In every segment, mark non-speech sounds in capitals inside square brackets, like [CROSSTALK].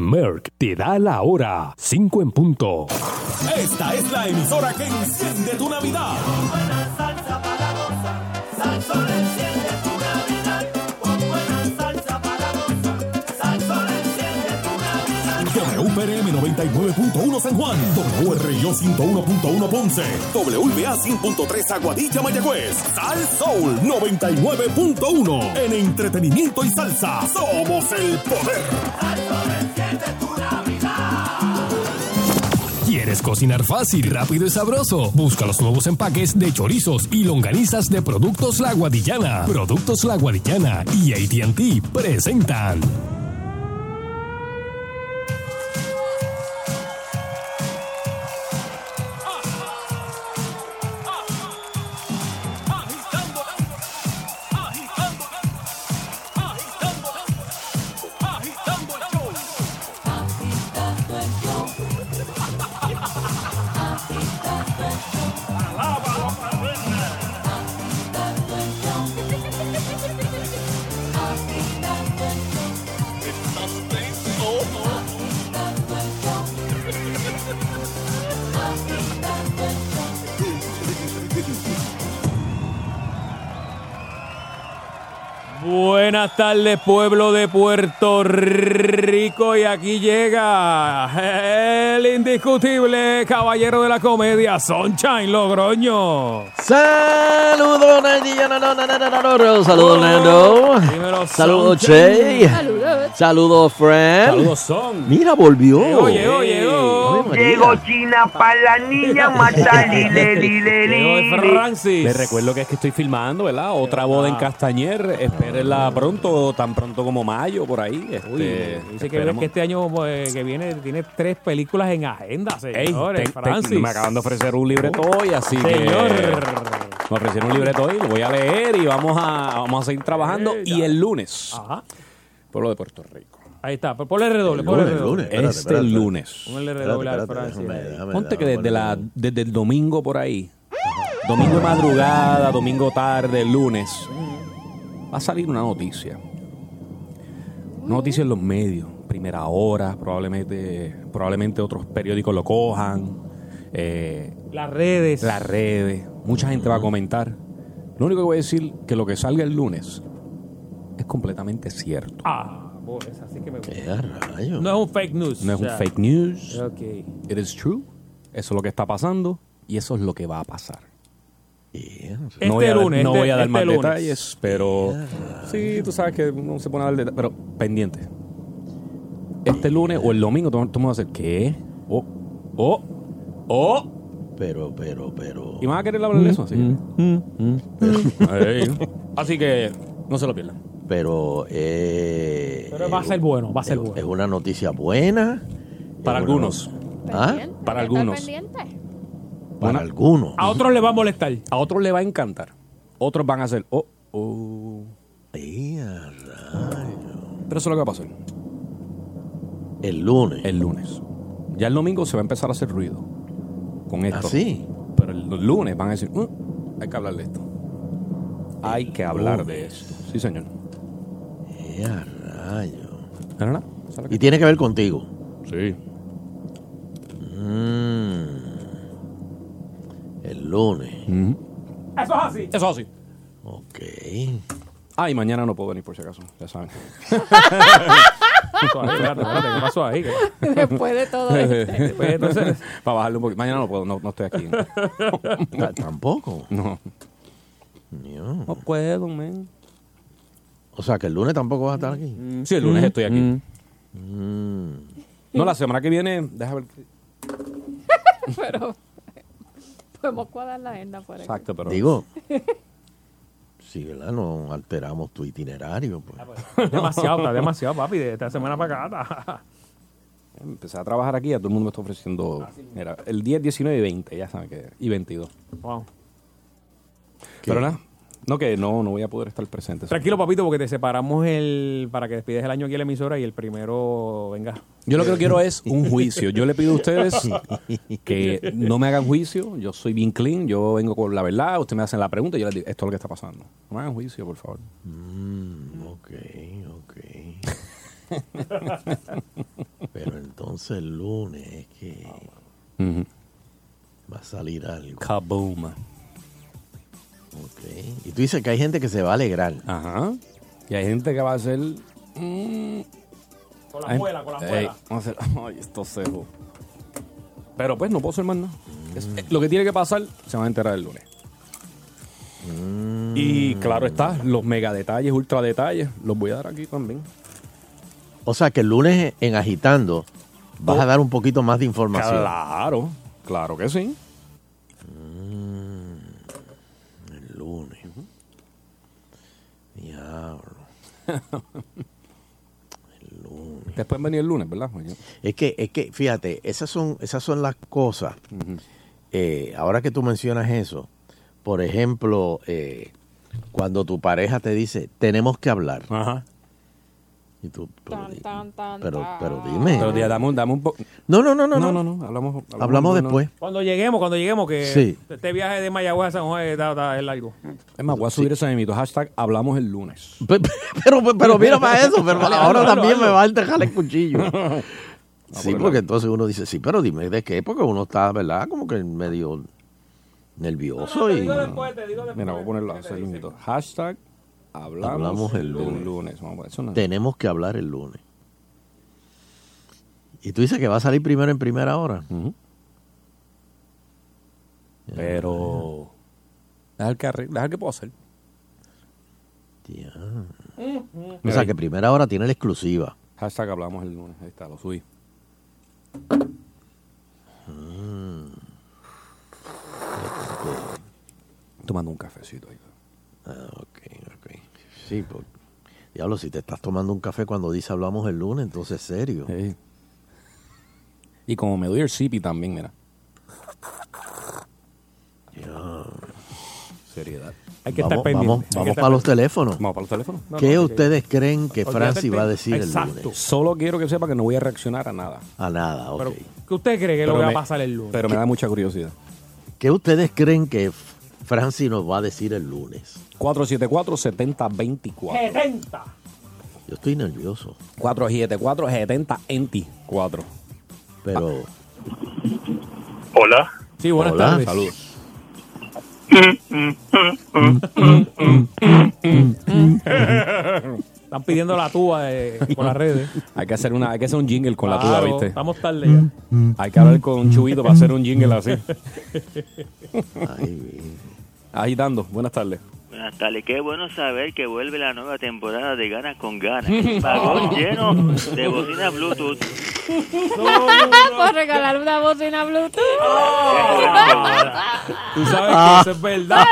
Merck te da la hora. 5 en punto. Esta es la emisora que enciende tu Navidad. buena salsa para gozar. Salsón enciende tu Navidad. Con buena salsa para gozar. Salsón enciende tu Navidad. WPRM 99.1 San Juan, WRIO 101.1 Ponce, WBA 100.3 Aguadilla Mayagüez, Sal Soul 99.1 en entretenimiento y salsa. Somos el poder. ¿Quieres cocinar fácil, rápido y sabroso? Busca los nuevos empaques de chorizos y longanizas de Productos La Guadillana. Productos La Guadillana y AT&T presentan. Buenas tardes, pueblo de Puerto Rico. Y aquí llega el indiscutible caballero de la comedia, Sunshine Logroño. Saludos, no, no. Saludos, Nando. Saludos. Che. Saludos, Fran. Saludos, Son. Mira, volvió. Llegó, llegó, llegó. China para la niña, mata lile. Les recuerdo que es que estoy filmando, ¿verdad? Otra boda en Castañer. Espérenla pronto, tan pronto como mayo, por ahí. Este, Uy, dice que, esperemos. que este año pues, que viene tiene tres películas en agenda, Ey, señores. te- te- Francis. me acaban de ofrecer un libreto hoy, así Señor. que me ofrecieron un libreto hoy, lo voy a leer y vamos a, vamos a seguir trabajando. Eh, y el lunes, Ajá. pueblo de Puerto Rico. Ahí está. Pues Ponle redoble, El ponle lunes, el redoble. lunes. Espérate, este espérate. lunes. Ponle redoble al Francis. Ponte que desde, la, desde el domingo por ahí, domingo de madrugada, domingo tarde, lunes, va a salir una noticia. Una noticia en los medios, primera hora, probablemente, probablemente otros periódicos lo cojan, eh, Las redes. las redes, mucha gente va a comentar. Lo único que voy a decir que lo que salga el lunes es completamente cierto. Ah, pues así que me gusta. ¿Qué a rayos? No es un fake news. No es o un fake news. Ok. It is true. Eso es lo que está pasando y eso es lo que va a pasar. Este no voy a, dar- lunes, no este- voy a dar este más lunes. detalles, pero sí, tú sabes que no se pone a dar detalles, pero pendiente. Este lunes o el domingo, tú, tú me vas a hacer, ¿qué? Oh, oh, oh. Pero, pero, pero. Y me vas a querer hablar de eso, así que. [LAUGHS] Ey. Así que no se lo pierdan. Pero, eh, Pero va a ser bueno, va a ser es, es bueno. una noticia buena. Para Es una- algunos. ¿Ah? Para algunos. pendiente. Para Una- algunos. A otros le va a molestar. A otros le va a encantar. Otros van a hacer, oh, oh. Pero eso es lo que va a pasar El lunes. el lunes. Ya el domingo se va a empezar a hacer ruido con esto. ¿Ah, sí? Pero el lunes van a decir, "Mm, hay que hablar de esto. Hay que hablar de esto. Sí, señor. ¿Qué a rayos? ¿No, no, no? ¿Sabes lo que- Y tiene que ver contigo. Sí. Mm. El lunes. Ujú. Eso es así. Eso es así. Ok. Ah, y mañana no puedo venir por si acaso, ya saben. [LAUGHS] Espérate, espérate, ¿Qué pasó ahí? ¿Qué- [LAUGHS] Después de todo esto. Pues entonces, Para bajarle un poquito. Mañana no puedo, no, no estoy aquí. Ta- Tampoco. No. No. No puedo, man. O sea, que el lunes tampoco vas a estar aquí. Sí, el lunes estoy aquí. Mm. No, la semana que viene, déjame ver. [LAUGHS] Pero podemos cuadrar la agenda por aquí. Exacto, pero. Digo, [LAUGHS] si ¿verdad? no alteramos tu itinerario, pues. [LAUGHS] demasiado, está demasiado, papi. De esta semana para acá. está- Empecé a trabajar aquí, a todo el mundo me está ofreciendo. Mira, el 10, 19 y 20, ya saben que. Y 22. Wow. Pero nada. No, que no, no voy a poder estar presente. Tranquilo, papito, porque te separamos el para que despides el año aquí en la emisora y el primero venga. Yo lo que quiero es un [LAUGHS] juicio. Yo le pido a ustedes que no me hagan juicio. Yo soy bien clean. Yo vengo con la verdad. Ustedes me hacen la pregunta y yo les digo, esto es lo que está pasando. No me hagan juicio, por favor. Mm, ok, ok. [LAUGHS] Entonces el lunes es que va a salir algo. Kaboom. Ok. Y tú dices que hay gente que se va a alegrar. Ajá. Y hay gente que va a hacer. mm, Con la ay, muela, con la ey, muela. vamos a hacer. [LAUGHS] Ay, esto cebo. Pero pues no puedo hacer más nada. Es- eh, lo que tiene que pasar se van a enterar el lunes. Y claro está, los mega detalles, ultra detalles, los voy a dar aquí también. O sea que el lunes en Agitando vas Oh. a dar un poquito más de información. Claro, claro que sí. El lunes. Diablo. El lunes. Después venir el lunes, ¿verdad? Es que, es que, fíjate, esas son, esas son las cosas. Eh, ahora que tú mencionas eso, por ejemplo, eh, cuando tu pareja te dice, tenemos que hablar. Ajá. Y tú, pero, Tan, tan, tan, pero, pero dime. Pero tía, dame un, dame un poco. No, no, no, no, No, no. no, no, hablamos. Hablamos no. después. Cuando lleguemos, cuando lleguemos, que Sí. este viaje de Mayagüez a San Juan está, está- es largo. Es más, voy a subir ese mito. Hashtag hablamos el lunes. [LAUGHS] Pe- pe- Pero, pero mira para eso, pero Dale, ahora hazlo, también hazlo. me va a enterrar el cuchillo. [LAUGHS] sí, porque porque la- entonces uno dice, sí, pero dime de qué, porque uno está, ¿verdad? Como que medio nervioso y... pues. Mira, voy a ponerlo. Hashtag hablamos, Hablamos el el lunes. Vamos eso. No. Tenemos que hablar el lunes. Y tú dices que va a salir primero en primera hora. Pero. Dejar que, dejar que puedo hacer. Ya. O sea que primera hora tiene la exclusiva. Hashtag hablamos el lunes. Ahí está, lo subí. Tomando un cafecito ahí. Ah, ok. Sí, pues, diablo, si te estás tomando un café cuando dice hablamos el lunes, entonces serio. Ey. Y como me doy el sipi también, mira. Seriedad. Hay que Vamos, estar pendiente. vamos, para los teléfonos. Vamos para los teléfonos. No, ¿Qué no, ustedes creen que el va a decir el Exacto. lunes? Solo quiero que sepa que no voy a reaccionar a nada. A nada, ok. Pero, ¿qué usted cree que lo Pero que va a pasar el lunes? Pero me da mucha curiosidad. ¿Qué ustedes creen que Francis nos va a decir el lunes? 474-7024. 70. Yo estoy nervioso, 474-70-24. pero Hola. Sí, buenas Hola. tardes. Saludos. Están pidiendo la tuba por las redes. Hay que hacer una, hay que hacer un jingle con la tuba, ¿viste? Estamos tarde ya. Hay que hablar con Chubito para hacer un jingle así. ay, Agitando. Buenas tardes. Buenas tardes, qué bueno saber que vuelve la nueva temporada de Ganas con Ganas. [LAUGHS] Vagón lleno de bocinas Bluetooth. [LAUGHS] Por regalar una bocina Bluetooth. Tú sabes Ah. que eso es verdad.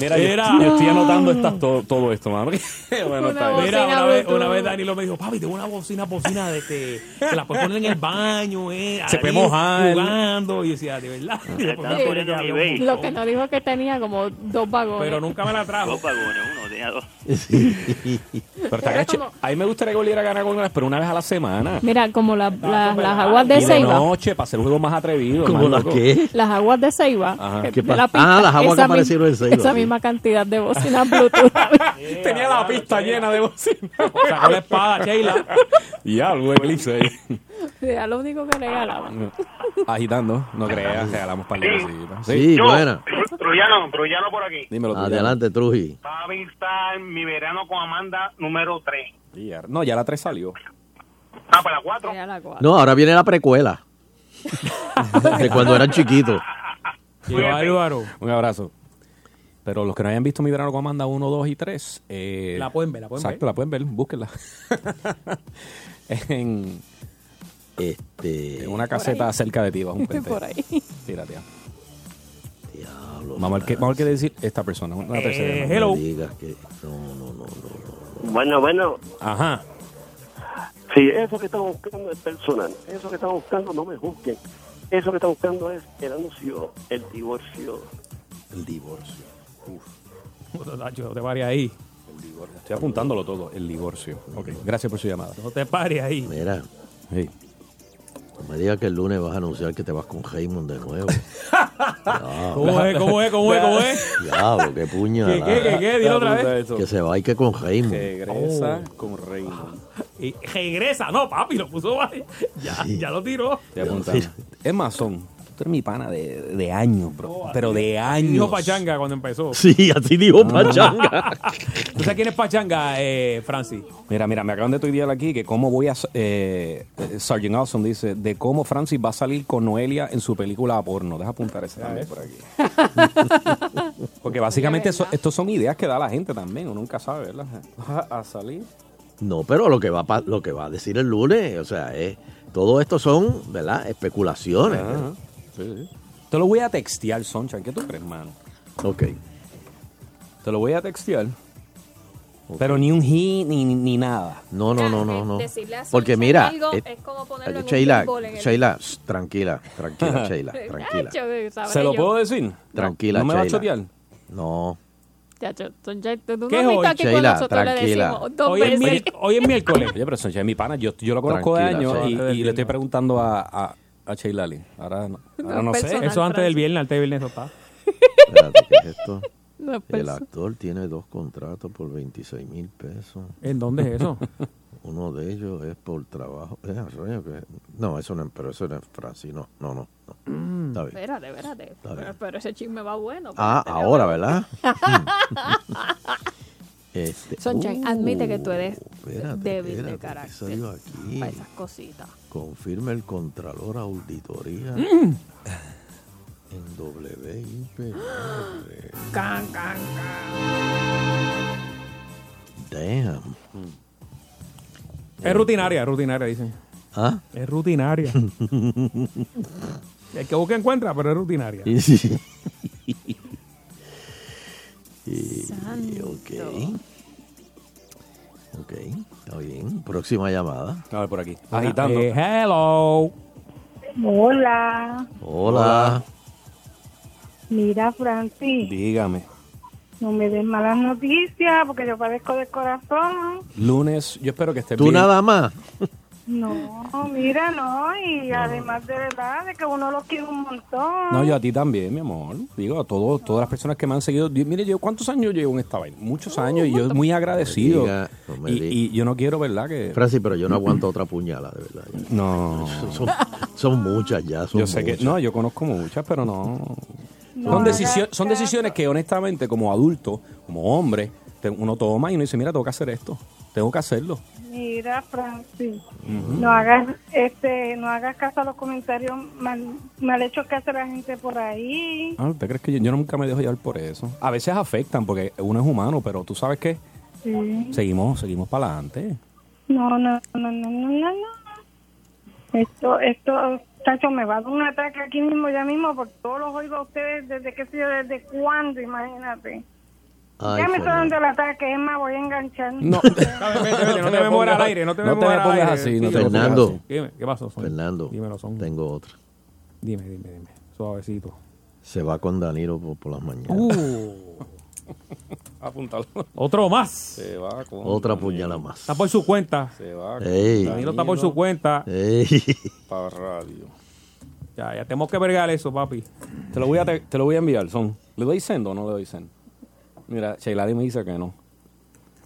Mira, yo- Mira. Yo, estoy anotando estas todo, todo esto, mano. [LAUGHS] bueno, está bien. Mira, Bocina una vez, una vez Danilo me dijo, papi, tengo una bocina, bocina de que se la puedes poner en el baño, eh, Se puede mojar. Jugando. Y yo decía, de verdad. Que. Lo que nos dijo que tenía como dos vagones. Pero nunca me la trajo. Dos vagones, uno, tenía dos. Pero está gacho. como- A mí me gustaría que volviera a ganar con pero una vez a la semana. Mira, como la- la- las aguas de Y de Ceiba. noche, para hacer un juego más atrevido. ¿Cómo más la loco. qué? Las aguas de Ceiba. Ajá. que ¿Qué de pasa? la pista, Ah, las aguas que aparecieron en Ceiba, Esa sí. misma cantidad de bocinas Bluetooth. [LAUGHS] Tenía la pista llena de bocinas. [LAUGHS] Sacó la espada, Sheila. [LAUGHS] y algo, eclipse ahí. [LAUGHS] Era lo único que regalaba. [LAUGHS] Agitando, no creas, regalamos para de cositas. sí, buena. Trujano, Trujano por aquí. Dímelo tú. Adelante, Truji. Papi está en mi verano con Amanda número 3. ya. No, ya la 3 salió. Ah, para la 4. Era la cuatro. No, ahora viene la precuela. [LAUGHS] de cuando eran chiquitos. Y yo, Álvaro, Un abrazo. Pero los que no hayan visto mi verano con Amanda 1, 2 y 3. Eh, La pueden ver, la pueden exacto, ver. la pueden ver, búsquenla. en, Este. en una caseta cerca de ti, bajo un [LAUGHS] Por ahí. Tira, tía. Diablo. Vamos a ver qué, vamos a ver qué decir esta persona. Una Eh, tercera. no hello. me digas que. No, no, no, no. Bueno, bueno, Ajá. si eso que estamos buscando es personal, eso que estamos buscando no me juzguen. Eso que estamos buscando es el anuncio, el divorcio. El divorcio. Nacho, no te pares ahí. Estoy apuntándolo todo. El divorcio. Ok, gracias por su llamada. No te pares ahí. Mira, Hey. No me digas que el lunes vas a anunciar que te vas con Raymond de nuevo. [LAUGHS] ¿Cómo es? ¿Cómo es? ¿Cómo es? ¿Cómo es? Diablo, qué puñalada. ¿Qué, qué, qué, qué? Dilo otra vez. Que se va y que con Raymond. Regresa con Raymond. Y regresa. No, papi, lo puso. Ya, ya lo tiró. Te. Es más, son. Tú eres mi pana de, de años, bro. Pero de Así Dijo años. Pachanga cuando empezó. Sí, así dijo Pachanga. ¿Tú sabes quién es Pachanga, eh, Francis? Mira, mira, me acaban de tuitear aquí que cómo voy a... Eh, eh, Sergeant Awesome dice, de cómo Francis va a salir con Noelia en su película porno. Deja apuntar ese también por aquí. [LAUGHS] Porque básicamente eso- estos son ideas que da la gente también. Uno nunca sabe, ¿verdad? A salir. No, pero lo que va a, pa- lo que va a decir el lunes, o sea, es, todo esto son, ¿verdad? Especulaciones. Ajá. Sí. Te lo voy a textear, Soncha. ¿Qué tú crees, hermano? Ok. Te lo voy a textear. Pero ni un he ni, ni, nada. No, no, no, no, no. Decirle a Porque mira, algo eh, es como ponerlo en un Sheila, béisbol en el- Sheila, tranquila, tranquila, [LAUGHS] Sheila, tranquila. ¿Se lo puedo decir? Tranquila, ¿No me va a Sheila. chotear? No. Chacho, Soncha, tú no ¿Qué has visto hoy, aquí Sheila? nosotros le Tranquila. decimos dos Hoy es, miérc- hoy es [LAUGHS] miércoles. Oye, pero Soncha es mi pana. Yo, yo lo conozco de años y, le estoy preguntando a, a, a Sheila Lee. Ahora no, ahora No, no sé. Eso antes del viernes, antes del viernes eso está. Espérate, ¿qué es esto? [LAUGHS] No es El actor tiene dos contratos por 26 mil pesos. ¿En dónde es eso? [LAUGHS] Uno de ellos es por trabajo. Eh, que- No, eso no es, pero eso no es Francis. No, no, no. no. Mm. Está bien. Espérate, espérate. bien. Pero, pero ese chisme va bueno. Ah, ahora, ¿verdad? [LAUGHS] Este, Soncha, admite que tú eres espérate, débil espérate, de ¿qué carácter. aquí? Para esas cositas. Confirma el Contralor Auditoría Mm. en WIPR. Can, can, Damn. Es rutinaria, es rutinaria, dicen. ¿Ah? Es rutinaria. [LAUGHS] El que busca encuentra, pero es rutinaria. Y Santo. ok. Ok, está bien. Próxima llamada. A ver, por aquí. Agitando. Eh, hello. Hola, Hola. mira Francis, Dígame. no me des malas noticias porque yo padezco de corazón. Lunes, yo espero que esté ¿Tú bien. nada más? No, mira, no, y además de verdad de que uno lo quiere un montón. No, yo a ti también, mi amor. Digo, a todos, todas las personas que me han seguido. Mire, yo, ¿cuántos años llevo en esta vaina? Muchos años y yo muy agradecido. diga, no me y, yo no quiero, ¿verdad? Que... Francis, pero yo no aguanto otra puñalada, de verdad. No. Son, son muchas ya, son Yo sé que, no, yo conozco muchas, pero no. No son, decisión- son decisiones que honestamente como adulto, como hombre, uno toma y uno dice, mira, tengo que hacer esto, tengo que hacerlo. Mira, Francis, no hagas este, no hagas caso a los comentarios mal, mal hechos que hace la gente por ahí. Ah, ¿Te crees que yo, yo nunca me dejo llevar por eso? A veces afectan porque uno es humano, pero tú sabes que Sí. seguimos, seguimos para adelante. No, no, no, no, no, no, no. Esto, esto, Tacho, me va a dar un ataque aquí mismo, ya mismo, porque todos los oigo a ustedes desde qué sé yo, desde cuándo, imagínate. Ay, ya me está dando el ataque, es más, voy a enganchar. No, [LAUGHS] vete, vete, no te me mueras al aire, no te me No te me al pongas aire. así, no te me Fernando. así. Dime, ¿qué pasó, Son? Fernando, Dímelo, Son. tengo otra. Dime, dime, dime. Suavecito. Se va con Danilo por, por las mañanas. Uh, [LAUGHS] Apúntalo. otro más. Se va con Otra puñalada más. Está por su cuenta. Se va con Ey. Danilo está por su cuenta. Ey. [LAUGHS] para radio. Ya, ya tenemos que vergar eso, papi. Te lo voy a, te, te lo voy a enviar, son. ¿Le doy send o no le doy send? Mira, Sheila me dice que no.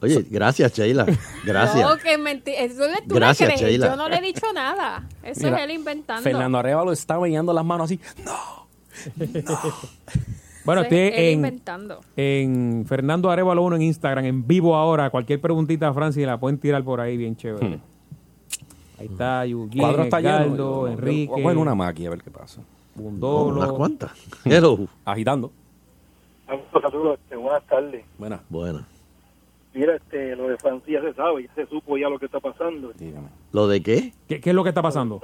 Oye, gracias, Sheila. Gracias. No, que mentira. Eso le tú Gracias, le crees. Sheila. Yo no le he dicho nada. Eso Mira, es él inventando. Fernando Arevalo está bañando las manos así. Bueno, Eso es estoy él en, inventando. en Fernando Arevalo 1 en Instagram, en vivo ahora. Cualquier preguntita, Francis, la pueden tirar por ahí bien chévere. Hmm. Ahí está, Yuguín, cuadro está lleno. Enrique, Bueno, una máquina, a ver qué pasa. Bundolo. Unas cuantas. Hello. Agitando. Saludos, este, buenas tardes. Buena, Bueno. Mira, este, lo de Francia ya se sabe, ya se supo ya lo que está pasando. dígame. ¿Lo de qué? ¿Qué, qué es lo que está pasando?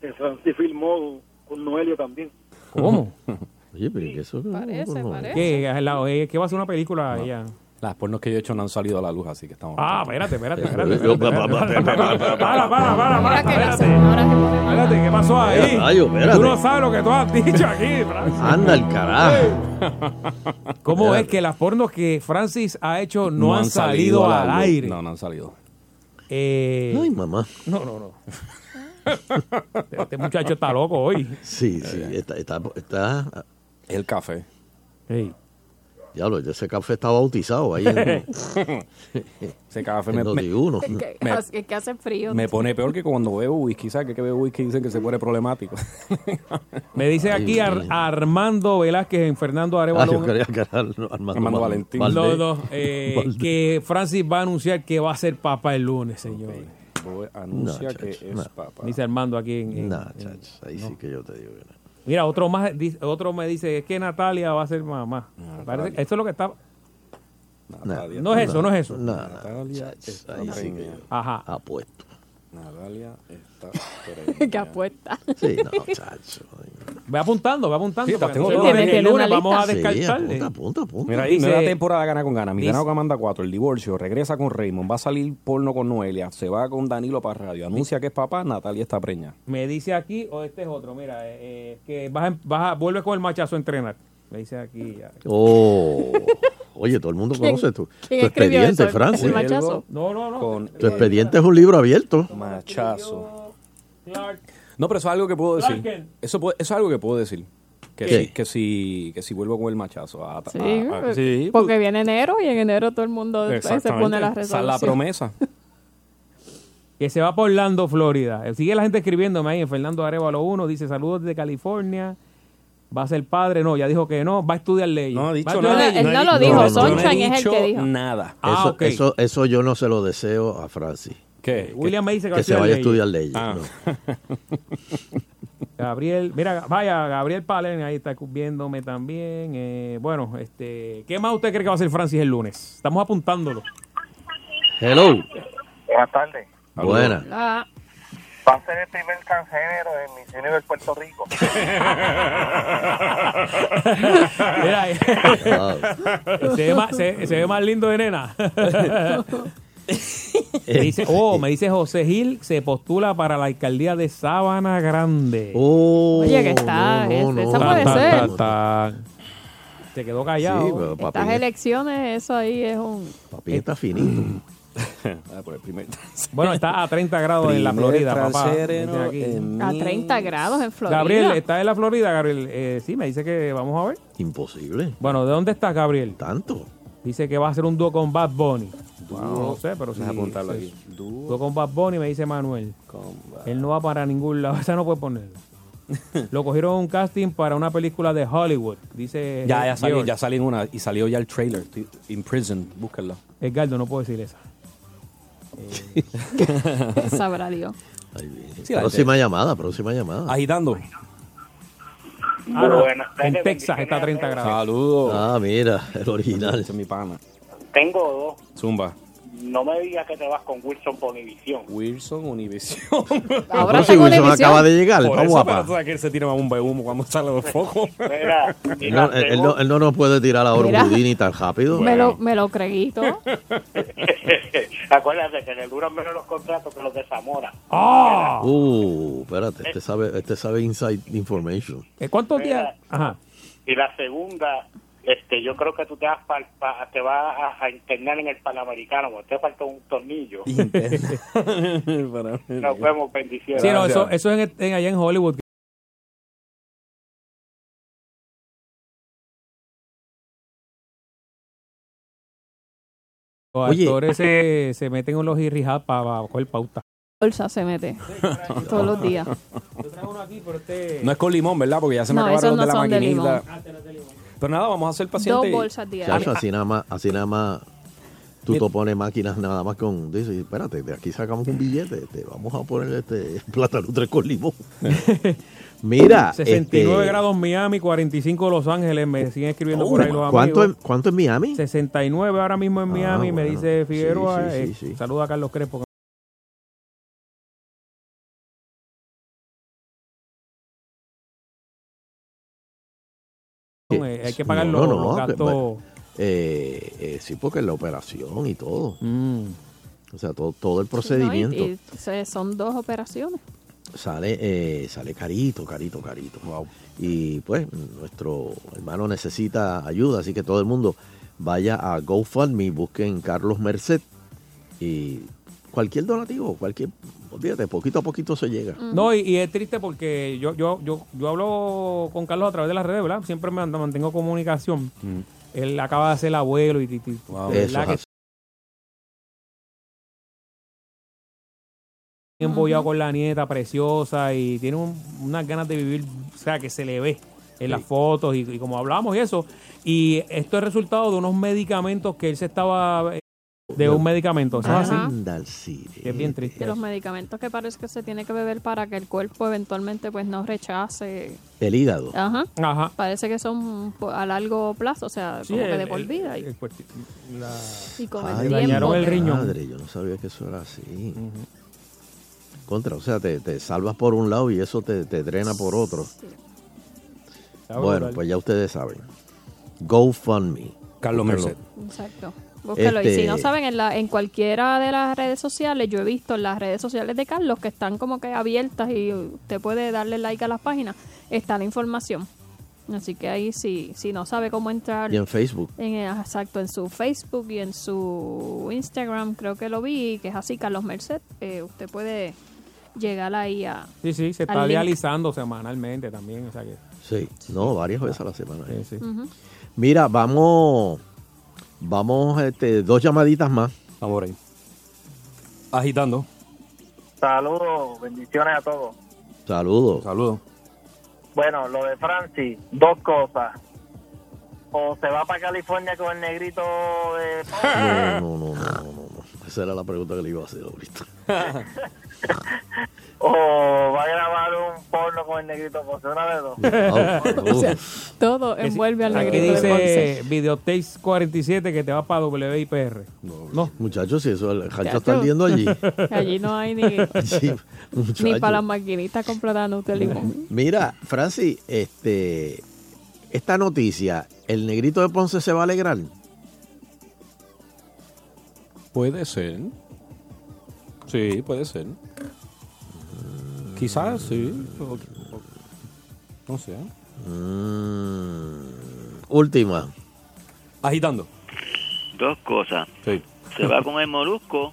El Francis filmó con Noelio también. ¿Cómo? [LAUGHS] Oye, pero ¿y qué eso? Parece, no, parece. ¿Qué? ¿Qué va a ser una película ella? Las pornos que yo he hecho no han salido a la luz, así que estamos. Ah, espérate, espérate, espérate. Para, para, para, para, espérate. Espérate, ¿qué pasó ahí? Mira, rayo, espérate. Tú no sabes lo que tú has dicho aquí, Francis. Anda el carajo. [LAUGHS] ¿Cómo es que las pornos que Francis ha hecho no, han salido, al aire? No, no han salido. Eh, Ay, mamá. no, no, no. [LAUGHS] Este muchacho está loco hoy. Sí, sí. Está, está, está- El café. Ey, Diablo, ese café está bautizado ahí en, [LAUGHS] Ese café en me, me, Noti1. Es que, Me- es que hace frío. me pone peor que cuando bebo whisky. ¿Sabes que, que bebo whisky dicen que se pone problemático? [LAUGHS] Me dice Ay, aquí Ar-. Armando Velázquez en Fernando Ah, Arevalo. yo creía que era Armando, Armando Val- Valentín. Valdés. No, no, eh, que Francis va a anunciar que va a ser papá el lunes, señor. Voy- Anuncia No, que es no. papá. Dice Armando aquí en... en- Nah, en- chacho, ahí sí que yo te digo que no. Mira, otro más, otro me dice es que Natalia va a ser mamá. Parece- esto es lo que está... Natalia. No es eso, no es eso. Natalia está ahí sí que Ajá. apuesto. Natalia está [LAUGHS] que preñada. apuesta. Sí, no, chacho. Ve apuntando, ve apuntando. Sí, tengo no el lunes vamos a lista. Sí, descartarle. apunta, apunta, apunta. Mira ahí, nueva temporada gana con gana. Mi dice- ganado que manda 4, el divorcio, regresa con Raymond, va a salir porno con Noelia, se va con Danilo para radio, anuncia que es papá, Natalia está preñada. Me dice aquí, o este es otro, mira, eh, eh, que vas a, vas a- vuelve con el machazo a entrenar. Me dice aquí. ya. Oh, [LAUGHS] oye, todo el mundo ¿Quién- conoce tu, tu expediente, eso? Francis. ¿El machazo? No, no, no. Con Tu expediente es un libro abierto. machazo. No, pero eso es algo que puedo decir. Eso, puede- eso es algo que puedo decir. Que, ¿Qué? si, que, si, que si vuelvo con el machazo. a- a- Sí, a- sí, porque viene enero y en enero todo el mundo se pone la resolución. la promesa. Que se va por Orlando, Florida. Sigue la gente escribiéndome ahí en Fernando Arevalo 1. Dice saludos desde California. Va a ser padre. No, ya dijo que no. Va a estudiar leyes. No ha dicho nada. Él no lo dijo, no, no. Sunshine es el que dijo. nada. Ah, eso, eso, eso yo no se lo deseo a Francis. ¿Qué? William me dice que, va Que se vaya a estudiar leyes. Ah. no. [LAUGHS] Gabriel, mira, vaya, Gabriel Palen ahí está viéndome también. Eh, bueno, este, ¿qué más usted cree que va a hacer Francis el lunes? Estamos apuntándolo. Hello. Buenas tardes. Buena. Ah, Va a ser el primer transgénero en Miss Universe Puerto Rico. [LAUGHS] Mira, eh, se, ve más, se, se ve más lindo de nena. [LAUGHS] Me dice, oh, me dice José Gil se postula para la alcaldía de Sabana Grande. Oh, Oye, que está, no, no, es- no, esa no, puede ser. Ta, Se quedó callado. Sí, estas elecciones, eso ahí es un... papi está finito. [CLEARS THROAT] [LAUGHS] Ah, por el primer Bueno, está a 30 grados en la Florida, papá. en A mi- 30 grados en Florida. Gabriel, ¿está en la Florida, Gabriel? Eh, sí, me dice que vamos a ver. Imposible. Bueno, ¿de dónde está Gabriel? Tanto. Dice que va a hacer un dúo con Bad Bunny. Bueno, no sé, pero sí. Apuntarlo sí. aquí. Dúo Dúo con Bad Bunny, me dice Manuel. Él no va para ningún lado. [LAUGHS] Esa no puede ponerlo. [LAUGHS] Lo cogieron un casting para una película de Hollywood. Dice. Ya, ya George. ya una y salió ya el trailer. In Prison, búscalo. Edgardo, no puedo decir esa. [LAUGHS] Sabrá Dios. Sí, próxima llamada, próxima llamada. Agitando. Ah, no, en Texas está a 30 bendiciones. grados. Saludos. Ah, mira, el original. Es mi pana. Tengo dos. Zumba. No me digas que te vas con Wilson por Univisión. Wilson Univision. [LAUGHS] Ahora si Wilson Univision. acaba de llegar, Por está eso, guapa. pero que él se tira más de humo cuando sale los focos. [LAUGHS] Mira, No, él, él no, él no nos puede tirar a Mira. Houdini tan rápido. Me lo, me lo creguito. [LAUGHS] Acuérdate que le duran menos los contratos que los de Zamora. ¡Ah! Uh, espérate, este sabe, este sabe inside information. Eh, ¿Cuántos días? Ajá. Y la segunda, este, yo creo que tú te vas, pa- pa- te vas a, a internar en el Panamericano, porque te falta un tornillo. [LAUGHS] Nos vemos, bendiciones. Sí, no, eso, eso es en, en- allá en Hollywood. Los Oye. actores se, se meten en los irrijados para coger pauta. Bolsa se mete todos los días. Yo traigo uno aquí, pero este... No es con limón, ¿verdad? Porque ya se me No, acabaron los de la son de maquinita. Pero nada, vamos a hacer Dos paciente. bolsas diarias. Chacho, así nada más, así nada más, tú te pones máquinas nada más con, dices, espérate, de aquí sacamos un billete, te vamos a poner este [LAUGHS] plátano tres con limón. [LAUGHS] Mira, 69 este, grados Miami, 45 Los Ángeles. Me siguen escribiendo por ahí los ¿cuánto, amigos. en, ¿cuánto en Miami? 69 ahora mismo en Miami, me bueno. dice Figueroa. Sí, sí, eh, sí. Saluda a Carlos Crespo. Eh, hay que pagar No, los, no, los que- gastos. Eh, eh, sí, porque la operación y todo. Mm. O sea, todo, todo el No, y- procedimiento y son dos operaciones. sale eh, sale carito, carito, carito. Y pues nuestro hermano necesita ayuda, así que todo el mundo vaya a GoFundMe, busquen Carlos Merced y cualquier donativo, cualquier, olvídate, poquito a poquito se llega. No, y, y es triste porque yo, yo, yo, yo hablo con Carlos a través de las redes, ¿verdad? Siempre me mantengo comunicación. él acaba de ser abuelo y, y- de Eso es que embollado con la nieta preciosa y tiene un- unas ganas de vivir, o sea, que se le ve en las fotos y, y como hablamos y eso. Y esto es resultado de unos medicamentos que él se estaba... De un medicamento, ¿eso es así? Que es bien triste. De los medicamentos que parece que se tiene que beber para que el cuerpo eventualmente pues no rechace. El hígado. Ajá. Ajá. Parece que son a largo plazo, o sea, Sí, como que el- de por el- vida. y- el cuerti- la- Y con Ay, el tiempo. dañaron el riñón. Madre, yo no sabía que eso era así. Contra, o sea, te, te salvas por un lado y eso te, te drena por otro. Está Bueno, pues ya ustedes saben. GoFundMe. Carlos. Merced. Exacto. Búsquelo. Y Este- si no saben, en, la, en cualquiera de las redes sociales, yo he visto en las redes sociales de Carlos que están como que abiertas y usted puede darle like a las páginas, está la información. Así que ahí si, si no sabe cómo entrar. Y en Facebook. En, eh, exacto, en su Facebook y en su Instagram, creo que lo vi, que es así, Carlos Merced. eh, usted puede llegar ahí a. Sí, sí, se está link. dializando semanalmente también. O sea que, Sí, no, varias veces a la semana. sí, sí. Ujú. Mira, vamos, vamos, este, dos llamaditas más. Vamos ahí. Agitando. Saludos, bendiciones a todos. Saludos. Saludos. Bueno, lo de Francis, dos cosas. O se va para California con el negrito de... No, no, no, no, no, no, no. Esa era la pregunta que le iba a hacer ahorita. [LAUGHS] o va a grabar un porno con el negrito Ponce, una de dos. O sea, todo envuelve al Aquí negrito dice Ponce. Videotape 47 que te va para WIPR. No. Muchachos, si eso, el rancho Chacho. está ardiendo allí. [LAUGHS] Allí no hay ni, [LAUGHS] Sí, ni para las maquinitas comprar limón. Mira, Francis, este, esta noticia, ¿el negrito de Ponce se va a alegrar? Puede ser. Sí, puede ser. Quizás sí. o- o- No sé. Mm, última. Agitando. Dos cosas. Sí. Se va con el molusco.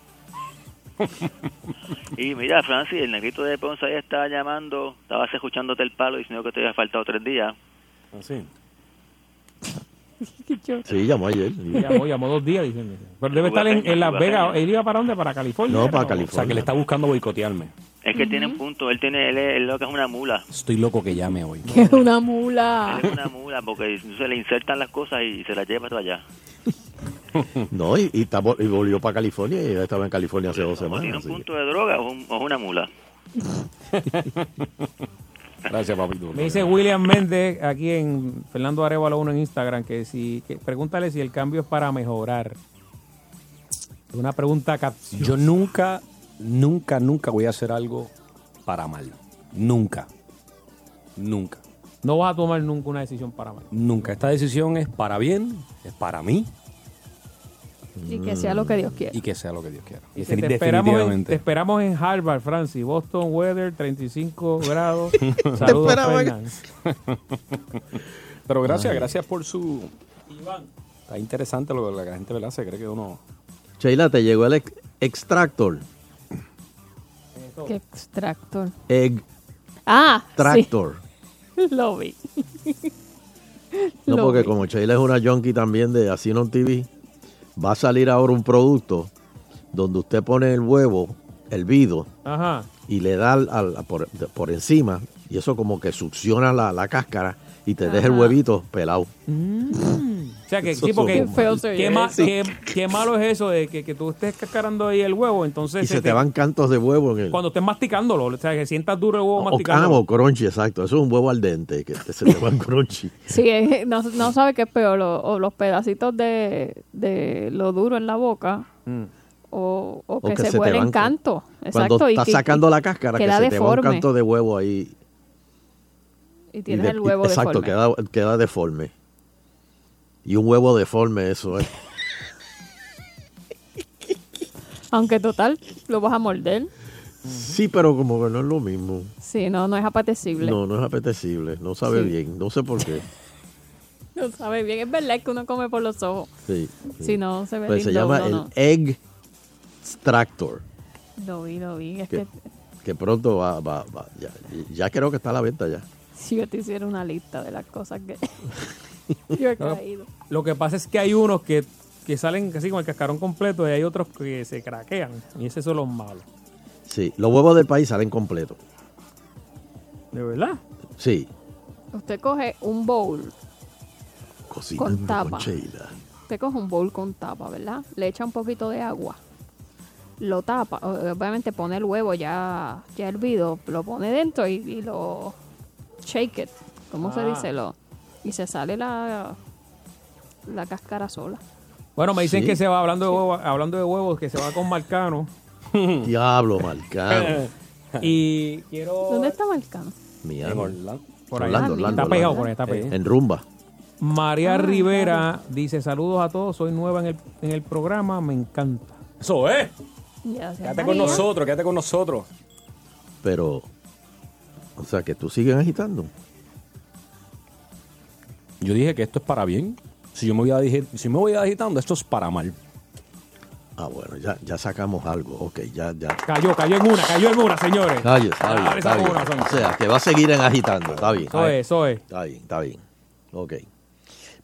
[LAUGHS] y mira, Francis, el negrito de Ponce ahí estaba llamando, estabas escuchándote el palo diciendo que te había faltado tres días. Así. [LAUGHS] Sí, llamó ayer. Llamó, llamó dos días diciendo. Pero debe estar en, en Las Vegas. ¿Él iba para dónde? ¿Para California? No, para O California. sea, que le está buscando boicotearme. Es que tiene un punto, él tiene, él, es- él lo que es una mula. Estoy loco que llame hoy. [LAUGHS] Es una mula. Él es una mula porque se le insertan las cosas y se las lleva todo allá. [LAUGHS] No, y, y, está vol- y volvió para California y estaba en California hace dos O tiene semanas. un que- punto de droga o, un- o una mula. [LAUGHS] Gracias, papito. Me dice William Méndez aquí en Fernando Arevalo 1 en Instagram que si que, pregúntale si el cambio es para mejorar. Es una pregunta capciosa. Yo nunca, nunca, nunca voy a hacer algo para mal. Nunca. Nunca. No vas a tomar nunca una decisión para mal. Nunca. Esta decisión es para bien, es para mí Y que sea lo que Dios quiera. y que sea lo que Dios quiera. Defini- te, esperamos en, definitivamente. te esperamos en Harvard, Francis. Boston Weather, 35 [LAUGHS] grados. Saludos, esperamos en- Fernan. [LAUGHS] Pero gracias, Ay. gracias por su... Está interesante lo que la gente ¿verdad? se cree que uno... Sheila, te llegó el ex- extractor. Qué extractor. Egg Ah, tractor. sí. [LAUGHS] Lo vi. No, Lo porque vi. como Sheila es una junkie también de Asinon TV, va a salir ahora un producto donde usted pone el huevo, el vido, Ajá. y le da al- al- por, por encima, y eso como que succiona la, la cáscara y te deja el huevito pelado. O sea, que Eso sí, porque Qué qué, ma- qué- qué malo es eso de que, que tú estés cascarando ahí el huevo, entonces Y se te van cantos de huevo en el... cuando estés masticándolo, o sea, que sientas duro el huevo O, masticándolo. o crunchy, exacto. Eso es un huevo al dente, que se te van [LAUGHS] crunchy. Sí, no, no sabe qué es peor, lo- o los pedacitos de, de lo duro en la boca, o, o que, que se se, te vuelven van- canto. Cuando Exacto. y estás que- sacando la cáscara, que queda se te va un deforme. canto de huevo ahí. Y y tienes de- el huevo Exacto, deforme. queda, queda deforme. Y un huevo deforme, eso es. [LAUGHS] Aunque total, lo vas a morder. Sí, pero como que no es lo mismo. Sí, no, no es apetecible. No, no es apetecible. No sabe Sí. bien. No sé por qué. [LAUGHS] No sabe bien. Es verdad que uno come por los ojos. Sí. Si no se ve Pues se llama el no. Egg Extractor. Lo vi, lo vi. Es Que, que que pronto va, va, va. Ya, ya creo que está a la venta ya. Si yo te hiciera una lista de las cosas que... [LAUGHS] Yo he caído. Lo que pasa es que hay unos que, que salen así con el cascarón completo y hay otros que se craquean. Y esos son los malos. Sí, los huevos del país salen completos. ¿De verdad? Sí. Usted coge un bowl, Cocinando con, tapa. Sheila. usted coge un bowl con tapa, ¿verdad? Le echa un poquito de agua. Lo tapa, obviamente pone el huevo ya, ya hervido, lo pone dentro y, y lo shake it, ¿cómo se Ah. dice? Lo, y se sale la, la cáscara sola. Bueno, me dicen Sí. que se va hablando de huevos, hablando de huevos, que se va con Marcano. [LAUGHS] Diablo, Marcano. [LAUGHS] y quiero ¿Dónde está Marcano? En Orlando. por ahí. Orlando, Orlando, está pegado Orlando. por ahí, está pegado. En rumba. María Ah, Rivera dice saludos a todos, soy nueva en el, en el programa, me encanta. Eso es. Ya Quédate con nosotros, quédate con nosotros. Pero, o sea, que tú sigues agitando. Yo dije que esto es para bien. Si yo me voy, a si me voy agitando, esto es para mal. Ah, bueno, ya, ya sacamos algo. Ok, ya, ya. Cayó, cayó en una, cayó en una, señores. Calle, está bien, está bien. una, O sea, que va a seguir en agitando. Está bien. Eso es, eso es. Está bien, está bien. Ok.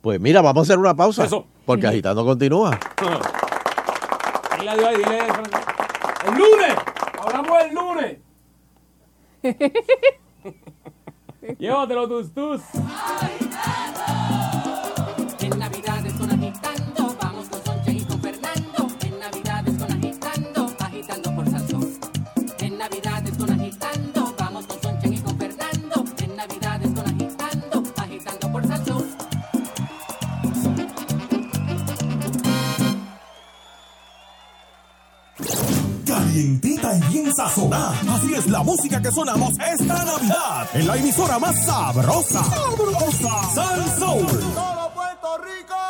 Pues mira, vamos a hacer una pausa. Eso. Porque agitando continúa. [LAUGHS] Dile adiós ahí, dile. El lunes, hablamos el lunes. [LAUGHS] Llévatelo tus tus. Calientita y bien sazonada. Así es la música que sonamos esta Navidad. En la emisora más sabrosa. Sabrosa. Sal Soul. Todo Puerto Rico.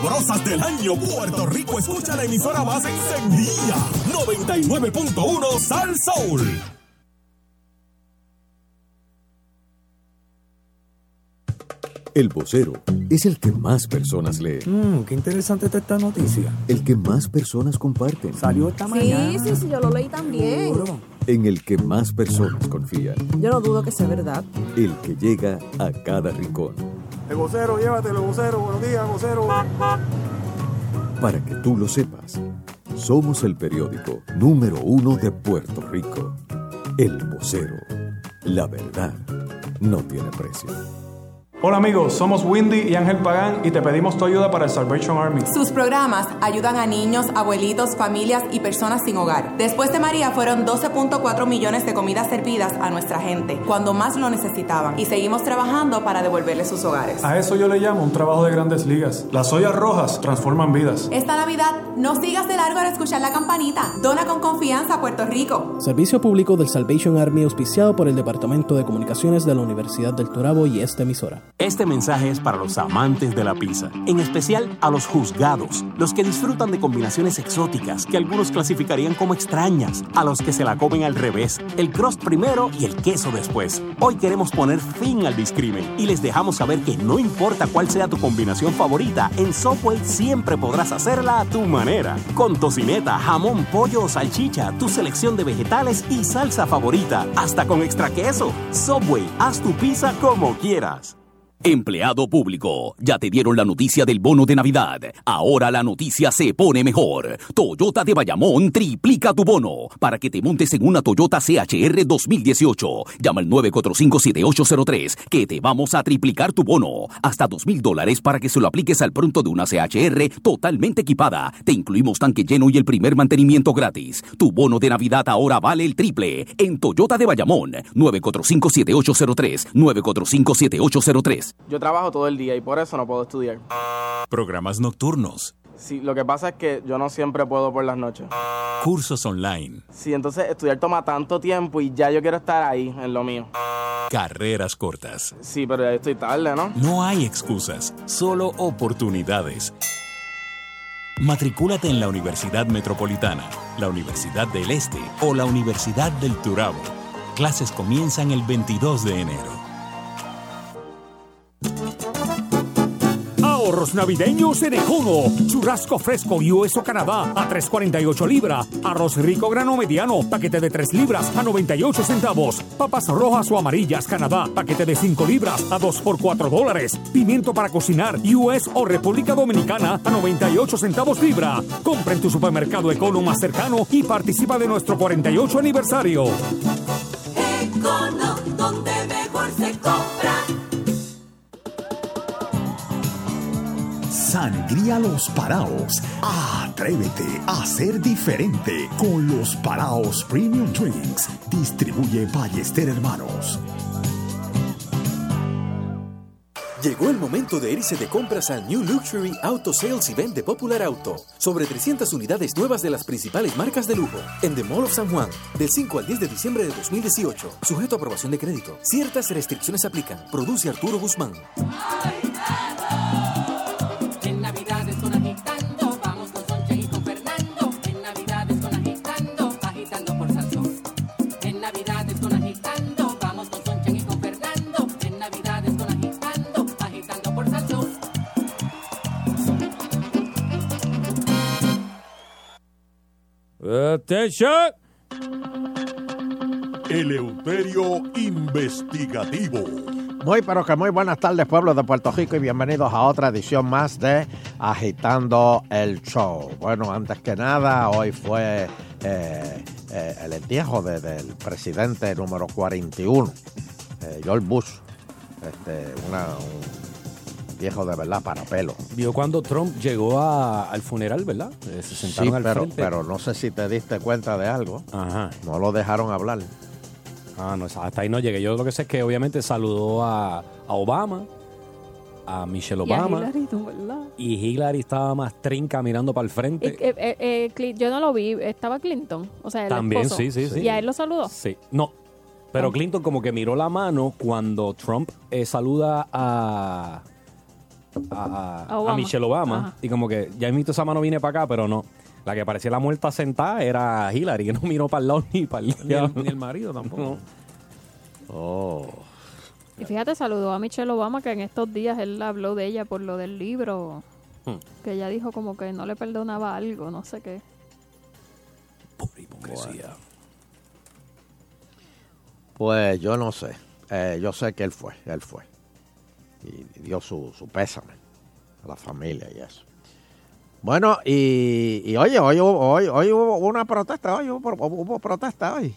Sabrosas del año, Puerto Rico escucha la emisora más encendida. 99.1 Sal Soul. El vocero es el que más personas lee. Mmm, qué interesante está esta noticia. El que más personas comparten. Salió esta mañana. Sí, sí, sí, yo lo leí también. En el que más personas confían. Yo no dudo que sea verdad. El que llega a cada rincón. El vocero, llévatelo, vocero. Buenos días, vocero. Para que tú lo sepas, somos el periódico número uno de Puerto Rico. El vocero. La verdad no tiene precio. Hola amigos, somos Windy y Ángel Pagán y te pedimos tu ayuda para el Salvation Army. Sus programas ayudan a niños, abuelitos, familias y personas sin hogar. Después de María fueron 12.4 millones de comidas servidas a nuestra gente cuando más lo necesitaban y seguimos trabajando para devolverles sus hogares. A eso yo le llamo un trabajo de grandes ligas. Las ollas rojas transforman vidas. Esta Navidad no sigas de largo al escuchar la campanita. Dona con confianza a Puerto Rico. Servicio público del Salvation Army auspiciado por el Departamento de Comunicaciones de la Universidad del Turabo y esta emisora. Este mensaje es para los amantes de la pizza, en especial a los juzgados, los que disfrutan de combinaciones exóticas que algunos clasificarían como extrañas, a los que se la comen al revés, el crust primero y el queso después. Hoy queremos poner fin al discrimen y les dejamos saber que no importa cuál sea tu combinación favorita, en Subway siempre podrás hacerla a tu manera. Con tocineta, jamón, pollo o salchicha, tu selección de vegetales y salsa favorita, hasta con extra queso. Subway, haz tu pizza como quieras. Empleado público, ya te dieron la noticia del bono de Navidad. Ahora la noticia se pone mejor. Toyota de Bayamón triplica tu bono para que te montes en una Toyota CHR 2018. Llama al 945-7803 que te vamos a triplicar tu bono. Hasta dos mil dólares para que se lo apliques al pronto de una CHR totalmente equipada. Te incluimos tanque lleno y el primer mantenimiento gratis. Tu bono de Navidad ahora vale el triple. En Toyota de Bayamón, 945-7803. 945-7803. Yo trabajo todo el día y por eso no puedo estudiar. Programas nocturnos, Sí, lo que pasa es que yo no siempre puedo por las noches. cursos online. Sí, entonces estudiar toma tanto tiempo y ya yo quiero estar ahí en lo mío. Carreras cortas. Sí, pero ya estoy tarde, ¿no? No hay excusas, solo oportunidades. Matricúlate en la Universidad Metropolitana, la Universidad del Este o la Universidad del Turabo. Clases comienzan el 22 de enero. Ahorros navideños en Econo. Churrasco fresco US o Canadá a 3.48 libras. Arroz rico grano mediano, paquete de 3 libras a 98 centavos. Papas rojas o amarillas Canadá, paquete de 5 libras a 2 por 4 dólares. Pimiento para cocinar US o República Dominicana a 98 centavos libra. Compra en tu supermercado Econo más cercano y participa de nuestro 48 aniversario. Econo, donde mejor se compra. Sangría Los Paraos. Atrévete a ser diferente con los Paraos Premium Drinks. Distribuye Ballester Hermanos. Llegó el momento de irse de compras al New Luxury Auto Sales Event de Popular Auto. Sobre 300 unidades nuevas de las principales marcas de lujo en The Mall of San Juan, del 5 al 10 de diciembre de 2018. Sujeto a aprobación de crédito. Ciertas restricciones aplican. Produce Arturo Guzmán. Attention. Eleuterio Investigativo. Muy, pero que muy buenas tardes, pueblo de Puerto Rico, y bienvenidos a otra edición más de Agitando el Show. Bueno, antes que nada, hoy fue eh, eh, el entierro de- del presidente número 41, eh, George Bush. Este, una- un viejo de verdad para pelo. Vio cuando Trump llegó a- al funeral, ¿verdad? Eh, Se Sí, sentaron al pero, frente. pero no sé si te diste cuenta de algo. Ajá. No lo dejaron hablar. Ah, no, hasta ahí no llegué. Yo lo que sé es que obviamente saludó a, a Obama, a Michelle Y a Obama. Hillary, ¿no? ¿verdad? Y Hillary estaba más trinca mirando para el frente. Eh, eh, eh, eh, yo no lo vi, estaba Clinton, o sea, el También, esposo. sí, sí, sí. Y a él lo saludó. Sí. No. Pero Clinton como que miró la mano cuando Trump eh, saluda a, a, A Obama. a Michelle Obama. Ajá. Y como que ya invito esa mano viene para acá, pero no. La que parecía la muerta sentada era Hillary, que no miró para el lado ni para el [LAUGHS] Ni el, lado. ni el marido tampoco. Oh. Y fíjate, saludó a Michelle Obama, que en estos días él habló de ella por lo del libro, Hmm. que ella dijo como que no le perdonaba algo, no sé qué. Hipocresía. Pues yo no sé. Eh, yo sé que él fue, él fue. Y dio su, su pésame a la familia y eso. Bueno, y, y oye, hoy, hubo- hoy, hoy hubo una protesta, hoy hubo, hubo protesta hoy.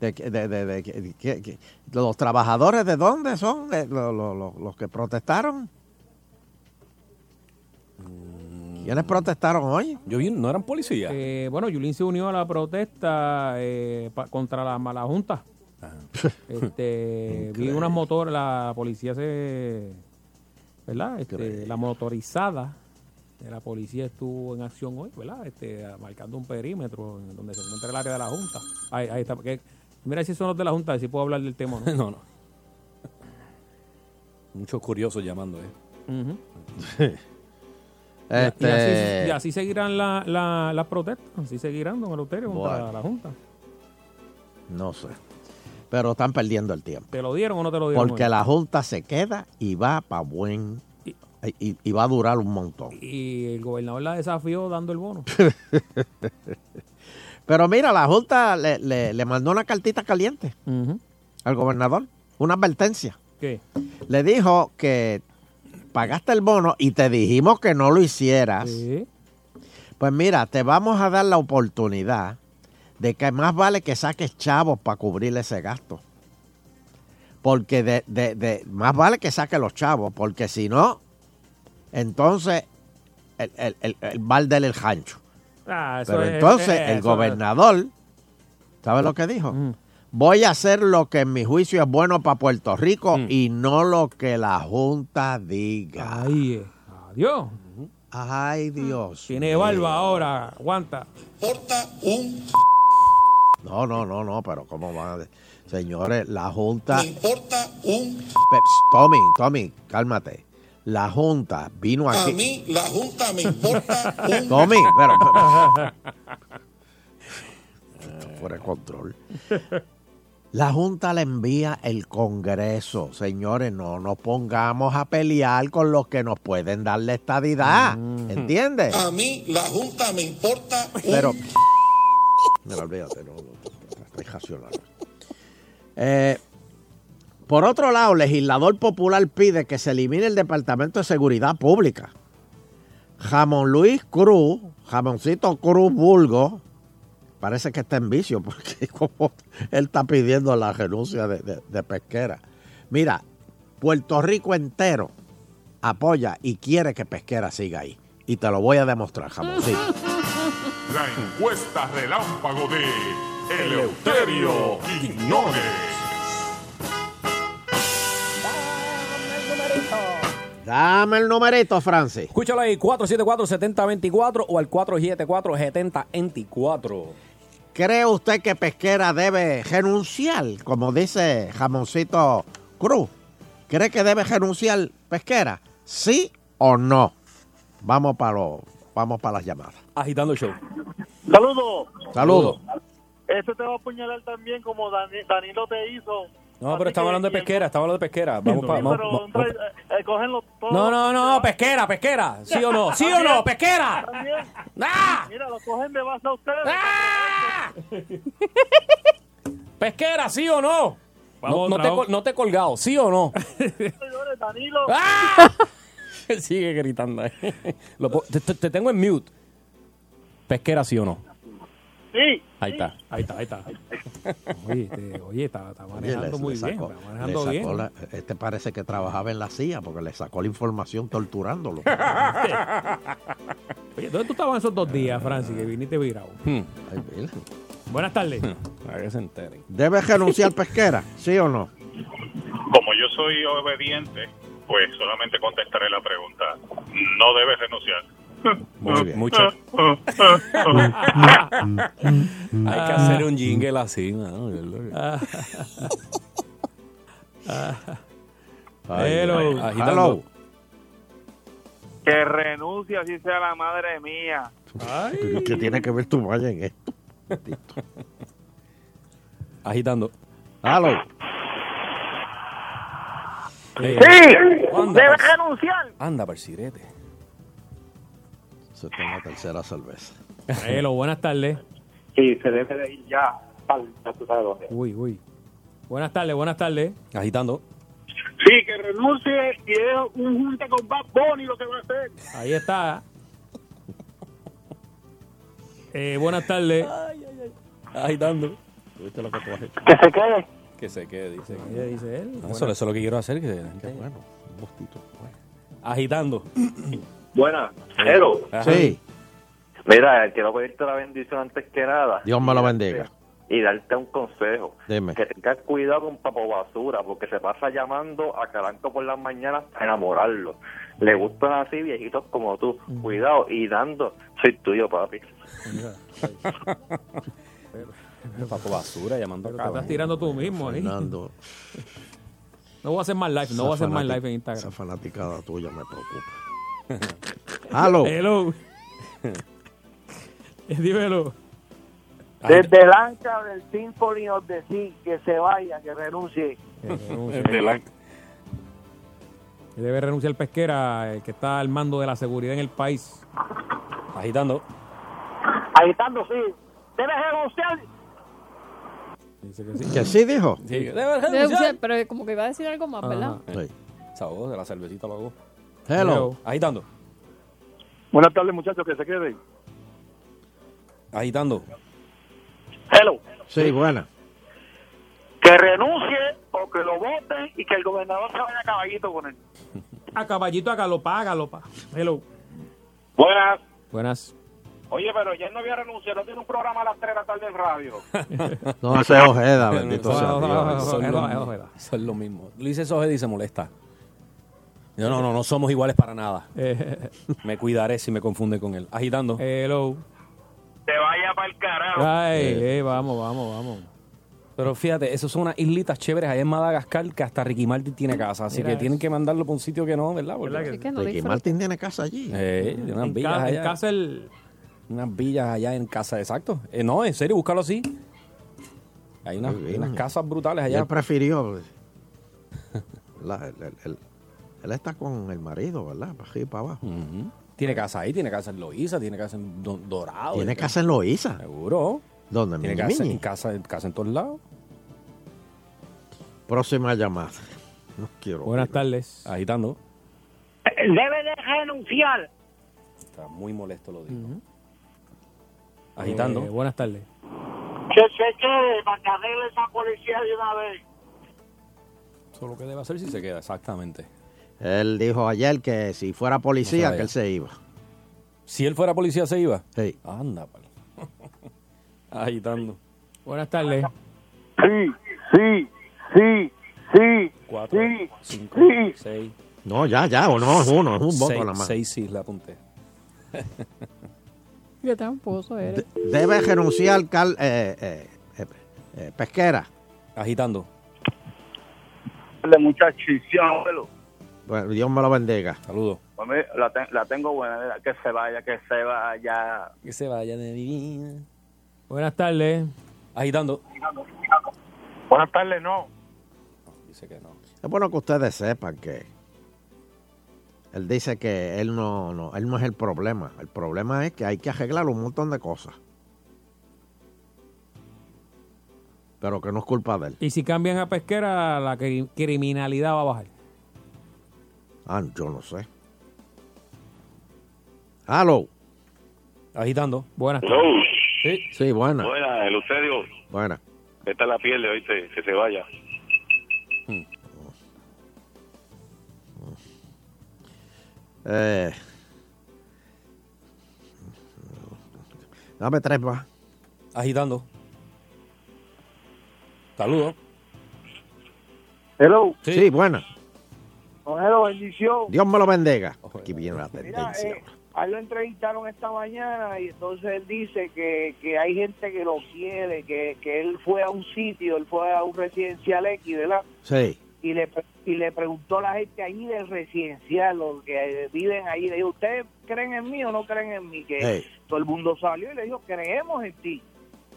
De, que- de, de- de que- ¿Los trabajadores de dónde son eh, lo- lo- lo- los que protestaron? ¿Quiénes protestaron hoy? Yo vi, no eran policías. Eh, bueno, Yulín se unió a la protesta eh, pa- contra la mala junta. Este, [LAUGHS] vi unas motores, la policía se. ¿Verdad? Este, la motorizada de la policía estuvo en acción hoy, ¿verdad? Este, marcando un perímetro en donde se encuentra el área de la junta. Ahí, ahí está. porque- mira si son los de la junta, si puedo hablar del tema no. [LAUGHS] no, no. Muchos curiosos llamando, ¿eh? Ujú. [LAUGHS] Y- Y, así, Este- y así seguirán la- la- las protestas, así seguirán, don Eleuterio, contra Bueno. la Junta. No sé. Pero están perdiendo el tiempo. ¿Te lo dieron o no te lo dieron? Porque hoy? la Junta se queda y va para buen... Y, y- y va a durar un montón. Y el gobernador la desafió dando el bono. [LAUGHS] Pero mira, la Junta le, le- le mandó una cartita caliente al gobernador, una advertencia. ¿Qué? Le dijo que pagaste el bono y te dijimos que no lo hicieras. Pues mira, te vamos a dar la oportunidad de que más vale que saques chavos para cubrir ese gasto. Porque de, de- de- más vale que saques los chavos, porque si no, entonces el, el, el, el va a arder el rancho. Ah, eso Pero es- entonces eh, el eso- gobernador, ¿sabe lo que dijo? Voy a hacer lo que en mi juicio es bueno para Puerto Rico y no lo que la Junta diga. Ay, eh, adiós. Ay, Dios. Tiene barba ahora, aguanta. No, no, no, no, pero ¿cómo van a Señores, la Junta... Me importa un... Peps, Tommy, Tommy, cálmate. La Junta vino A aquí... mí la Junta me importa [LAUGHS] un... Tommy, pero... pero- Esto fuera de control. La Junta le envía el Congreso. Señores, no nos pongamos a pelear con los que nos pueden dar la estadidad. ¿Entiendes? A mí la Junta me importa un... Pero. No. Eh, por otro lado, el legislador popular pide que se elimine el Departamento de Seguridad Pública. Jamón Luis Cruz, jamoncito Cruz Bulgo, parece que está en vicio porque [LAUGHS] él está pidiendo la renuncia de pesquera. Mira, Puerto Rico entero apoya y quiere que pesquera siga ahí. Y te lo voy a demostrar, jamoncito. [LAUGHS] La encuesta relámpago de Eleuterio Quiñones. Dame el numerito, Francis. Escúchalo ahí, 474-7024 o al 474-7024. ¿Cree usted que Pesquera debe renunciar, como dice Jamoncito Cruz? ¿Cree que debe renunciar Pesquera? ¿Sí o no? Vamos para los, vamos para las llamadas. Agitando el show. Saludos. Saludos. Ese te va a apuñalar también como Dani- Danilo te hizo. No, pero estamos hablando de pesquera, estamos hablando de pesquera. Vamos pa- vamos- Pero vamos- trae- eh, todo. No, no, no, pesquera, pesquera. ¿Sí o no? ¿Sí o no? Pesquera. ¡Ah! Mira, lo cogen de base a ustedes. Pesquera, ¿sí o no? Vamos no, te, no te he colgado, ¿sí o no? Danilo. Él [LAUGHS] sigue gritando. ahí. [LAUGHS] Lo po- te, te- te tengo en mute. Pesquera, ¿sí o no? Sí. Ahí está. Ahí está, ahí está. [LAUGHS] Oye, este, oye está, está Oye, manejando le- muy le bien. sacó- Está le manejando sacó bien. la- este parece que trabajaba en la CIA porque le sacó la información torturándolo. Oye, ¿dónde tú estabas esos dos días, Francis, que viniste virado? Hmm. Ay. Buenas tardes. Para que se enteren. ¿Debe renunciar Pesquera? ¿Sí o no? Como yo soy obediente, pues solamente contestaré la pregunta. No debe renunciar. Muy bien. Mucho. Hay que hacer un jingle así, ¿no? Ay, Hello. ay, hello. Que renuncie así sea la madre mía. Pero ¿Qué tiene que ver tu valla en esto? Agitando. Hello. Eh, Sí, anda, debe pues. renunciar. Anda, persirete. Se en la tercera cerveza. Hello, buenas tardes. Sí, se debe de ir ya. Al, ya tú sabes dónde. Uy, uy. Buenas tardes, buenas tardes. Agitando. Sí, que renuncie y es un junta con Bad Bunny lo que va a hacer. Ahí está. Eh, buenas tardes. Agitando. ¿Viste lo que tú has hecho? Que se quede. Que se quede, dice. Dice él. No, Eso, eso es lo que quiero hacer. Que, Qué bueno, un bostito. Agitando. Buena, Jero. Sí, Mira, quiero pedirte la bendición antes que nada. Dios me lo bendiga. Y darte un consejo. Dime. Que tengas cuidado con Papo Basura, porque se pasa llamando a Caranco por las mañanas para enamorarlo. Le gustan así viejitos como tú. Cuidado. Y dando, soy tuyo, papi. [LAUGHS] Papo basura llamando Pero a te estás tirando tú mismo ahí. Fernando. No voy a hacer más live, no voy a hacer más live en Instagram. Esa fanaticada tuya me preocupa. [LAUGHS] Hello. Hello. [LAUGHS] Dímelo. Desde el ancha del Symphony of the Sea, que se vaya, que renuncie. Desde la- Que Debe renunciar pesquera, el que está al mando de la seguridad en el país. Agitando. Agitando, sí. Debe renunciar. Dice que sí. ¿Que sí dijo? Sí, debe Debe renunciar. ser, pero como que iba a decir algo más, ¿verdad? Sí. De la cervecita lo hago. Hello. Agitando. Buenas tardes, muchachos, que se queden. Agitando. Hello. Sí, buena. Que renuncie o que lo voten y que el gobernador se vaya a caballito con él. [LAUGHS] A caballito, a galopá, a galopá. Hello. Buenas. Buenas. Oye, pero ya no había renunciado, no tiene un programa a las 3 de la tarde en radio. [LAUGHS] No, ese es Ojeda, [LAUGHS] bendito sea Dios. son Ojeda, lo- mismo. Lo dice Ojeda y se molesta. No, no, no, no somos iguales para nada. Eh, Me cuidaré si me confunde con él. Agitando. hello. Te vaya para el carajo. Ay, Eh. eh, vamos, vamos, vamos. Pero fíjate, esos son unas islitas chéveres allá en Madagascar que hasta Ricky Martin tiene casa. Así Mira que eso. tienen que mandarlo para un sitio que no, ¿verdad? ¿Verdad que- que no Ricky. Martin tiene casa allí. Eh, tiene unas En villas ca- en allá. casa el- Unas villas allá en casa, exacto. Eh, no, en serio, búscalo así. Hay unas, casas brutales Y allá. él prefirió. [LAUGHS] la- el- el- el- él está con el marido, ¿verdad? Para arriba y para abajo. Tiene casa ahí, tiene casa en Loíza, tiene casa en Do- Dorado. Tiene casa en Loíza. Seguro. ¿Dónde? Tiene Mini, casa, Mini? en casa, en casa en todos lados. Próxima llamada. No quiero. Buenas tardes. Agitando. Debe de renunciar. Está muy molesto lo digo. Agitando. Eh, buenas tardes. Que se quede para que arregle esa policía de una vez. Eso es lo que debe hacer si se queda, exactamente. Él dijo ayer que si fuera policía, que él se iba. Si él fuera policía, ¿se iba? Sí. Anda, pal. [LAUGHS] Agitando. Buenas tardes. Sí, sí, sí, sí. Cuatro, sí, cinco, sí. seis. No, ya, ya, o no, es uno, es un voto nada más. Seis sí, la apunté. [LAUGHS] Qué tramposo eres. Debe renunciar Cal, eh, eh, eh, eh, Pesquera. Agitando. Abuelo. Bueno, Dios me lo bendiga. Saludos. Pues mira, la, ten- la tengo buena, que se vaya, que se vaya. Que se vaya de mi vida. Buenas tardes. Agitando. Buenas tardes, no. Dice que no. Es bueno que ustedes sepan que él dice que él no, no, él no es el problema. El problema es que hay que arreglar un montón de cosas. Pero que no es culpa de él. Y si cambian a pesquera, la cri- criminalidad va a bajar. Ah, yo no sé. Hello. Agitando. Buenas Hello. Sí. Sí, buena. Buena, Eleuterio. Buena. Esta la pierde, oíste, que se vaya. Eh, dame tres más. Agitando. Saludos. Hello. Sí, buena. Hello, bendición. Dios me lo bendiga. Aquí viene la Mira, tendencia. eh, a él lo entrevistaron esta mañana y entonces él dice que, que hay gente que lo quiere, que, que él fue a un sitio, él fue a un residencial X, ¿verdad? Sí. Y le, y le preguntó a la gente ahí del residencial, los que eh, viven ahí, le dijo, ¿ustedes creen en mí o no creen en mí? Que Hey. todo el mundo salió y le dijo, creemos en ti,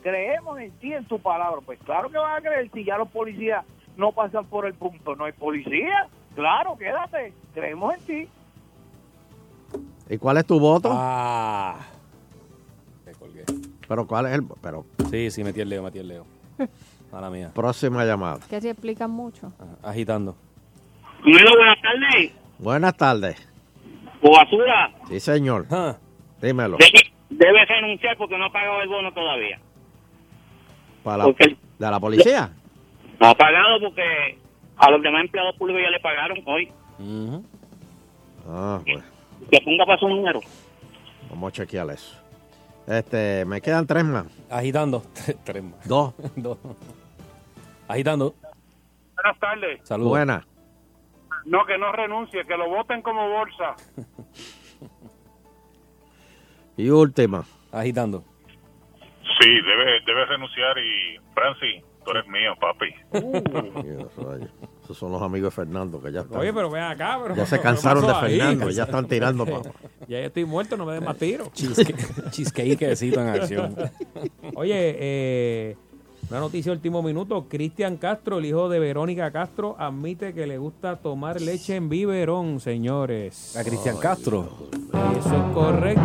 creemos en ti, en tu palabra. Pues claro que van a creer si ya los policías no pasan por el punto, no hay policía. Claro, quédate, creemos en ti. ¿Y cuál es tu voto? Ah. Me colgué. Pero cuál es el. Pero Sí, sí, metí el leo, metí el leo. Mala mía. próxima llamada. Que se explican mucho. Agitando. Bueno, buenas tardes. Buenas tardes. O basura, Sí, señor. Ah. Dímelo. debe, debe renunciar porque no ha pagado el bono todavía. Para la, porque- ¿De la policía? No ha pagado porque a los demás empleados públicos ya le pagaron hoy. Ah, pues Que ponga para su número. vamos a chequear eso. Este, me quedan tres más. Agitando. [LAUGHS] Tres más. Dos. [LAUGHS] Dos. Agitando. Buenas tardes. Saludos. Buena. No, que no renuncie, que lo voten como bolsa. [LAUGHS] Y última. Agitando. Sí, debe, debe renunciar y, Francis, tú eres mío, papi. [LAUGHS] Rayos. Esos son los amigos de Fernando que ya están. Oye, pero ven acá. Pero, Ya se [LAUGHS] ¿qué cansaron de ahí? Fernando, ya están tirando pa- ya estoy muerto, no me den más tiros. Chisqueíquecito en acción. Oye, eh, una noticia de último minuto. Cristian Castro, el hijo de Verónica Castro, admite que le gusta tomar leche en biberón, señores. A Cristian Castro. Eso es correcto.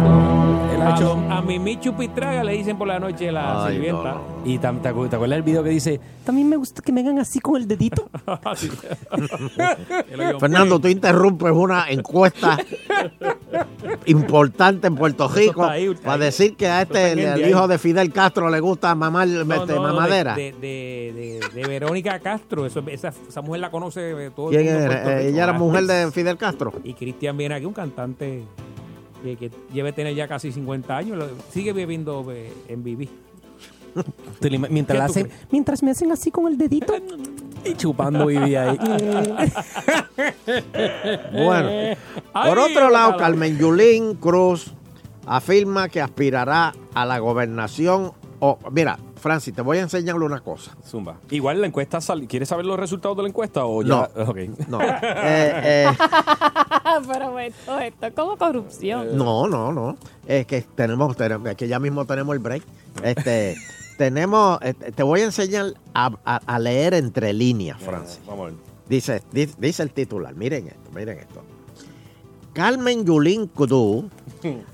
Él ha a, hecho- a Mimi Chupitraga le dicen por la noche la Ay, sirvienta. Y tam- te, acu- te acuerdas del video que dice, también me gusta que me hagan así con el dedito. [LAUGHS] Fernando, tú interrumpes una encuesta importante en Puerto Rico ahí, para ahí. decir que a este, el el hijo ahí. de Fidel Castro le gusta mamar No, este, no, no, De, de, de- de Verónica Castro. Eso, esa, esa mujer la conoce todo el ¿Quién mundo. en era? Eh, Rico. ella era Ah, mujer de Fidel Castro. Y Cristian viene aquí, un cantante que, que debe tener ya casi 50 años. lo- sigue viviendo eh, en Viví. [LAUGHS] Mientras, ¿Qué la tú hacen, mientras me hacen así con el dedito [LAUGHS] y chupando vivía ahí. [LAUGHS] Bueno, por otro lado. Carmen Yulín Cruz afirma que aspirará a la gobernación o- mira, Francis, te voy a enseñarle una cosa. Zumba. Igual la encuesta sal- ¿Quieres saber los resultados de la encuesta o No. ya? [LAUGHS] Ok. No. [LAUGHS] Eh, eh, [LAUGHS] Pero esto, esto es como corrupción. no, no, no. Es que tenemos, tenemos- es que ya mismo tenemos el break. Este, tenemos, eh, te voy a enseñar a, a- a leer entre líneas, Francis. Vamos a ver. Dice, di- dice el titular, miren esto, miren esto. Carmen Yulín Cruz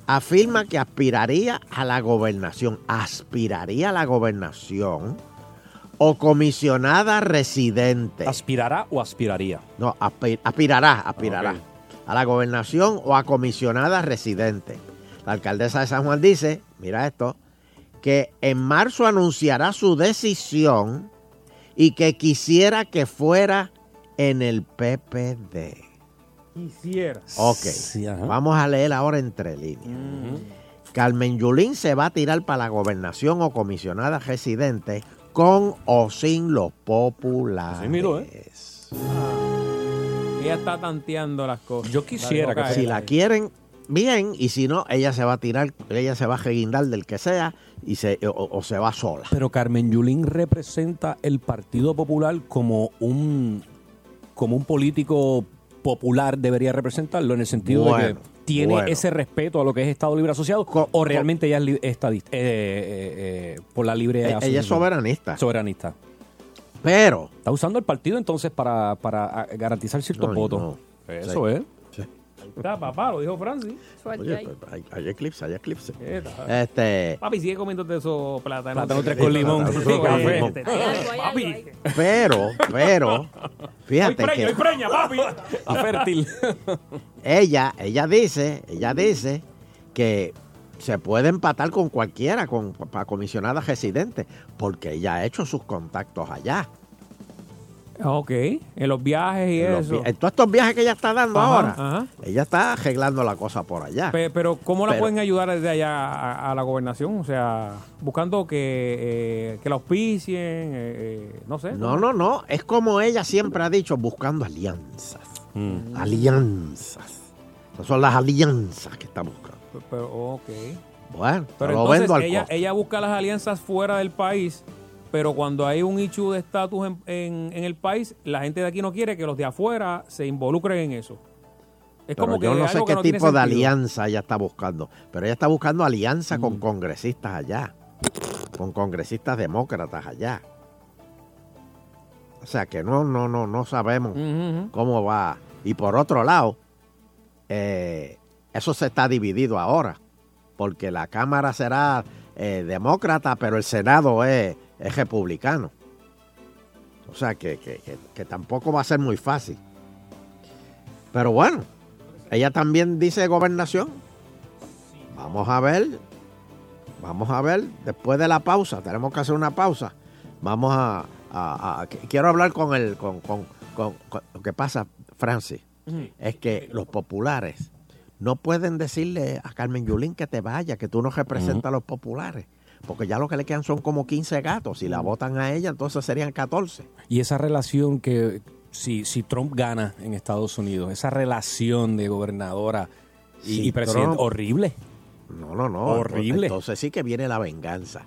afirma que aspiraría a la gobernación, aspiraría a la gobernación o comisionada residente. ¿Aspirará o aspiraría? No, aspi- aspirará, aspirará a la gobernación o a comisionada residente. La alcaldesa de San Juan dice, mira esto, que en marzo anunciará su decisión y que quisiera que fuera en el PPD. Quisiera. Ok, vamos a leer ahora entre líneas. Carmen Yulín se va a tirar para la gobernación o comisionada residente con o sin los populares. Así miro, ¿eh? Ella está tanteando las cosas. Yo quisiera que Si la quieren, bien, y si no, ella se va a tirar, ella se va a reguindar del que sea y se, o, o se va sola. Pero Carmen Yulín representa el Partido Popular como un como un político popular debería representarlo en el sentido de que tiene bueno. ese respeto a lo que es Estado Libre Asociado o realmente ella es estadista, eh, eh, eh, por la libre E- ella es asociación? soberanista. Soberanista. Pero Está usando el partido entonces para, para garantizar ciertos No, votos. no. Eso Sí. es. Está, papá, lo dijo Francis. Oye, pues, hay, hay eclipse, hay eclipse. Está. Este, Papi, sigue comiendo de esos plátanos. Plátano tres con limón. Papi. pero, pero, fíjate Hoy preña, que hoy preña, papi. A fértil. ella, ella dice, ella dice que se puede empatar con cualquiera, con para comisionada residente, porque ella ha hecho sus contactos allá. Ok, en los viajes y En eso. vi- en todos estos viajes que ella está dando Ajá, ahora, ajá. ella está arreglando la cosa por allá. Pe- Pero, ¿cómo la Pero- pueden ayudar desde allá a, a la gobernación? O sea, buscando que, eh, que la auspicien, eh, eh, no sé. No, no, no. Es como ella siempre ha dicho, buscando alianzas. Mm. Alianzas. Esas son las alianzas que está buscando. Pero, ok. Bueno, Pero lo entonces vendo al ella, costo. ella busca las alianzas fuera del país, pero cuando hay un issue de estatus en, en- en el país, la gente de aquí no quiere que los de afuera se involucren en eso. Es Pero como que yo no algo sé que qué no tipo de. Mm. alianza ella está buscando. Pero ella está buscando alianza con congresistas allá. Con congresistas demócratas allá. O sea que no, no, no, no sabemos cómo va. Y por otro lado, eh, eso se está dividido ahora. Porque la Cámara será eh, demócrata, pero el Senado es, es republicano. O sea que, que- que- que tampoco va a ser muy fácil. Pero bueno, ella también dice gobernación. Vamos a ver. Vamos a ver. Después de la pausa, tenemos que hacer una pausa. Vamos a. a- a- qu- quiero hablar con el. Con, con- con- con- lo que pasa, Francis, es que los populares no pueden decirle a Carmen Yulín que te vaya, que tú no representas a los populares. Porque ya lo que le quedan son como 15 gatos. Si la votan a ella, entonces serían 14. Y esa relación que si, si Trump gana en Estados Unidos, esa relación de gobernadora y, Si y presidente, Trump- horrible. No, no, no. Horrible. Entonces sí que viene la venganza.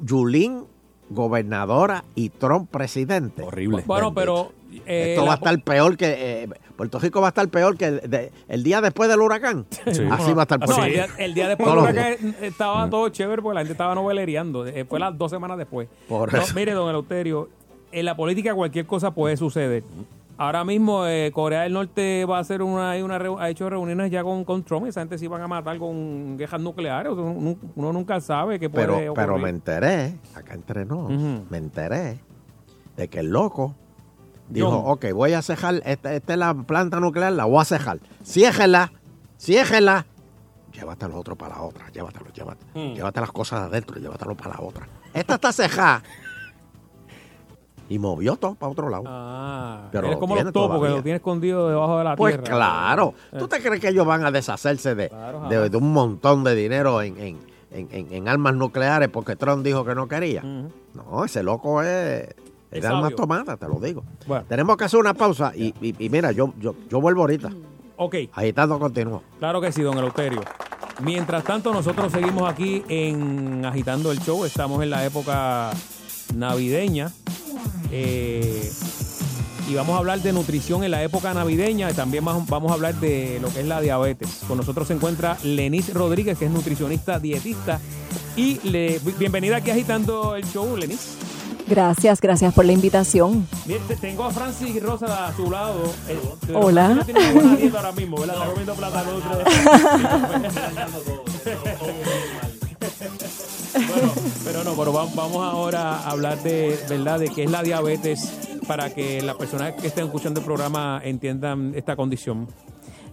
Yulín, gobernadora y Trump, presidente. Horrible. Bueno, pero... eh, Esto va a estar peor que. eh, Puerto Rico va a estar peor que el, de- el día después del huracán. Así va a estar No, Puerto el, día, el día después del huracán estaba todo chévere porque la gente estaba novelereando. Eh, Fue las dos semanas después. Por No, eso. mire, don Eleuterio, en la política cualquier cosa puede suceder. Ahora mismo eh, Corea del Norte va a hacer una, hay una ha hecho reuniones ya con, con Trump. Esa gente sí van a matar con guerras nucleares. Uno, uno nunca sabe que puede Pero, pero me enteré, acá entre nos, me enteré de que el loco dijo, John. ok, voy a cejar, esta, esta es la planta nuclear, la voy a cejar. Ciéjela, ciéjela. Llévate los otros para la otra, llévatelo, llévate. Mm. Llévate las cosas de adentro, llévatelo para la otra. Esta está cejada. Y movió todo para otro lado. Ah, Pero es como los topos que lo tiene escondido debajo de la Pues tierra. claro. Eh. ¿Tú te crees que ellos van a deshacerse de, Claro, de, un montón de dinero en, en- en- en- en armas nucleares porque Trump dijo que no quería? No, ese loco es... Es sabio. alma tomada, te lo digo. Bueno. Tenemos que hacer una pausa y, y- y mira, yo, yo, yo vuelvo ahorita. Ok, Agitando continúo. claro que sí, don Eleuterio. Mientras tanto, nosotros seguimos aquí en Agitando el Show. Estamos en la época navideña. Eh, y vamos a hablar de nutrición en la época navideña. Y también vamos a hablar de lo que es la diabetes. Con nosotros se encuentra Lenis Rodríguez, que es nutricionista dietista. Y le, bienvenida aquí a Agitando el Show, Lenis. Gracias, gracias por la invitación. Bien, te- Tengo a Francis Rosa a su lado. Eh, Hola. No tiene ahora mismo, ¿verdad? Está comiendo plátano bueno, pero no, pero va- vamos ahora a hablar de, ¿verdad? De qué es la diabetes para que las personas que estén escuchando el programa entiendan esta condición.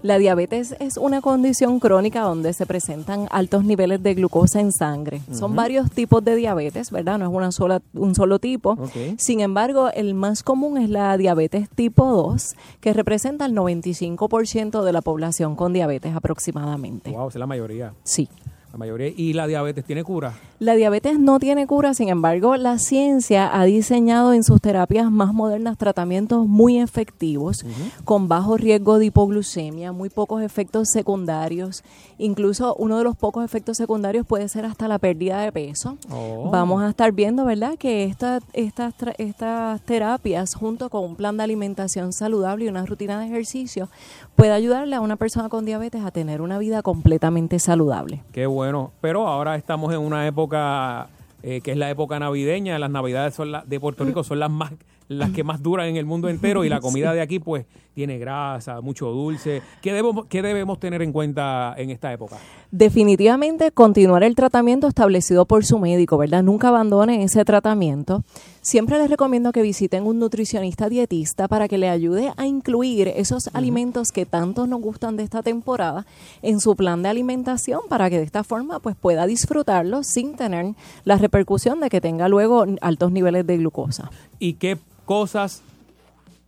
La diabetes es una condición crónica donde se presentan altos niveles de glucosa en sangre. Son varios tipos de diabetes, ¿verdad? No es una sola, un solo tipo. Sin embargo, el más común es la diabetes tipo 2, que representa el 95% de la población con diabetes aproximadamente. Wow, es la mayoría. Sí. La mayoría. ¿Y la diabetes tiene cura? La diabetes no tiene cura, sin embargo, la ciencia ha diseñado en sus terapias más modernas tratamientos muy efectivos, con bajo riesgo de hipoglucemia, muy pocos efectos secundarios. Incluso uno de los pocos efectos secundarios puede ser hasta la pérdida de peso. Oh. Vamos a estar viendo, ¿verdad?, que esta- estas, tra- estas terapias, junto con un plan de alimentación saludable y una rutina de ejercicio, puede ayudarle a una persona con diabetes a tener una vida completamente saludable. Qué bueno. Pero ahora estamos en una época eh, que es la época navideña. Las navidades son de Puerto Rico son las más las que más duran en el mundo entero y la [LAUGHS] comida de aquí pues tiene grasa, mucho dulce. ¿Qué debemos, qué debemos tener en cuenta en esta época? Definitivamente continuar el tratamiento establecido por su médico, ¿verdad? Nunca abandonen ese tratamiento. Siempre les recomiendo que visiten un nutricionista dietista para que le ayude a incluir esos alimentos que tanto nos gustan de esta temporada en su plan de alimentación para que de esta forma pues pueda disfrutarlos sin tener la repercusión de que tenga luego altos niveles de glucosa. ¿Y qué cosas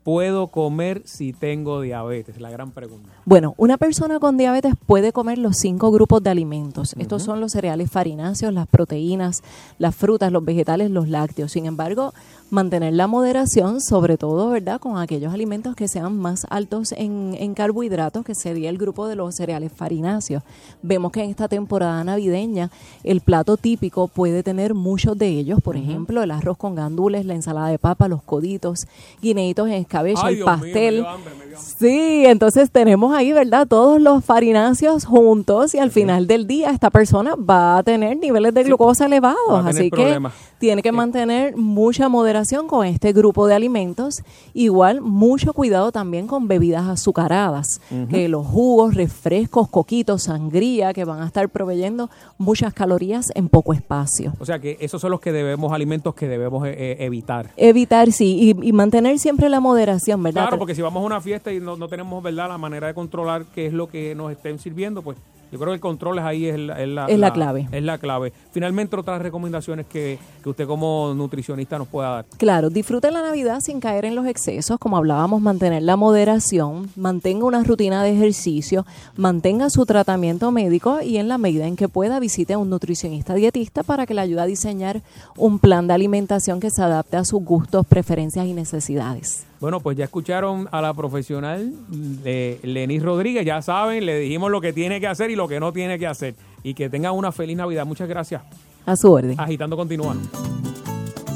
puedo comer si tengo diabetes? La gran pregunta. Bueno, una persona con diabetes puede comer los cinco grupos de alimentos. Estos son los cereales farináceos, las proteínas, las frutas, los vegetales, los lácteos. Sin embargo, mantener la moderación, sobre todo, ¿verdad? Con aquellos alimentos que sean más altos en, en carbohidratos, que sería el grupo de los cereales farináceos. Vemos que en esta temporada navideña el plato típico puede tener muchos de ellos. Por ejemplo, el arroz con gandules, la ensalada de papa, los coditos, guineitos en escabeche, el Dios mío, me pastel. dio hambre, Sí, entonces tenemos ahí, ¿verdad? Todos los farináceos juntos y al final del día esta persona va a tener niveles de glucosa elevados. Así problemas. que tiene que mantener mucha moderación con este grupo de alimentos. Igual, mucho cuidado también con bebidas azucaradas, que los jugos, refrescos, coquitos, sangría, que van a estar proveyendo muchas calorías en poco espacio. O sea que esos son los que debemos, alimentos que debemos eh, eh, evitar. Evitar, sí, y, y mantener siempre la moderación, ¿verdad? Claro, porque si vamos a una fiesta y no, no tenemos verdad la manera de controlar qué es lo que nos estén sirviendo, pues yo creo que el control es ahí es la, es la, Es la clave. Es la clave. Finalmente, otras recomendaciones que, que usted como nutricionista nos pueda dar. Claro, disfrute la Navidad sin caer en los excesos, como hablábamos, mantener la moderación, mantenga una rutina de ejercicio, mantenga su tratamiento médico y en la medida en que pueda visite a un nutricionista dietista para que le ayude a diseñar un plan de alimentación que se adapte a sus gustos, preferencias y necesidades. Bueno, pues ya escucharon a la profesional de Lenis Rodríguez, ya saben, le dijimos lo que tiene que hacer y lo que no tiene que hacer. Y que tengan una feliz Navidad. Muchas gracias. A su orden. Agitando continúa.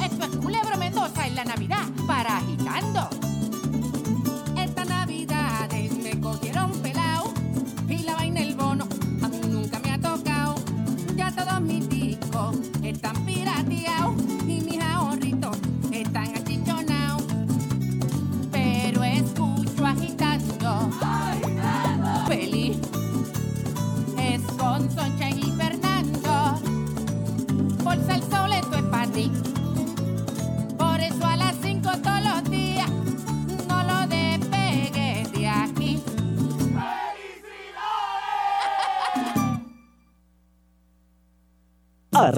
Esto es Culebro Mendoza en la Navidad para agitando.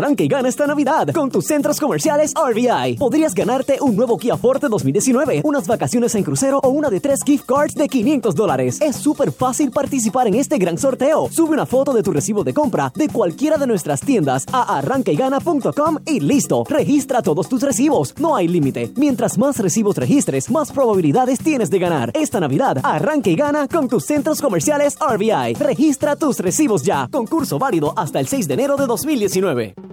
Arranca y gana esta Navidad con tus centros comerciales RBI. Podrías ganarte un nuevo Kia Forte 2019, unas vacaciones en crucero o una de tres gift cards de 500 dólares. Es súper fácil participar en este gran sorteo. Sube una foto de tu recibo de compra de cualquiera de nuestras tiendas a arrancaygana.com y listo. Registra todos tus recibos. No hay límite. Mientras más recibos registres, más probabilidades tienes de ganar. Esta Navidad, arranca y gana con tus centros comerciales RBI. Registra tus recibos ya. Concurso válido hasta el 6 de enero de 2019.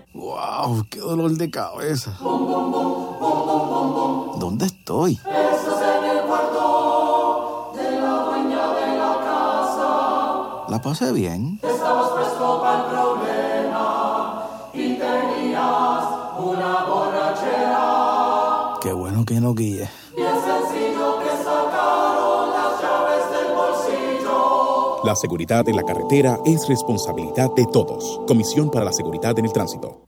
¡Wow! ¡Qué dolor de cabeza! ¿Dónde estoy? Estás en el cuarto de la dueña de la casa. La pasé bien. Estabas presto para el problema y tenías una borrachera. Qué bueno que no guíe. Bien sencillo que sacaron las llaves del bolsillo. La seguridad en la carretera es responsabilidad de todos. Comisión para la Seguridad en el Tránsito.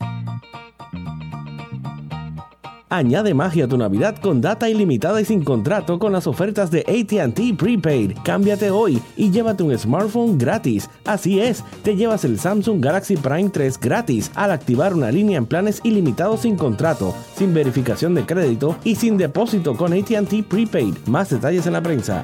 Añade magia a tu Navidad con data ilimitada y sin contrato con las ofertas de ATT Prepaid. Cámbiate hoy y llévate un smartphone gratis. Así es, te llevas el Samsung Galaxy Prime 3 gratis al activar una línea en planes ilimitados sin contrato, sin verificación de crédito y sin depósito con ATT Prepaid. Más detalles en la prensa.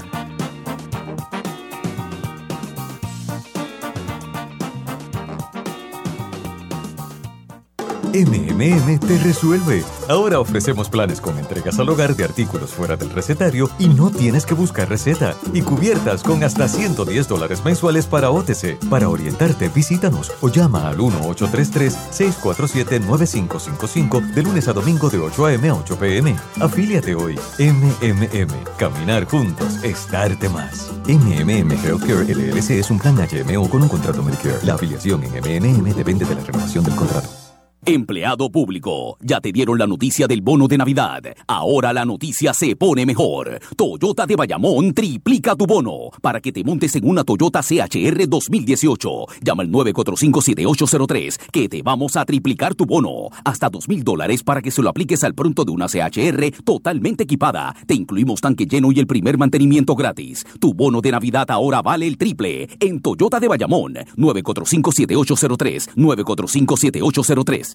MMM te resuelve. Ahora ofrecemos planes con entregas al hogar de artículos fuera del recetario y no tienes que buscar receta. Y cubiertas con hasta 110 dólares mensuales para OTC. Para orientarte, visítanos o llama al 1-833-647-9555 de lunes a domingo de 8 a.m. a 8 p.m. Afíliate hoy. MMM. Caminar juntos es darte más. MMM Healthcare LLC es un plan HMO con un contrato Medicare. La afiliación en MMM depende de la renovación del contrato. Empleado público, ya te dieron la noticia del bono de Navidad. Ahora la noticia se pone mejor. Toyota de Bayamón triplica tu bono para que te montes en una Toyota CHR 2018. Llama al 945-7803 que te vamos a triplicar tu bono. Hasta dos mil dólares para que se lo apliques al pronto de una CHR totalmente equipada. Te incluimos tanque lleno y el primer mantenimiento gratis. Tu bono de Navidad ahora vale el triple en Toyota de Bayamón. 945-7803. 945-7803.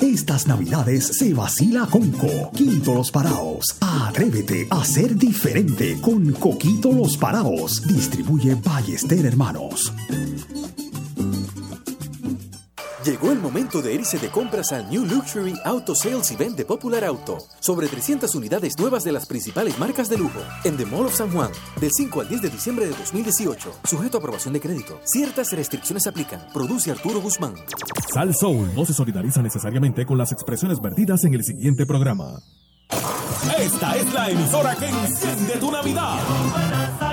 Estas navidades se vacila con Coquito Los Paraos. Atrévete a ser diferente con Coquito Los Paraos. Distribuye Ballester Hermanos. Llegó el momento de irse de compras al New Luxury Auto Sales Event de Popular Auto. Sobre 300 unidades nuevas de las principales marcas de lujo en The Mall of San Juan, del 5 al 10 de diciembre de 2018. Sujeto a aprobación de crédito. Ciertas restricciones aplican. Produce Arturo Guzmán. Sal Soul no se solidariza necesariamente con las expresiones vertidas en el siguiente programa. Esta es la emisora que enciende tu Navidad.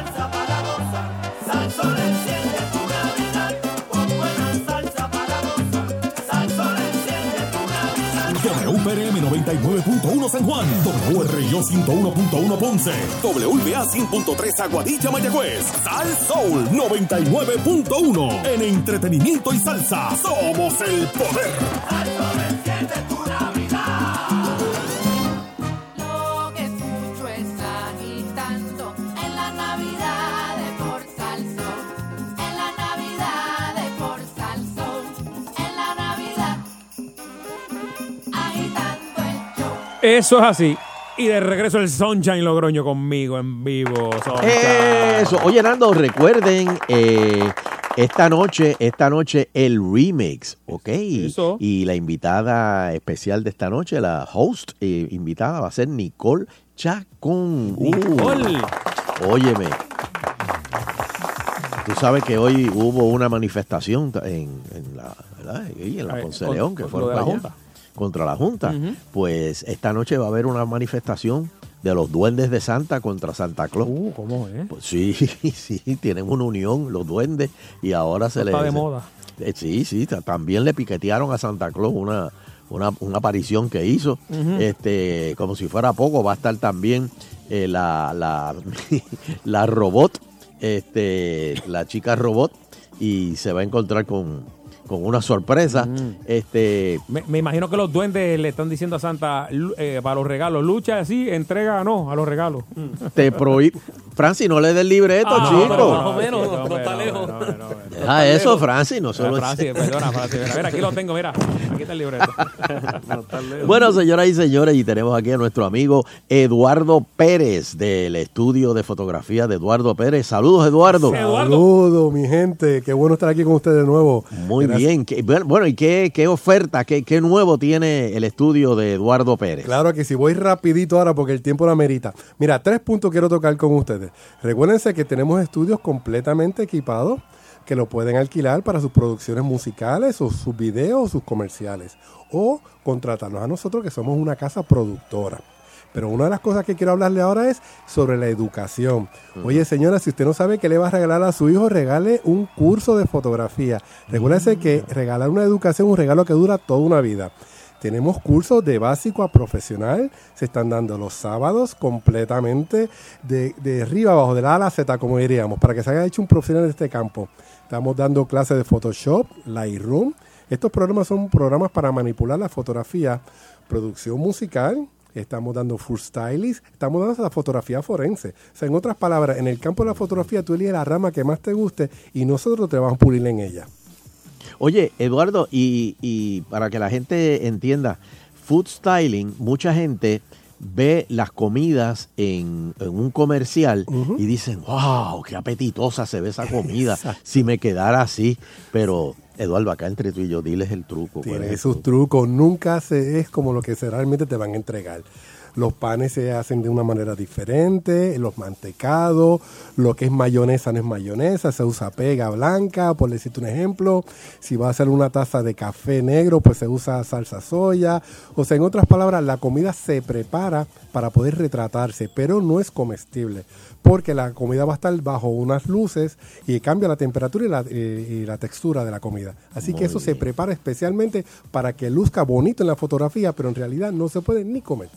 WPRM 99.1 San Juan, WRIO 101.1 Ponce, WBA 100.3 Aguadilla Mayagüez, Sal Soul 99.1 en entretenimiento y salsa. Somos el poder. Eso es así. Y de regreso el Sunshine Logroño conmigo en vivo. Sunshine. Eso. Oye, Nando, recuerden eh, esta noche, esta noche el remix, ¿ok? Y la invitada especial de esta noche, la host eh, invitada va a ser Nicole Chacón. Uh, Nicole. óyeme. Tú sabes que hoy hubo una manifestación en, en la, ¿verdad? En la Ponce León, que fue la Junta. Contra la Junta. Pues esta noche va a haber una manifestación de los duendes de Santa contra Santa Claus. Uh, ¿Cómo es? Pues sí, [LAUGHS] sí, tienen una unión los duendes y ahora se Está les de moda. Eh, sí, sí, ta- también le piquetearon a Santa Claus una, una, una aparición que hizo. Este Como si fuera poco, va a estar también eh, la, la, [LAUGHS] la robot, este, la chica robot, y se va a encontrar con, con una sorpresa. Este, Me, me imagino que los duendes le están diciendo a Santa eh, para los regalos, lucha así, entrega no a los regalos. te prohíbe. Francis, no le des libreto, Ah, chico. más o menos, pero está lejos. Deja eso, Francis, no solo Francis, perdona, Francis. Mira, mira, aquí lo tengo, mira. Aquí está el libreto. [LAUGHS] Bueno, señoras y señores, y tenemos aquí a nuestro amigo Eduardo Pérez del estudio de fotografía de Eduardo Pérez. Saludos, Eduardo. Saludos, mi gente. Qué bueno estar aquí con ustedes de nuevo. Muy Gracias. Bien. ¿Qué- Bueno, ¿y qué, qué oferta, qué, qué nuevo tiene el estudio de Eduardo Pérez? Claro que sí, voy rapidito ahora porque el tiempo lo amerita. Mira, tres puntos quiero tocar con ustedes. Recuérdense que tenemos estudios completamente equipados que lo pueden alquilar para sus producciones musicales o sus videos o sus comerciales. O contratarnos a nosotros que somos una casa productora. Pero una de las cosas que quiero hablarle ahora es sobre la educación. Oye, señora, si usted no sabe qué le va a regalar a su hijo, regale un curso de fotografía. Recuérdese que regalar una educación es un regalo que dura toda una vida. Tenemos cursos de básico a profesional. Se están dando los sábados completamente de, de arriba abajo, de la A a la Z, como diríamos, para que se haya hecho un profesional de este campo. Estamos dando clases de Photoshop, Lightroom. Estos programas son programas para manipular la fotografía, producción musical. Estamos dando full stylist, estamos dando la fotografía forense. O sea, en otras palabras, en el campo de la fotografía tú eliges la rama que más te guste y nosotros te vamos a pulir en ella. Oye, Eduardo, y, y para que la gente entienda, food styling, mucha gente ve las comidas en, en un comercial y dicen, wow, qué apetitosa se ve esa comida, [LAUGHS] si me quedara así. Pero, Eduardo, acá entre tú y yo, diles el truco. ¿cuál es Tiene sus trucos, nunca se es como lo que realmente te van a entregar. Los panes se hacen de una manera diferente, los mantecados, lo que es mayonesa no es mayonesa, se usa pega blanca, por decirte un ejemplo. Si va a hacer una taza de café negro, pues se usa salsa soya. O sea, en otras palabras, la comida se prepara para poder retratarse, pero no es comestible, porque la comida va a estar bajo unas luces y cambia la temperatura y la, eh, y la textura de la comida. Así que eso se prepara especialmente para que luzca bonito en la fotografía, pero en realidad no se puede ni comer.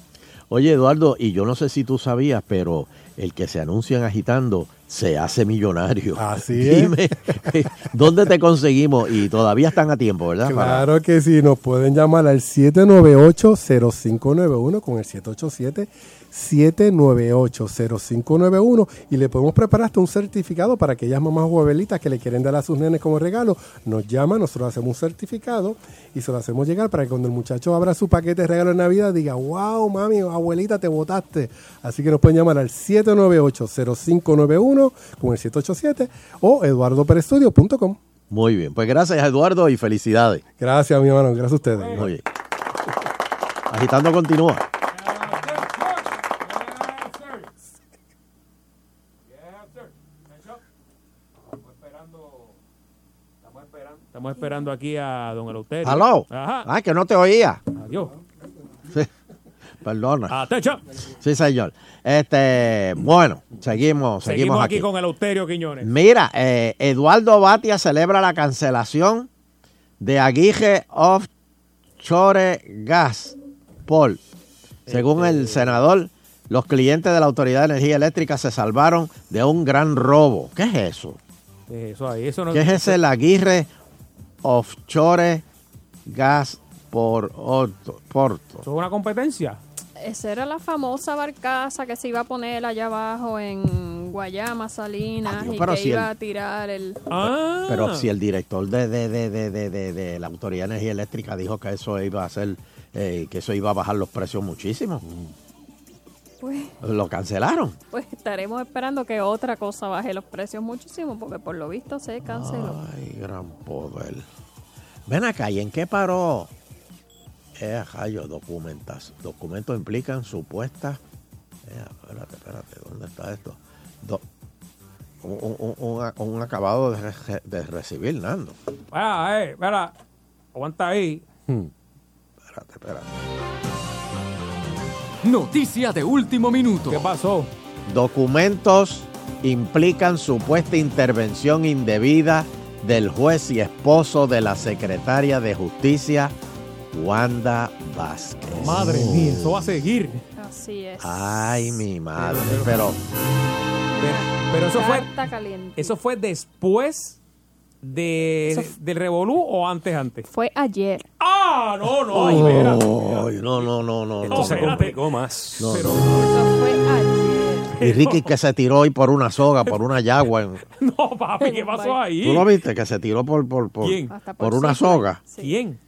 Oye, Eduardo, y yo no sé si tú sabías, pero el que se anuncian agitando se hace millonario. Así [LAUGHS] es. Dime, [LAUGHS] ¿dónde te conseguimos? Y todavía están a tiempo, ¿verdad? Para- Claro que sí, nos pueden llamar al 798-0591 con el 787. 798-0591 y le podemos preparar hasta un certificado para aquellas mamás o abuelitas que le quieren dar a sus nenes como regalo. Nos llaman, nosotros hacemos un certificado y se lo hacemos llegar para que cuando el muchacho abra su paquete de regalo de Navidad diga, wow, mami, abuelita, te votaste. Así que nos pueden llamar al 798-0591 con el 787 o eduardoperestudio.com. Muy bien, pues gracias, Eduardo, y felicidades. Gracias, mi hermano, gracias a ustedes. Muy bien. Agitando continúa. Estamos esperando aquí a don Eleuterio. ¿Aló? Ajá. Ah, que no te oía. Adiós. Sí. Perdona. Atención. Sí, señor. Este, bueno, seguimos, seguimos, Seguimos aquí aquí. con Eleuterio Quiñones. Mira, eh, Eduardo Batia celebra la cancelación de Aguije Offshore Gas Paul. Según Este el senador, los clientes de la Autoridad de Energía Eléctrica se salvaron de un gran robo. ¿Qué es eso? Eso ahí, eso no ¿Qué es ese el Aguirre Offshore Gas por Orto- Porto? ¿Eso es una competencia? Esa era la famosa barcaza que se iba a poner allá abajo en Guayama, Salinas, Adiós, y pero que si iba el- a tirar el... Ah. Pero si el director de, de, de, de, de, de- de la Autoridad de Energía Eléctrica dijo que eso iba a hacer, eh, que eso iba a bajar los precios muchísimo, Pues, lo cancelaron. pues estaremos esperando que otra cosa baje los precios muchísimo, porque por lo visto se canceló. Ay, gran poder. Ven acá, ¿y en qué paró? Eh, rayo, documentas. Documentos implican supuestas. Eh, espérate, espérate, ¿dónde está esto? Do- un, un- un- un acabado de, re- de recibir, Nando. Ah, eh, espera. Aguanta ahí. Espérate, espérate. Noticia de último minuto. ¿Qué pasó? Documentos implican supuesta intervención indebida del juez y esposo de la secretaria de Justicia, Wanda Vázquez. Madre mía, eso va a seguir. Así es. Ay, mi madre. Pero Pero eso fue, eso fue después de, Eso del revolú o antes antes. Fue ayer. Ah, no, no, Ay, espera. no, no, no, no, Esto no. se complicó más. No, Eso fue ayer. Y Ricky que se tiró hoy por una soga, por una yagua. en- [LAUGHS] No, papi, ¿qué pasó ahí? ¿Tú lo viste? Que se tiró por, por, por, ¿Quién? Hasta por por una soga. Sí. ¿Quién?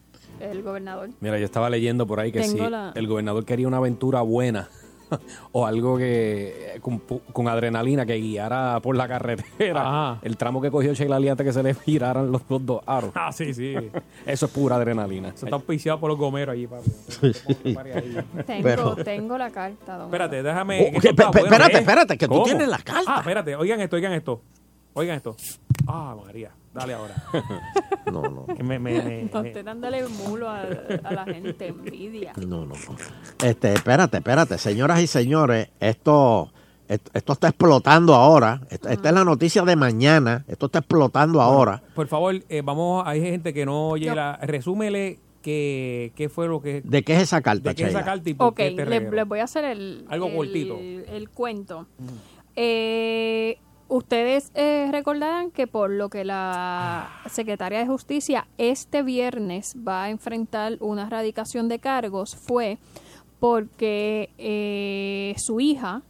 El gobernador. Mira, yo estaba leyendo por ahí que Tengo si la- el gobernador quería una aventura buena [LAUGHS] o algo que eh, con, pu- con adrenalina que guiara por la carretera, Ajá. el tramo que cogió Sheila Lee antes que se le giraran los, los dos aros. Ah, sí, sí. [LAUGHS] Eso es pura adrenalina. Eso está auspiciado por los gomeros allí, papi. Tengo, Pero- tengo la carta, don Espérate, déjame. Oh, que espérate, espérate, que tú ¿Cómo? tienes la carta. Ah, espérate, oigan esto, oigan esto. Oigan esto. Ah, María, dale ahora. [LAUGHS] No, no. Que me- me- me- No me- esté dándole mulo a, a la gente, envidia. No, no, no. Este, espérate, espérate, señoras y señores, esto, esto, esto está explotando ahora. Esta, esta es la noticia de mañana. Esto está explotando ahora. Por favor, eh, vamos, hay gente que no oye Yo- la... Resúmele qué, qué fue lo que... ¿De qué es esa carta, ¿De qué es esa carta y por Ok, qué les voy a hacer el, Algo el, cortito. el cuento. Eh, ustedes eh, recordarán que por lo que la secretaria de Justicia este viernes va a enfrentar una erradicación de cargos fue porque eh, su hija,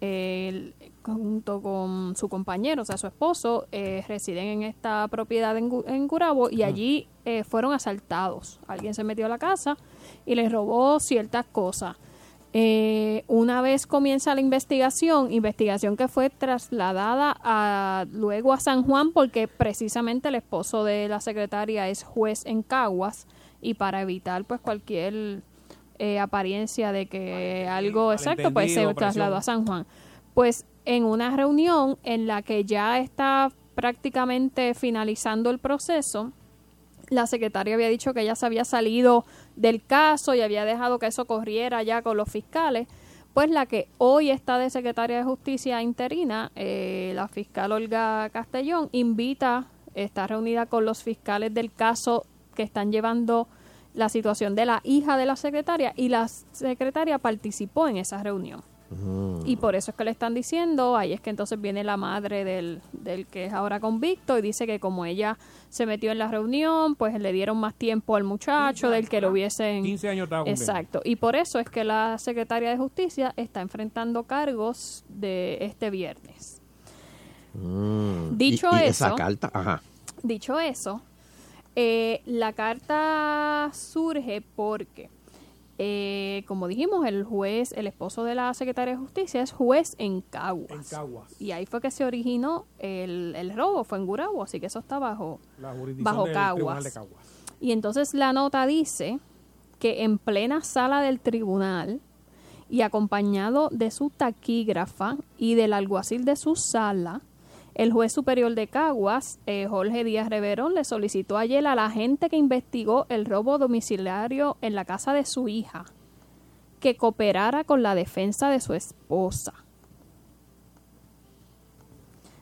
eh, junto con su compañero, o sea, su esposo, eh, residen en esta propiedad en, en Gurabo y allí eh, fueron asaltados. Alguien se metió a la casa y les robó ciertas cosas. Eh, una vez comienza la investigación, investigación que fue trasladada a, luego a San Juan porque precisamente el esposo de la secretaria es juez en Caguas y para evitar pues cualquier eh, apariencia de que algo exacto pues se trasladó a. San Juan. Pues en una reunión en la que ya está prácticamente finalizando el proceso, la secretaria había dicho que ella se había salido del caso y había dejado que eso corriera ya con los fiscales. Pues la que hoy está de secretaria de justicia interina, eh, la fiscal Olga Castellón, invita, está reunida con los fiscales del caso que están llevando la situación de la hija de la secretaria y la secretaria participó en esa reunión. Y por eso es que le están diciendo, ahí es que entonces viene la madre del, del que es ahora convicto y dice que como ella se metió en la reunión, pues le dieron más tiempo al muchacho del que lo hubiesen... 15 años estaba. Exacto. Y por eso es que la secretaria de Justicia está enfrentando cargos de este viernes. Mm, Dicho y- y esa eso- carta, ajá. Dicho eso, eh, la carta surge porque, eh, como dijimos, el juez, el esposo de la secretaria de Justicia es juez en Caguas. En Caguas. Y ahí fue que se originó el, el robo, fue en Gurabo, así que eso está bajo, La jurisdicción bajo Caguas. De Caguas. Y entonces la nota dice que en plena sala del tribunal y acompañado de su taquígrafa y del alguacil de su sala, el juez superior de Caguas, eh, Jorge Díaz Reverón, le solicitó ayer a la gente que investigó el robo domiciliario en la casa de su hija que cooperara con la defensa de su esposa.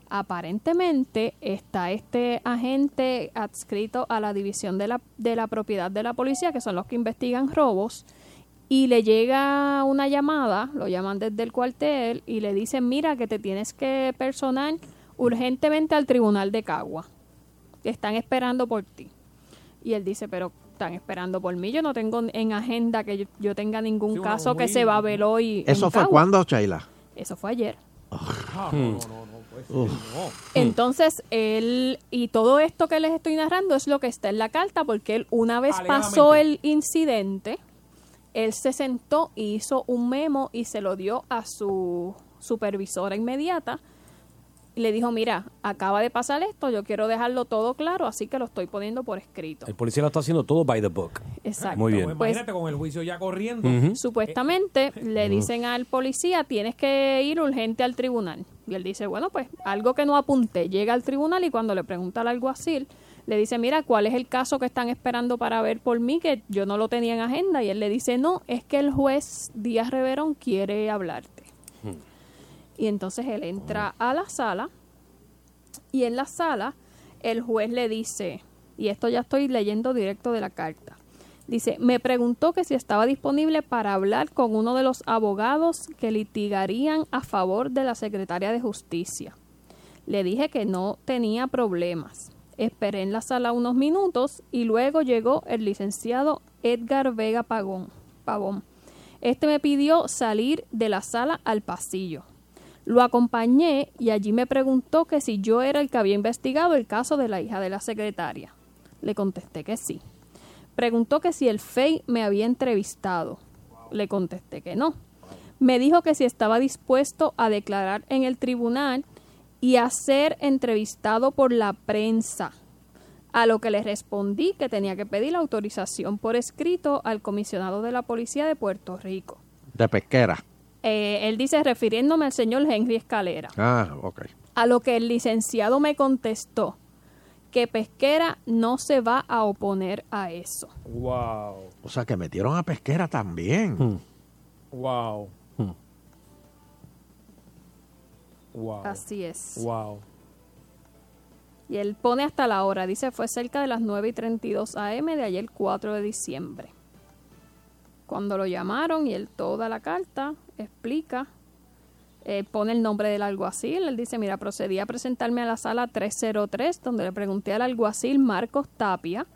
Aparentemente está este agente adscrito a la división de la, de la propiedad de la policía, que son los que investigan robos, y le llega una llamada, lo llaman desde el cuartel, y le dicen, mira que te tienes que personar urgentemente al tribunal de Cagua, que están esperando por ti. Y él dice, pero están esperando por mí, yo no tengo en agenda que yo, yo tenga ningún Sí, caso que se va a ver hoy. en ¿Eso fue Cagua". cuándo, Sheila? Eso fue ayer. Ah, Hmm. no. Entonces, él, y todo esto que les estoy narrando es lo que está en la carta, porque él, una vez pasó el incidente, él se sentó y hizo un memo y se lo dio a su supervisora inmediata. Y le dijo, mira, acaba de pasar esto, yo quiero dejarlo todo claro, así que lo estoy poniendo por escrito. El policía lo está haciendo todo by the book. Exacto. Muy bien. Pues Pues- imagínate con el juicio ya corriendo. Supuestamente le Ujú. dicen al policía, tienes que ir urgente al tribunal. Y él dice, bueno, pues algo que no apunté. Llega al tribunal y cuando le pregunta al alguacil, le dice, mira, ¿cuál es el caso que están esperando para ver por mí? Que yo no lo tenía en agenda. Y él le dice, no, es que el juez Díaz Reverón quiere hablarte. Y entonces él entra a la sala y en la sala el juez le dice, y esto ya estoy leyendo directo de la carta, dice, me preguntó que si estaba disponible para hablar con uno de los abogados que litigarían a favor de la secretaria de justicia. Le dije que no tenía problemas. Esperé en la sala unos minutos y luego llegó el licenciado Edgar Vega Pagón, Pavón. Este me pidió salir de la sala al pasillo. Lo acompañé y allí me preguntó que si yo era el que había investigado el caso de la hija de la secretaria. Le contesté que sí. Preguntó que si el FEI me había entrevistado. Le contesté que no. Me dijo que si estaba dispuesto a declarar en el tribunal y a ser entrevistado por la prensa. A lo que le respondí que tenía que pedir la autorización por escrito al comisionado de la policía de Puerto Rico. De pesquera. Eh, él dice refiriéndome al señor Henry Escalera. Ah, ok. A lo que el licenciado me contestó que Pesquera no se va a oponer a eso. Wow. O sea, que metieron a pesquera también. Wow. Wow. Así es. Wow. Y él pone hasta la hora. Dice, fue cerca de las 9 y 32 am de ayer 4 de diciembre. Cuando lo llamaron y él toda la carta explica, eh, pone el nombre del alguacil. Él dice, mira, procedí a presentarme a la sala 303, donde le pregunté al alguacil Marcos Tapia,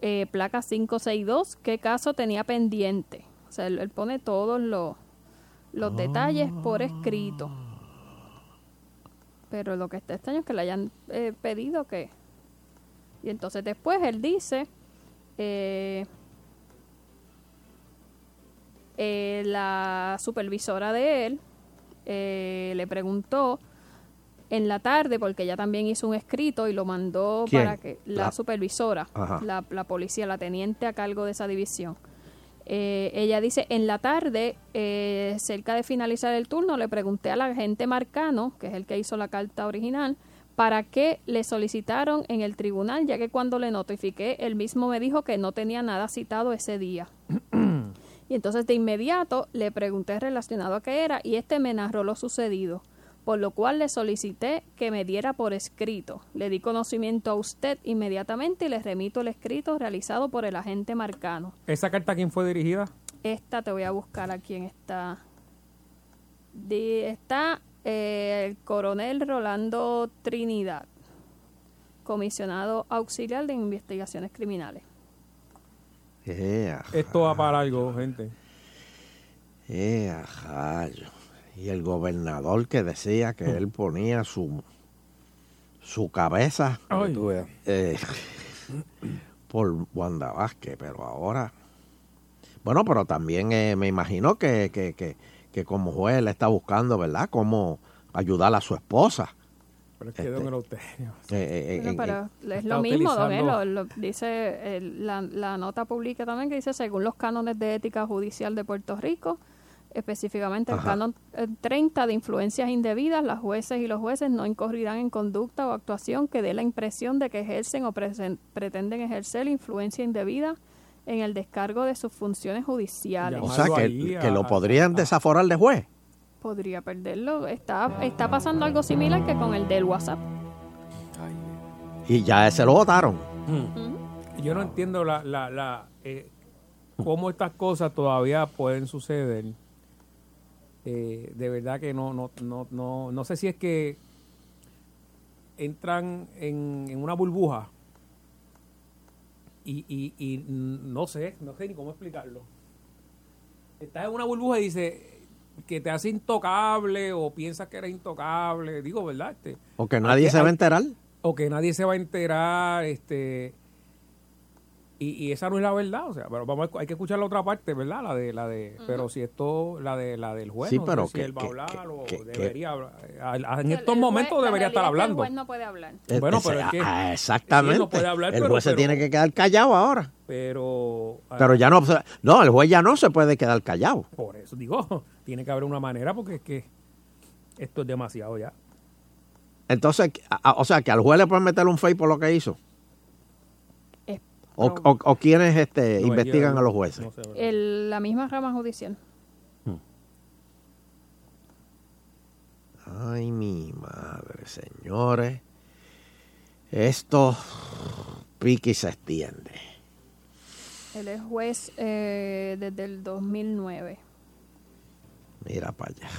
eh, placa 562, qué caso tenía pendiente. O sea, él, él pone todos los, los detalles por escrito. Pero lo que está extraño es que le hayan eh, pedido que... Y entonces después él dice... eh, eh, la supervisora de él eh, le preguntó en la tarde, porque ella también hizo un escrito y lo mandó ¿Quién? para que la, La- supervisora, la policía, la teniente a cargo de esa división. Eh, ella dice, en la tarde, eh, cerca de finalizar el turno, le pregunté al agente Marcano, que es el que hizo la carta original, para qué le solicitaron en el tribunal, ya que cuando le notifiqué, él mismo me dijo que no tenía nada citado ese día. Y entonces de inmediato le pregunté relacionado a qué era y este me narró lo sucedido, por lo cual le solicité que me diera por escrito. Le di conocimiento a usted inmediatamente y le remito el escrito realizado por el agente Marcano. ¿Esa carta a quién fue dirigida? Esta te voy a buscar a quién está. Está eh, el coronel Rolando Trinidad, comisionado auxiliar de investigaciones criminales. ¡Eh, Esto va para algo, gente. Y el gobernador que decía que él ponía su, su cabeza eh, por Wanda Vázquez, pero ahora... Bueno, pero también eh, me imagino que, que, que, que como juez él está buscando, ¿verdad?, cómo ayudar a su esposa. Pero es que Este, don. Eh, eh, pero es lo mismo, don Elo, lo dice el- la, la nota pública también que dice, según los cánones de ética judicial de Puerto Rico, específicamente el Ajá. canon eh, 30 de influencias indebidas, las jueces y los jueces no incurrirán en conducta o actuación que dé la impresión de que ejercen o presen- pretenden ejercer influencia indebida en el descargo de sus funciones judiciales. o sea, que, que lo podrían desaforar de juez. Podría perderlo. Está, está pasando algo similar que con el del WhatsApp. Y ya ese lo votaron. Yo no entiendo la, la, la, eh, cómo estas cosas todavía pueden suceder. Eh, de verdad que no, no, no, no, no sé si es que entran en, en una burbuja y, y, y no sé, no sé ni cómo explicarlo. Estás en una burbuja y dice que te hace intocable o piensas que eres intocable, digo, ¿verdad? Este, O que nadie hay- se va a enterar. o que nadie se va a enterar, este y, y esa no es la verdad, o sea, pero vamos a- hay que escuchar la otra parte, ¿verdad? La de la de, pero si esto la de la del juez, Sí, no sé pero si que- él va a que- hablar o que- que- debería hablar. A- en estos el momentos juez- debería estar hablando. El juez no puede hablar. Bueno, Ese- pero es que ah, sí, exactamente. no puede hablar, el pero- juez se pero- tiene que quedar callado ahora. Pero Pero ya no, no, el juez ya no se puede quedar callado. por eso digo, [LAUGHS] tiene que haber una manera porque es que esto es demasiado ya. Entonces, a- a- o sea, que al juez le pueden meter un fake por lo que hizo. O, o, o quienes este, No, investigan yo- a los jueces. no. El- la misma rama judicial. Ay, mi madre, señores. Esto pique y se extiende. Él es juez eh, desde el 2009. Mira para allá.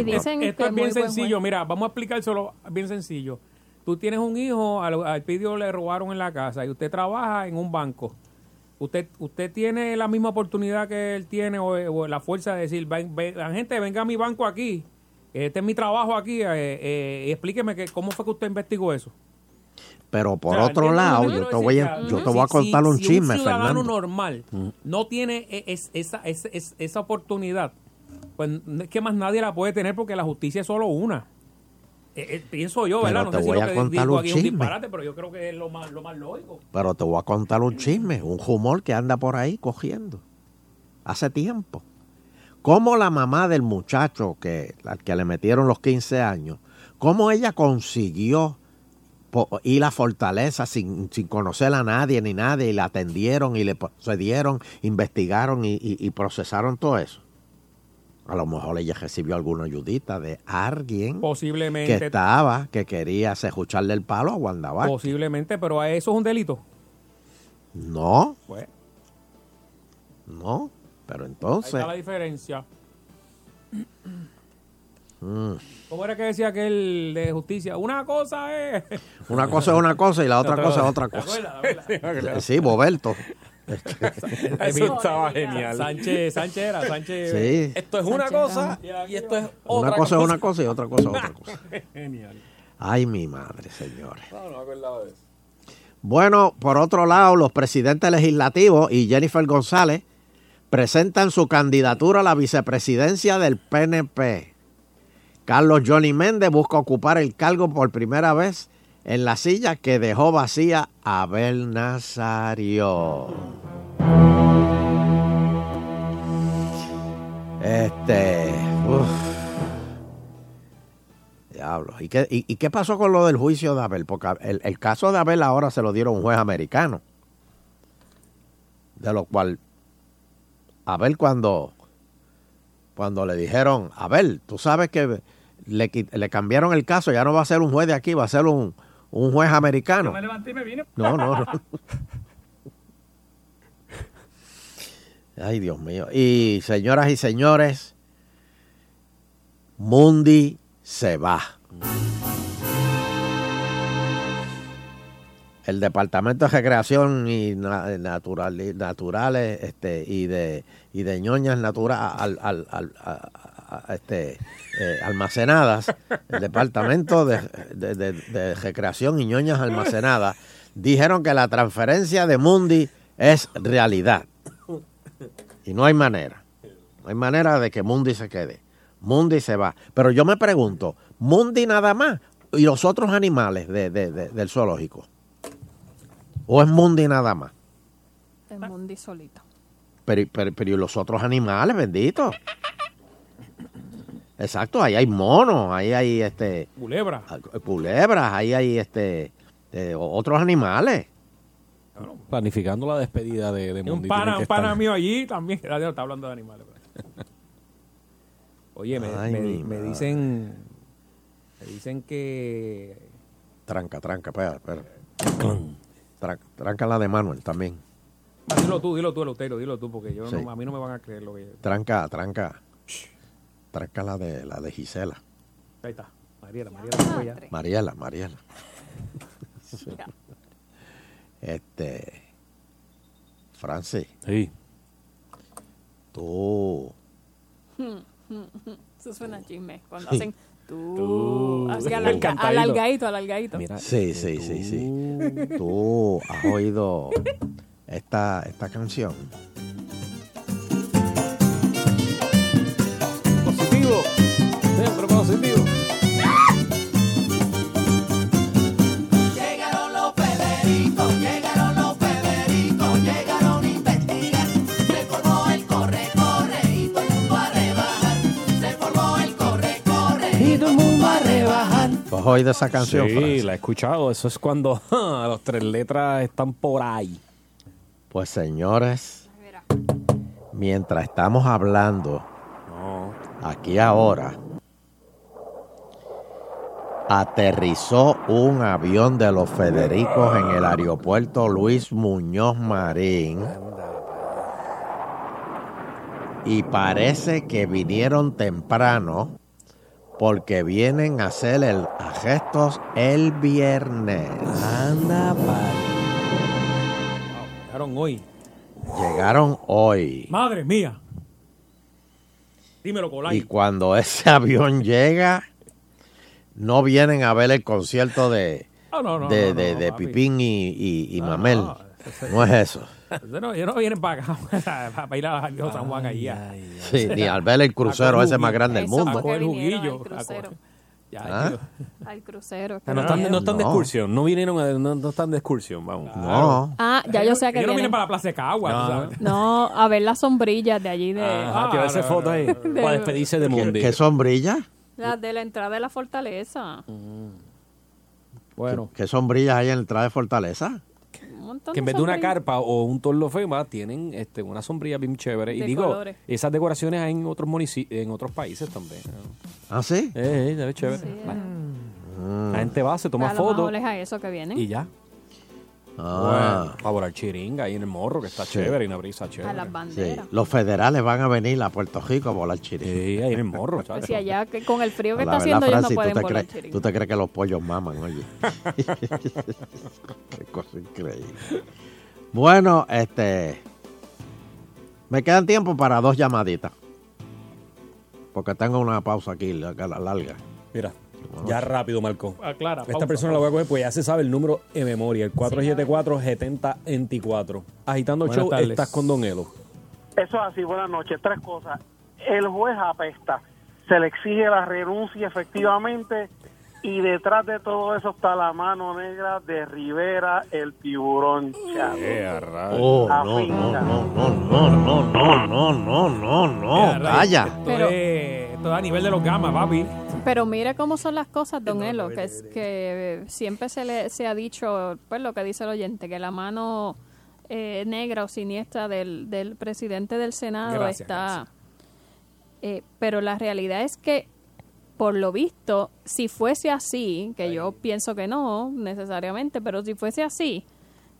Y dicen Esto que es bien sencillo. juez. Mira, vamos a explicárselo bien sencillo. Tú tienes un hijo, al, al pidio le robaron en la casa y usted trabaja en un banco. Usted usted tiene la misma oportunidad que él tiene o, o la fuerza de decir, "Ven- ven- la gente, venga a mi banco aquí. Este es mi trabajo aquí. eh, eh, y explíqueme que, cómo fue que usted investigó eso. pero por O sea, otro ¿entiendes lo que lado, yo te voy a, yo te voy a contar si- un si chisme, un ciudadano Fernando. normal Mm. no tiene e- es- esa, es- es- esa oportunidad, pues es que más nadie la puede tener porque la justicia es solo una. Eh, eh, pienso yo, Pero ¿verdad? No te sé voy a contar un chisme. disparate, pero yo creo que es lo más, lo más lógico. Pero te voy a contar un chisme, un humor que anda por ahí cogiendo. Hace tiempo. Cómo la mamá del muchacho que, al que le metieron los 15 años, cómo ella consiguió po- ir a Fortaleza sin, sin conocer a nadie ni nadie y la atendieron y le procedieron, investigaron y, y- y procesaron todo eso. A lo mejor ella recibió alguna ayudita de alguien que Posiblemente. estaba, que quería escucharle el palo a Wanda Vázquez. Posiblemente, pero a eso es un delito. No, Pues, no, pero ahí entonces... está la diferencia. mm, ¿Cómo era que decía aquel de justicia? Una cosa es... una cosa es una cosa y la otra cosa es otra ¿Te cosa. ¿Te acuerdas? Sí, Boberto. Eso estaba genial. Sánchez, Sánchez era, Sánchez. Sí. Esto es una cosa y esto es otra Una cosa es una cosa y otra cosa es otra cosa. [LAUGHS] Genial. Ay, mi madre, señores. No, no me acordaba de eso. Bueno, por otro lado, los presidentes legislativos y Jennifer González presentan su candidatura a la vicepresidencia del PNP. Carlos Johnny Méndez busca ocupar el cargo por primera vez en la silla que dejó vacía Abel Nazario. Este. uf. Diablo. ¿Y qué, y, qué pasó con lo del juicio de Abel? Porque el, el caso de Abel ahora se lo dieron un juez americano. De lo cual, Abel cuando, cuando le dijeron, Abel, tú sabes que le, le cambiaron el caso, ya no va a ser un juez de aquí, va a ser un, un juez americano. Yo me levanté y me vine. No, no, no. [LAUGHS] Ay, Dios mío. Y señoras y señores, Mundi se va. El Departamento de Recreación y na- natural, Naturales este, y, de, y de ñoñas natura- al- al- al- este, eh, almacenadas, el Departamento de, de- de- de Recreación y ñoñas almacenadas, dijeron que la transferencia de Mundi es realidad. Y no hay manera. No hay manera de que Mundi se quede. Mundi se va. Pero yo me pregunto, ¿Mundi nada más? ¿Y los otros animales de- de- de- del zoológico? ¿O es Mundi nada más? El Mundi solito. Pero, pero, pero ¿y los otros animales, bendito? Exacto, ahí hay monos, ahí hay este Culebra. culebras, ahí hay este eh, otros animales. Planificando la despedida de, de un pana, un pana mío allí también. Gracias, está hablando de animales. pero- Oye, me, Ay, me- mi me madre. dicen. Me dicen que. Tranca, tranca, espera, espera. Tra- tranca la de Manuel también. Ah, dilo tú, dilo tú, Eleuterio, dilo tú, porque yo Sí. no- a mí no me van a creer lo que. Tranca, tranca. Tranca la de la de Gisela. Ahí está. Mariela, Mariela. ya. Mariela, Mariela. [LAUGHS] Este. Francis. Sí. Tú. [LAUGHS] Eso suena a chisme. Cuando [LAUGHS] Sí. hacen tú. Tú. Así alarga, alargadito, alargadito. Sí, sí, sí, sí. Tú has oído esta, esta canción. Positivo. Siempre positivo. Llegaron los Federicos, llegaron los Federicos, llegaron a investigar. Se formó el corre, corre y todo el mundo a rebajar. Se formó el corre, corre y todo el mundo a rebajar. ¿Tú has oído esa canción, Sí, Francis? la he escuchado. Eso es cuando [LAUGHS] ja, los tres letras están por ahí. Pues señores, mientras estamos hablando aquí ahora, aterrizó un avión de los Federicos en el aeropuerto Luis Muñoz Marín. Y parece que vinieron temprano porque vienen a hacer el a gestos el viernes. Anda, Llegaron hoy. Llegaron hoy. Madre mía. Dímelo, Colay. Y cuando [LAUGHS] ese avión llega, no vienen a ver el concierto de, no, no, de, no, no, de- de. Pipín y, y- y No, Mamel. no, ese- No es eso. Ellos no vienen para acá [LAUGHS] para ir a viejo San Juan allá. Sí, ni al ver el crucero ese más grande del mundo. A coger juguillo. Ya, ¿Ah? Al crucero. No, están, no están de excursión, no vinieron a- no, no están de excursión, vamos. No. Ah, ya yo sé que Ellos no vienen vienen. para la Plaza de Cagua, No. sabes. No, a ver las sombrillas de allí de, Ajá, que va a hacer fotos ahí para despedirse de ¿Qué, Mundi. qué sombrilla? las de la entrada de la fortaleza. Bueno. ¿Qué sombrillas hay en el entrada de Fortaleza? Montón Que en de vez de una sombrillas. carpa o un torlo fema tienen este, una sombrilla bien chévere. Y De digo, colores. esas decoraciones hay en otros munici- en otros países también. ¿Ah, sí? Eh, eh, se ve chévere. La, la gente va, se toma a lo fotos mejor es a eso que vienen. y ya. Ah. Bueno, para volar chiringa ahí en el morro, que está Sí. chévere y una brisa a chévere. las Sí. banderas. Los federales van a venir a Puerto Rico a volar chiringa. Sí, ahí en el morro, Pues si allá que con el frío que La está verdad, haciendo ellos no pueden ¿tú, te volar crees, chiringa. tú te crees que los pollos maman, oye. [LAUGHS] Qué cosa increíble. Bueno, este. Me quedan tiempo para dos llamaditas. Porque tengo una pausa aquí larga. Mira, ya rápido, Marco. Aclara, Esta pausa, persona la voy a coger, pues ya se sabe el número en memoria, el 474-7024. Agitando el Buenas show, tardes. estás con Don Elo. Eso es así, buenas noches. Tres cosas. El juez apesta. Se le exige la renuncia efectivamente y detrás de todo eso está la mano negra de Rivera, el tiburón. chavo. Oh, no, no, no, no, no, no, no, no, no, no, no, calla. Esto, es, esto es a nivel de los gamas, papi. Pero mire cómo son las cosas, don Elo, que, es, que siempre se le se ha dicho, pues lo que dice el oyente, que la mano eh, negra o siniestra del, del presidente del Senado Gracias, está... eh, pero la realidad es que, por lo visto, si fuese así, que yo pienso que no necesariamente, pero si fuese así,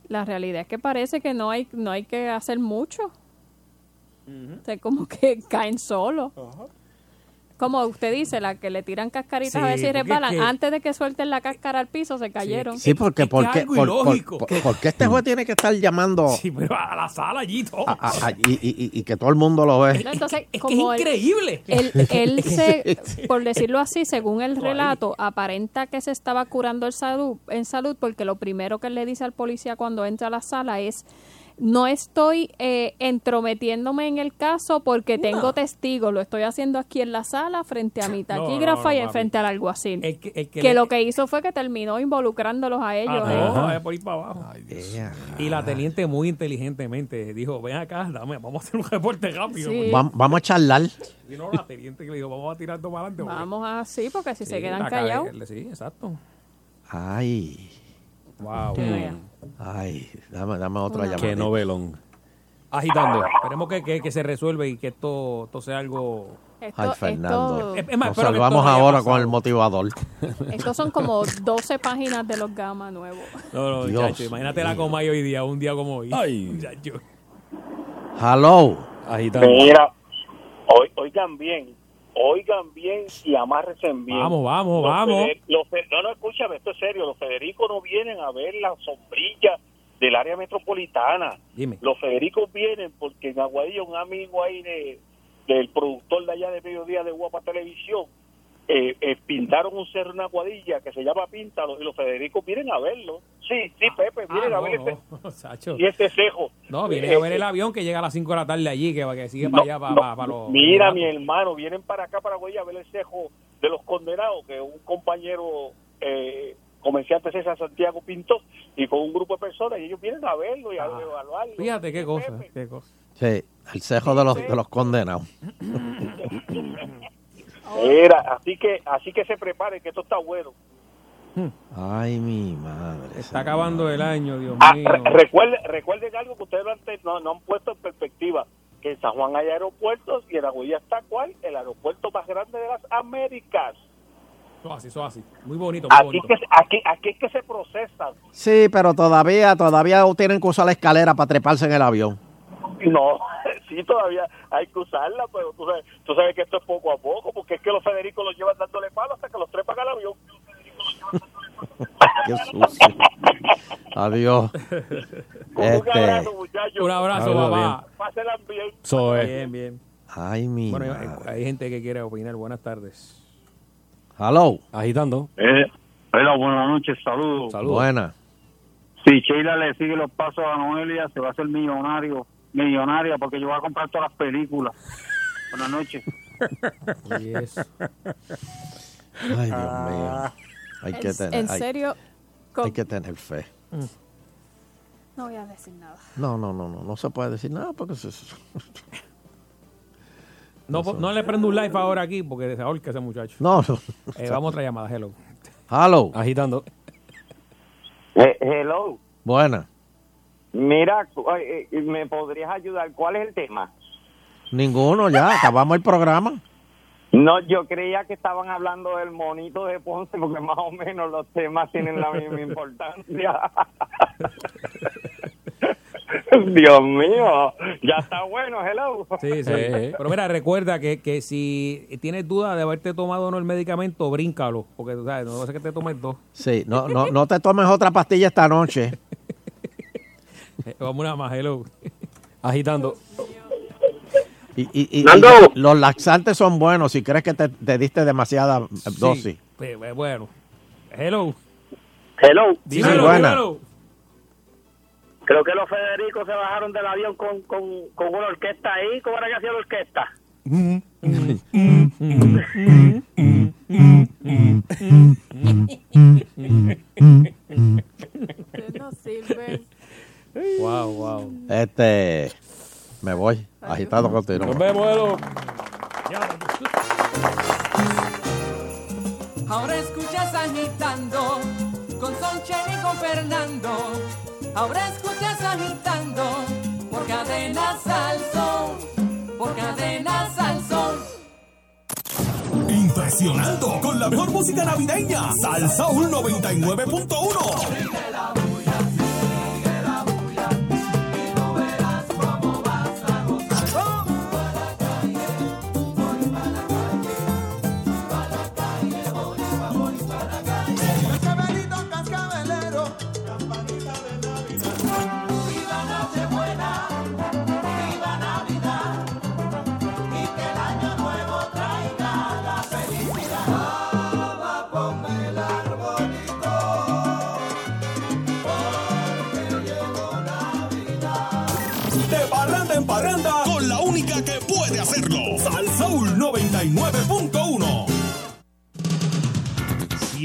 la realidad es que parece que no hay, no hay que hacer mucho. O sea, como que [LAUGHS] caen solos. Como usted dice, la que le tiran cascaritas a si porque resbalan, es que- antes de que suelten la cáscara al piso, se cayeron. Sí, porque ¿por qué, algo por, por- ilógico. por- por qué este juez tiene que estar llamando Sí, pero a la sala allí todo. a- a- a- y, y- y que todo el mundo lo ve? Entonces, es como increíble. Él, [LAUGHS] él se, por decirlo así, según el relato, aparenta que se estaba curando en salud, en salud porque lo primero que él le dice al policía cuando entra a la sala es no estoy eh, entrometiéndome en el caso porque tengo testigos, lo estoy haciendo aquí en la sala frente a mi No, no, taquígrafa no, y frente al alguacil. El que, el que que le- lo que hizo fue que terminó involucrándolos a ellos. Ah, no, es por ir para abajo. Y la teniente muy inteligentemente dijo, ven acá, dame, vamos a hacer un reporte rápido. Sí. Vamos a charlar. Y no, la teniente que le dijo, vamos a tirar para adelante. porque- Vamos así porque si se quedan la callados. cagué, Sí, exacto. Ay, Wow. Ay, dame, dame otra llamada. Qué novelón. Agitando. Esperemos que, que, que se resuelva y que esto, esto sea algo... Esto- Ay, Fernando. Nos salvamos ahora con el motivador. Estos son como 12 páginas de los gamas nuevos. No, no, Dios imagínate la coma hoy día, un día como hoy. Ay. Muchacho. Hello. Agitando. Mira, oi- oigan bien, oigan bien y amárrense bien. Vamos, vamos, Los vamos. Los no, no, escúchame, esto es serio. Los Federicos no vienen a ver la sombrilla del área metropolitana. Dime. Los Federicos vienen porque en Aguadilla un amigo ahí de, del productor de allá de Mediodía de Guapa Televisión eh, eh, pintaron un cerro en Aguadilla que se llama Píntalo y los Federicos vienen a verlo. Sí, sí, Pepe, vienen Ah, a ver no, [LAUGHS] ese, no, Sacho. y ese cejo. No, viene Eh, a ver el eh, avión que llega a las 5 de la tarde allí, que, que sigue no, para allá, para, no, para, para los... Mira, mi hermano, vienen para acá, para Guaya, a ver el cejo de los condenados, que un compañero eh, comerciante César Santiago pintó, y con un grupo de personas, y ellos vienen a verlo y a evaluarlo. Fíjate qué cosa, qué cosa. Sí, el cejo de los, de los condenados. [LAUGHS] Era, así que, así que se preparen, que esto está bueno. Ay, mi madre. Está acabando el año, Dios Ah, mío. re- recuerden, algo que ustedes no no, no han puesto en perspectiva, que en San Juan hay aeropuertos y en Aguadilla está cuál, el aeropuerto más grande de las Américas. Eso así, eso así. Muy bonito, muy Aquí, bonito. que, aquí, aquí es que se procesan. Sí, pero todavía, todavía tienen que usar la escalera para treparse en el avión. [LAUGHS] No, sí, todavía hay que usarla, pero tú sabes, tú sabes que esto es poco a poco, porque es que los Federicos los llevan dándole palo hasta que los trepan al avión. Qué sucio. Adiós. Un Este, abrazo, muchachos. Un abrazo, papá. Pásenla bien. Es. Bien, bien. ay, mi. Bueno, madre. hay, hay gente que quiere opinar. Buenas tardes. Hello. Agitando. Eh, hola, buenas noches, saludos. Buena. Si Sheila le sigue los pasos a Noelia, se va a hacer millonario, millonaria, porque yo voy a comprar todas las películas. Buenas noches. Ay, Dios mío. Hay que En- tener. en serio, Hay, que tener fe. No voy a decir nada. No, no, no, no. No se puede decir nada porque se- No, no le prendo un live ahora aquí porque se ahorca ese muchacho. No, no. Eh, vamos a otra llamada. Hello. Hello. Agitando. Eh, hello. Buena. Mira, eh, eh, ¿me podrías ayudar? ¿Cuál es el tema? Ninguno, ya. Acabamos el programa. No, yo creía que estaban hablando del monito de Ponce porque más o menos los temas tienen la misma [LAUGHS] importancia. [LAUGHS] Dios mío, ya está bueno, hello. Sí, sí. Pero mira, recuerda que, que si tienes duda de haberte tomado o no el medicamento, bríncalo. Porque tú sabes, no sé que te tomes dos. Sí, no, no, no te tomes otra pastilla esta noche. [LAUGHS] Eh, Vamos una más, hello. Agitando. Y, y- y- los laxantes son buenos si crees que te, te diste demasiada eh, dosis. Sí, eh, bueno. Hello. Hello. Dímelo, buena. dímelo. Creo que los Federicos se bajaron del avión con, con, con una orquesta ahí. ¿Cómo era que hacía la orquesta? no sirve. Wow, wow. Este, me voy. Agitado contigo. Nos vemos, Elo. Ahora escuchas agitando con Sonchen y con Fernando. Ahora escuchas agitando por cadena Salsón, por cadena Salsón. Impresionando con la mejor música navideña. Salsa 99.1.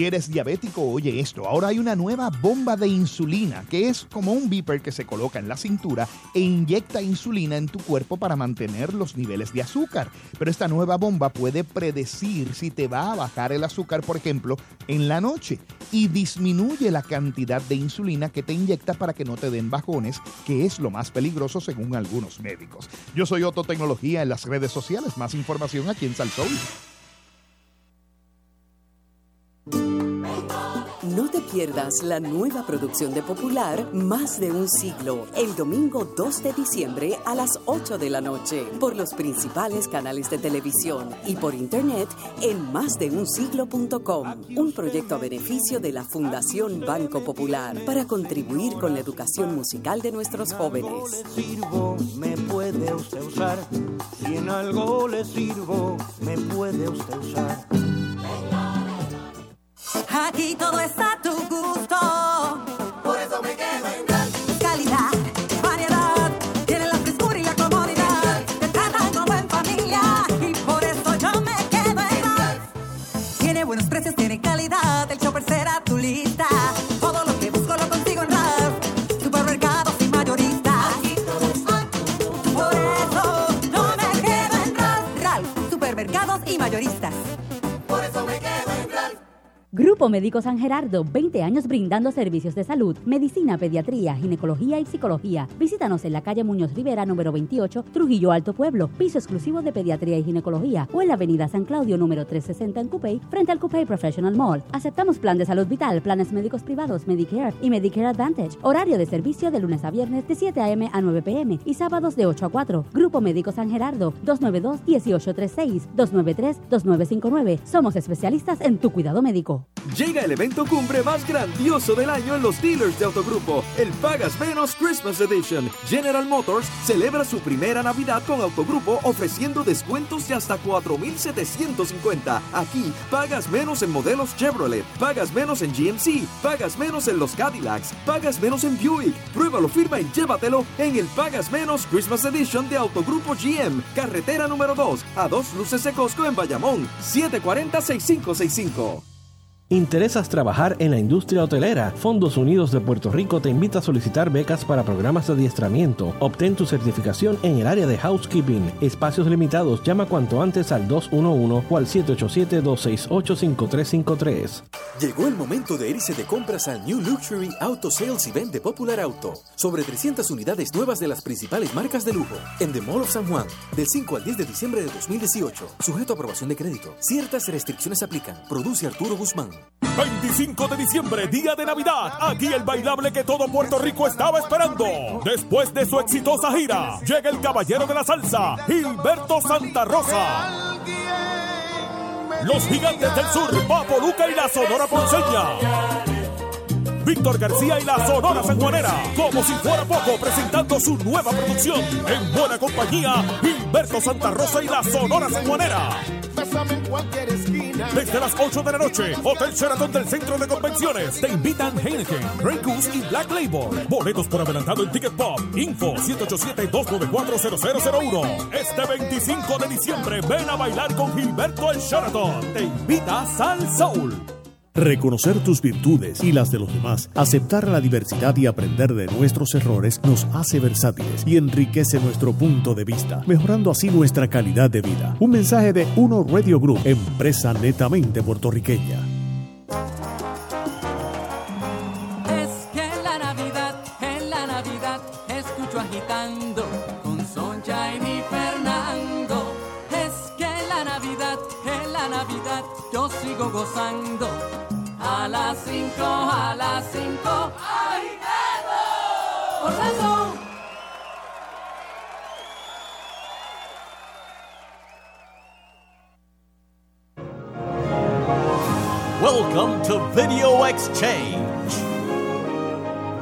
eres diabético, oye esto. Ahora hay una nueva bomba de insulina, que es como un beeper que se coloca en la cintura e inyecta insulina en tu cuerpo para mantener los niveles de azúcar. Pero esta nueva bomba puede predecir si te va a bajar el azúcar, por ejemplo, en la noche y disminuye la cantidad de insulina que te inyecta para que no te den bajones, que es lo más peligroso según algunos médicos. Yo soy Otto Tecnología en las redes sociales. Más información aquí en Salsoul. No te pierdas la nueva producción de Popular Más de un siglo, el domingo 2 de diciembre a las 8 de la noche, por los principales canales de televisión y por internet en másdeunsiglo.com, un proyecto a beneficio de la Fundación Banco Popular para contribuir con la educación musical de nuestros jóvenes. sirvo, me puede usted usar. Si en algo le sirvo, me puede usted usar. Aquí todo está a tu gusto. Por eso me quedo en Calidad, variedad, tiene la frescura y la comodidad. Te tratan como en familia y por eso yo me quedo en Ralph. Tiene buenos precios, tiene calidad, el shopper será tu lista. Grupo Médico San Gerardo, 20 años brindando servicios de salud, medicina, pediatría, ginecología y psicología. Visítanos en la calle Muñoz Rivera, número 28, Trujillo Alto Pueblo, piso exclusivo de pediatría y ginecología, o en la avenida San Claudio, número 360 en Cupey, frente al Cupey Professional Mall. Aceptamos plan de salud vital, planes médicos privados, Medicare y Medicare Advantage. Horario de servicio de lunes a viernes de 7 a.m. a 9 p.m. y sábados de 8 a 4. Grupo Médico San Gerardo, 292-1836, 293-2959. Somos especialistas en tu cuidado médico. Llega el evento cumbre más grandioso del año en los dealers de Autogrupo, el Pagas Menos Christmas Edition. General Motors celebra su primera Navidad con Autogrupo ofreciendo descuentos de hasta 4.750. Aquí, pagas menos en modelos Chevrolet, pagas menos en GMC, pagas menos en los Cadillacs, pagas menos en Buick. Pruébalo, firma y llévatelo en el Pagas Menos Christmas Edition de Autogrupo GM, carretera número 2, a dos luces de Costco en Bayamón, 740-6565. ¿Interesas trabajar en la industria hotelera? Fondos Unidos de Puerto Rico te invita a solicitar becas para programas de adiestramiento. Obtén tu certificación en el área de housekeeping. Espacios limitados. Llama cuanto antes al 211 o al 787-268-5353. Llegó el momento de irse de compras al New Luxury Auto Sales Event de Popular Auto. Sobre 300 unidades nuevas de las principales marcas de lujo en The Mall of San Juan, del 5 al 10 de diciembre de 2018. Sujeto a aprobación de crédito. Ciertas restricciones aplican. Produce Arturo Guzmán. 25 de diciembre, día de Navidad. Aquí el bailable que todo Puerto Rico estaba esperando. Después de su exitosa gira, llega el caballero de la salsa, Gilberto Santa Rosa. Los gigantes del sur, Papo Luca y la Sonora Ponceña. Víctor García y la Sonora Sanjuanera, como si fuera poco, presentando su nueva producción. En buena compañía, Gilberto Santa Rosa y la Sonora Sanjuanera. Desde las 8 de la noche, Hotel Sheraton del Centro de Convenciones. Te invitan Heineken, Grey Goose y Black Label. Boletos por adelantado en Ticket Pop. Info 187-294-0001. Este 25 de diciembre, ven a bailar con Gilberto el Sheraton. Te invita Sal Soul. Reconocer tus virtudes y las de los demás, aceptar la diversidad y aprender de nuestros errores nos hace versátiles y enriquece nuestro punto de vista, mejorando así nuestra calidad de vida. Un mensaje de Uno Radio Group, empresa netamente puertorriqueña. Es que la Navidad, en la Navidad, escucho agitando con Sunshine y Fernando. Es que la Navidad, en la Navidad, yo sigo gozando. A las 5, a las 5, agitando. Por razón. Welcome to Video Exchange.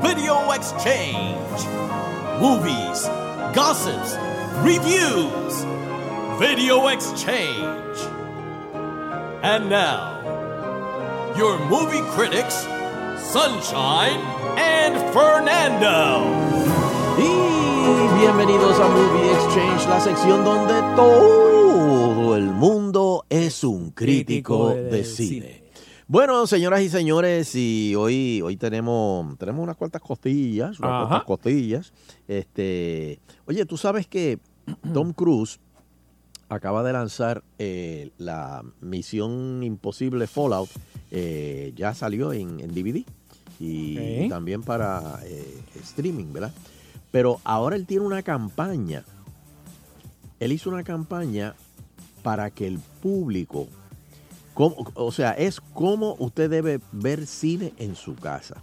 Video Exchange. Movies, gossips, reviews. Video Exchange. And now, your movie critics, Sunshine and Fernando. Y bienvenidos a Movie Exchange, la sección donde todo el mundo es un crítico de cine. Bueno, señoras y señores, y hoy, hoy tenemos, tenemos unas cuantas costillas, unas Ajá. cuantas costillas. Este, oye, tú sabes que Tom Cruise acaba de lanzar eh, la Misión Imposible Fallout, eh, ya salió en, en DVD y también para eh, streaming, ¿verdad? Pero ahora él tiene una campaña. Él hizo una campaña para que el público, o sea, es como usted debe ver cine en su casa.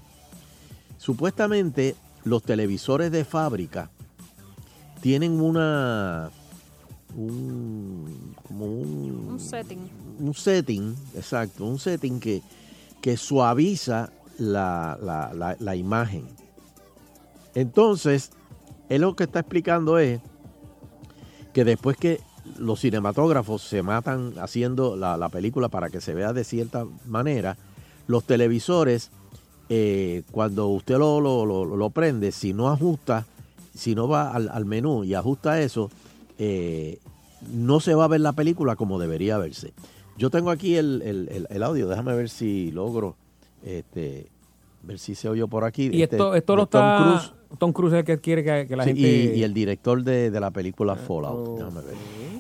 Supuestamente los televisores de fábrica tienen una un, como un, Un setting. un setting, exacto, un setting que, que suaviza la, la- la- la imagen. Entonces, él lo que está explicando es que después que los cinematógrafos se matan haciendo la, la película para que se vea de cierta manera, los televisores, eh, cuando usted lo, lo- lo- lo prende, si no ajusta, si no va al, al menú y ajusta eso, eh, no se va a ver la película como debería verse. Yo tengo aquí el, el- el- el audio, déjame ver si logro este, ver si se oyó por aquí. Y este, esto, esto lo Tom está. Cruise. Tom Cruise es el que quiere que, que la Sí, gente. y, y el director de, de la película ah, Fallout. Oh. Déjame ver.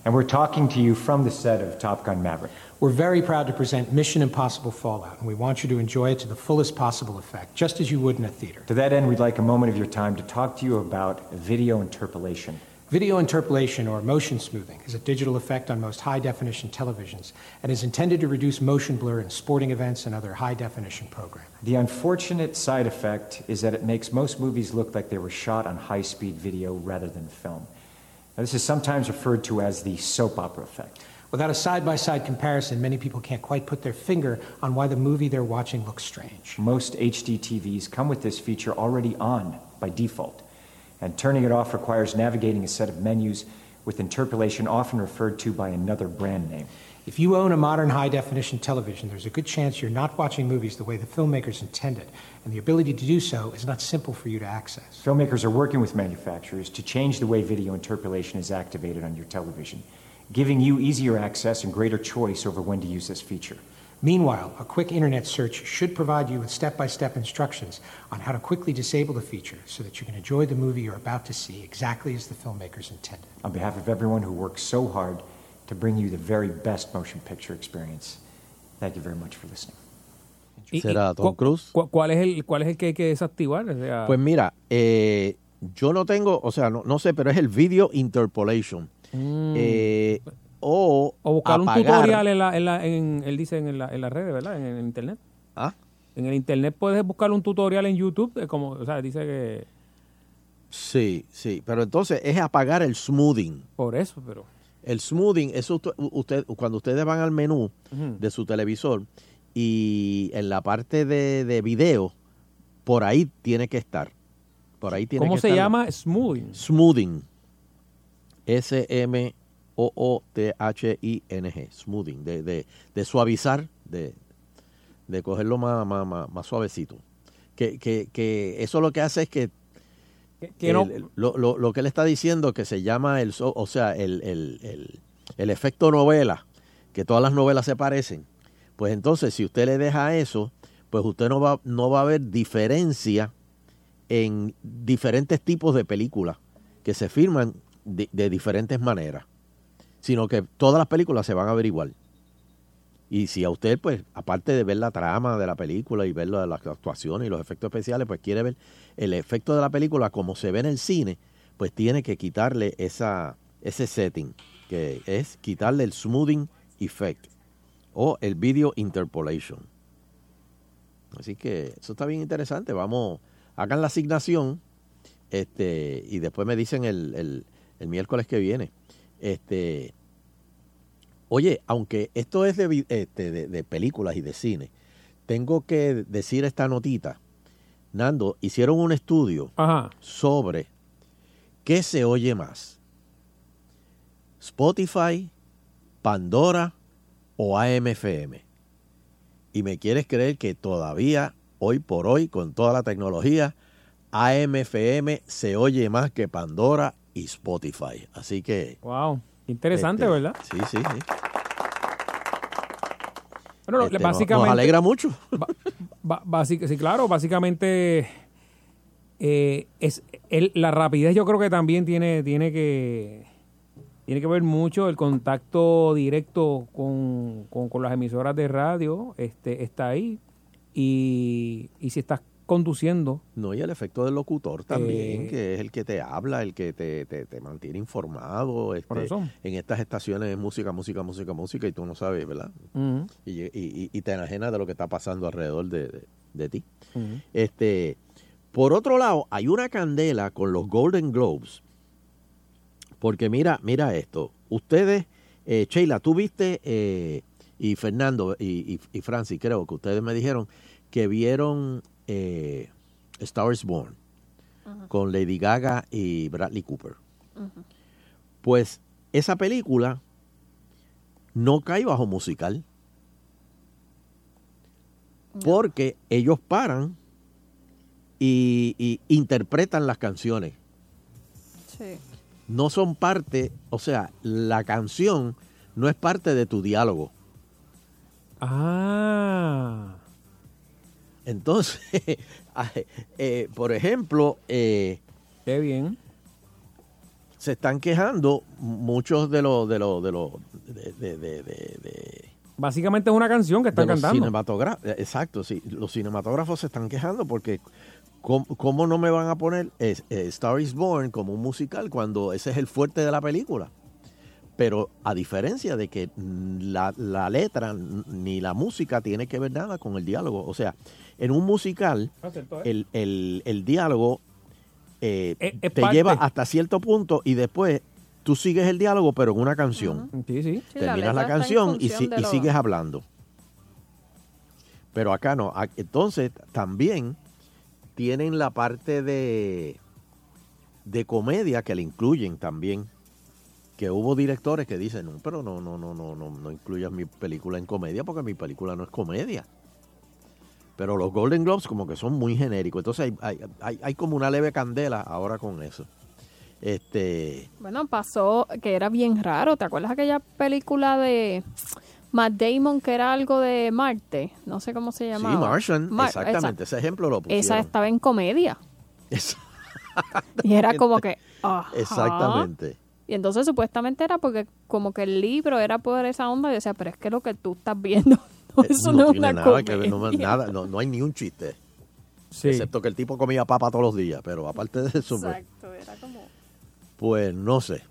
And we're talking to you from the set of Top Gun Maverick. We're very proud to present Mission Impossible Fallout, and we want you to enjoy it to the fullest possible effect, just as you would in a theater. To that end, we'd like a moment of your time to talk to you about video interpolation. Video interpolation, or motion smoothing, is a digital effect on most high definition televisions and is intended to reduce motion blur in sporting events and other high definition programming. The unfortunate side effect is that it makes most movies look like they were shot on high speed video rather than film. Now, this is sometimes referred to as the soap opera effect. Without a side by side comparison, many people can't quite put their finger on why the movie they're watching looks strange. Most HD TVs come with this feature already on by default, and turning it off requires navigating a set of menus with interpolation often referred to by another brand name. If you own a modern high definition television, there's a good chance you're not watching movies the way the filmmakers intended, and the ability to do so is not simple for you to access. Filmmakers are working with manufacturers to change the way video interpolation is activated on your television, giving you easier access and greater choice over when to use this feature. Meanwhile, a quick internet search should provide you with step by step instructions on how to quickly disable the feature so that you can enjoy the movie you're about to see exactly as the filmmakers intended. On behalf of everyone who works so hard to bring you the very best motion picture experience, thank you very much for listening. Y- y ¿Será Tom Cruise? cu- ¿Cuál es el, cuál es el que hay que desactivar? O sea, Pues mira, eh, yo no tengo, o sea, no, no sé, pero es el video interpolation. Mm. Eh, o, o buscar un tutorial en la, en la, en, él dice en la, en las redes, ¿verdad? En, el internet. ¿Ah? En el internet puedes buscar un tutorial en YouTube, como, o sea, dice que Sí, sí, pero entonces es apagar el smoothing. por eso, pero El smoothing, eso usted, cuando ustedes van al menú de su televisor y en la parte de, de video, por ahí tiene que estar. Por ahí tiene ¿cómo que se estar. llama? Smoothing. Smoothing. S-M-O-O-T-H-I-N-G. Smoothing. De, de, de suavizar, de, de cogerlo más, más, más, más suavecito. Que, que, que eso lo que hace es que que no- el- lo, lo- lo que él está diciendo que se llama el o sea el, el- el- el efecto novela que todas las novelas se parecen pues entonces si usted le deja eso pues usted no va no va a ver diferencia en diferentes tipos de películas que se filman de, de diferentes maneras sino que todas las películas se van a ver igual y si a usted, pues, aparte de ver la trama de la película y ver la- las actuaciones y los efectos especiales, pues quiere ver el efecto de la película como se ve en el cine, pues tiene que quitarle esa, ese setting, que es quitarle el smoothing effect o el video interpolation. Así que eso está bien interesante. Vamos, hagan la asignación este y después me dicen el, el- el miércoles que viene. Este, Oye, aunque esto es de, este, de, de películas y de cine, tengo que decir esta notita. Nando, hicieron un estudio sobre qué se oye más. Spotify, Pandora o AMFM. Y me quieres creer que todavía, hoy por hoy, con toda la tecnología, AMFM se oye más que Pandora y Spotify. Así que... Wow, interesante, este, ¿verdad? Sí, sí, sí. Bueno, Este, básicamente. nos alegra mucho. Sí, claro, básicamente. eh, es el- la rapidez, yo creo que también tiene, tiene que. Tiene que ver mucho el contacto directo con, con- con las emisoras de radio, este está ahí. Y, y si estás conduciendo. No, y el efecto del locutor también, Eh, que es el que te habla, el que te, te- te mantiene informado. Por Este, eso. en estas estaciones de música, música, música, música, y tú no sabes, ¿verdad? Y, y- y- y te enajenas de lo que está pasando alrededor de, de- de ti. Este, por otro lado, hay una candela con los Golden Globes. Porque mira, mira esto. Ustedes, eh, Sheila, tú viste, eh, y Fernando y, y, y Francis, creo que ustedes me dijeron que vieron eh, Star is Born con Lady Gaga y Bradley Cooper. Pues esa película no cae bajo musical. Porque ellos paran y, y interpretan las canciones. Sí. No son parte, o sea, la canción no es parte de tu diálogo. Ah. Entonces, [LAUGHS] eh, por ejemplo, eh, Qué bien. se están quejando muchos de los de los de los de, de- de- de- de- Básicamente es una canción que están cantando. eh, Exacto, sí. Los cinematógrafos se están quejando porque ¿cómo, cómo no me van a poner eh, Star is Born como un musical cuando ese es el fuerte de la película? Pero a diferencia de que mm, la, la letra ni la música tiene que ver nada con el diálogo. O sea, en un musical, Acertó, ¿eh? el, el- el diálogo eh, Es- es te parte. lleva hasta cierto punto y después tú sigues el diálogo, pero en una canción. Sí, sí. Terminas la, canción y, si- y sigues hablando. Pero acá no. Entonces, también tienen la parte de, de comedia que le incluyen también. Que hubo directores que dicen, no, pero no, no, no, no, no, no incluyas mi película en comedia porque mi película no es comedia. Pero los Golden Globes como que son muy genéricos. Entonces hay, hay, hay- hay como una leve candela ahora con eso. Este, Bueno, pasó que era bien raro. ¿Te acuerdas aquella película de Matt Damon que era algo de Marte? No sé cómo se sí, llamaba. Mar- Mar- exactamente, ese ejemplo lo Esa, pusieron. esa estaba en comedia. [LAUGHS] Y era como que... [LAUGHS] ajá. Exactamente. Y entonces supuestamente era porque como que el libro era por esa onda. Y decía, pero es que lo que tú estás viendo, [LAUGHS] no, Eh, eso no, no, es tiene una nada que no, nada, no, no hay ni un chiste. Sí. Excepto que el tipo comía papa todos los días, pero aparte de eso, pues, Exacto, era como... pues no sé.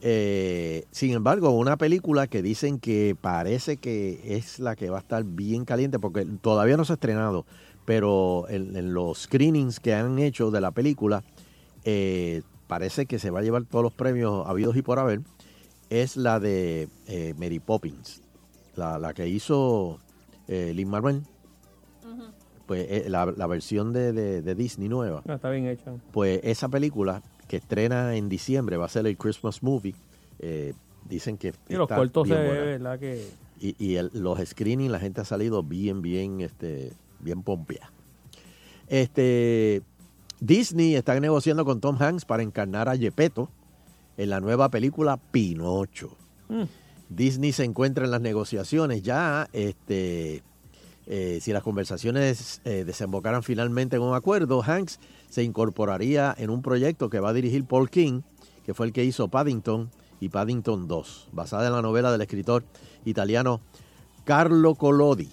Eh, sin embargo, una película que dicen que parece que es la que va a estar bien caliente, porque todavía no se ha estrenado, pero en, en los screenings que han hecho de la película, eh, parece que se va a llevar todos los premios habidos y por haber, es la de eh, Mary Poppins, la, la que hizo eh, Lin Manuel, pues eh, la, la versión de, de- de Disney nueva. Ah, está bien hecha. Pues esa película que estrena en diciembre va a ser el Christmas Movie. eh, dicen que Y los cortos se bien ve, buena. ¿verdad? Que Y, y el- los screenings, la gente ha salido bien, bien, este, bien pompea. Este, Disney está negociando con Tom Hanks para encarnar a Gepetto en la nueva película Pinocho. Disney se encuentra en las negociaciones ya. Este, eh, si las conversaciones eh, desembocaran finalmente en un acuerdo, Hanks se incorporaría en un proyecto que va a dirigir Paul King, que fue el que hizo Paddington y Paddington 2, basada en la novela del escritor italiano Carlo Collodi.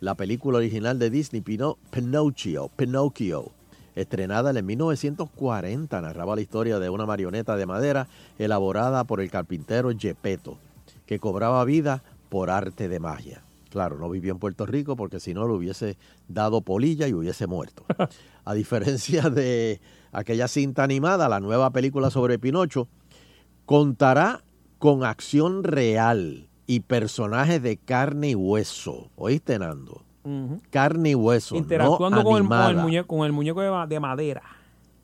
La película original de Disney, Pino- Pinocchio, Pinocchio, estrenada en 1940, narraba la historia de una marioneta de madera elaborada por el carpintero Gepetto, que cobraba vida por arte de magia. Claro, no vivió en Puerto Rico porque si no le hubiese dado polilla y hubiese muerto. [LAUGHS] A diferencia de aquella cinta animada, la nueva película sobre Pinocho contará con acción real y personajes de carne y hueso. ¿Oíste, Nando? Carne y hueso, interactuando no con, el, con, el animada. muñeco, con el muñeco de, ma- de madera.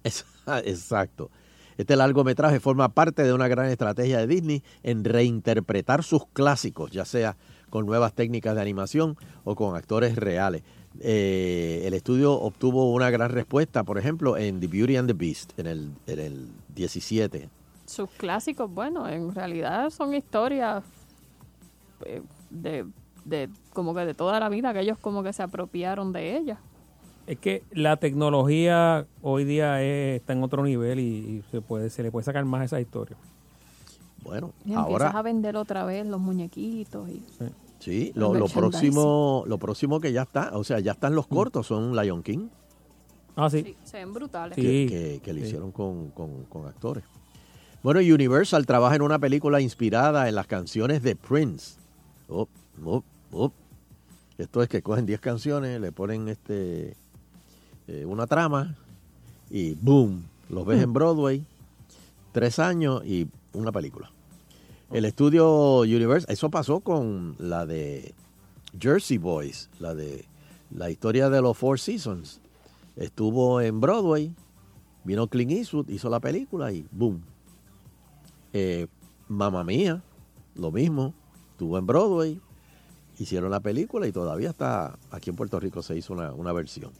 Es- Exacto. Este largometraje forma parte de una gran estrategia de Disney en reinterpretar sus clásicos, ya sea con nuevas técnicas de animación o con actores reales. Eh, el estudio obtuvo una gran respuesta, por ejemplo, en The Beauty and the Beast, en el, en el 17. Sus clásicos, bueno, en realidad son historias eh, de, de como que de toda la vida, que ellos como que se apropiaron de ellas. Es que la tecnología hoy día es- está en otro nivel y, y se puede se le puede sacar más a esa historia. Bueno, Y empiezas a ahora vender otra vez los muñequitos y sí, el lo, lo próximo, lo próximo que ya está, o sea, ya están los cortos, son Lion King. Ah, sí. sí, se ven brutales. que, que- que le hicieron con, con- con actores. Bueno, Universal trabaja en una película inspirada en las canciones de Prince. Up, up, up. Esto es que cogen 10 canciones, le ponen este eh, una trama y boom, los ves en Broadway, tres años y una película. El estudio Universal, eso pasó con la de Jersey Boys, la de la historia de los Four Seasons. Estuvo en Broadway, vino Clint Eastwood, hizo la película y boom. Eh, Mamma Mía, lo mismo, estuvo en Broadway, hicieron la película y todavía está aquí en Puerto Rico se hizo una, una versión.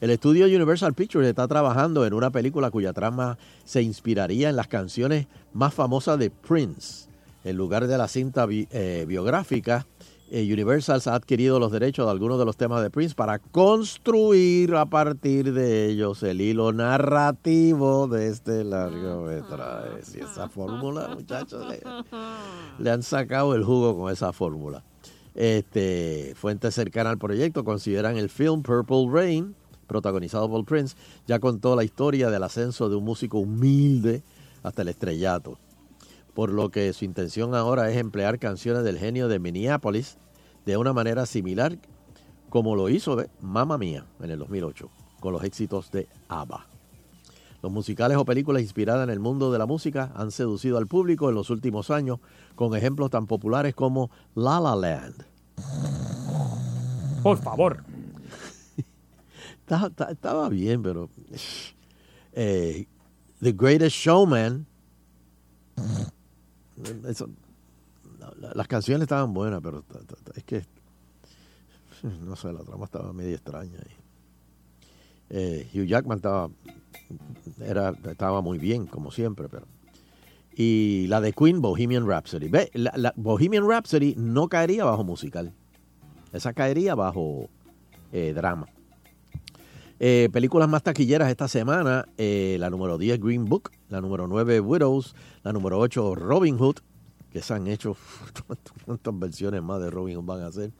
El estudio Universal Pictures está trabajando en una película cuya trama se inspiraría en las canciones más famosas de Prince. En lugar de la cinta eh, biográfica, eh, Universal ha adquirido los derechos de algunos de los temas de Prince para construir a partir de ellos el hilo narrativo de este largometraje. Si esa fórmula, muchachos, le han sacado el jugo con esa fórmula. Este, fuentes cercanas al proyecto consideran el film Purple Rain, protagonizado por Prince, ya contó la historia del ascenso de un músico humilde hasta el estrellato. Por lo que su intención ahora es emplear canciones del genio de Minneapolis de una manera similar como lo hizo. Mamma Mía en el 2008 con los éxitos de ABBA. Los musicales o películas inspiradas en el mundo de la música han seducido al público en los últimos años con ejemplos tan populares como La La Land. Por favor. [LAUGHS] Estaba, bien, pero eh, The Greatest Showman. eso- las canciones estaban buenas, pero es que [LAUGHS] no sé, la trama estaba medio extraña. Eh, Hugh Jackman estaba era, estaba muy bien, como siempre, pero y la de Queen, Bohemian Rhapsody. Ve, Bohemian Rhapsody no caería bajo musical. Esa caería bajo eh, drama. Eh, películas más taquilleras esta semana. eh, la número 10, Green Book. La número 9, Widows. La número 8, Robin Hood. Que se han hecho. [LAUGHS] ¿Cuántas versiones más de Robin Hood van a hacer?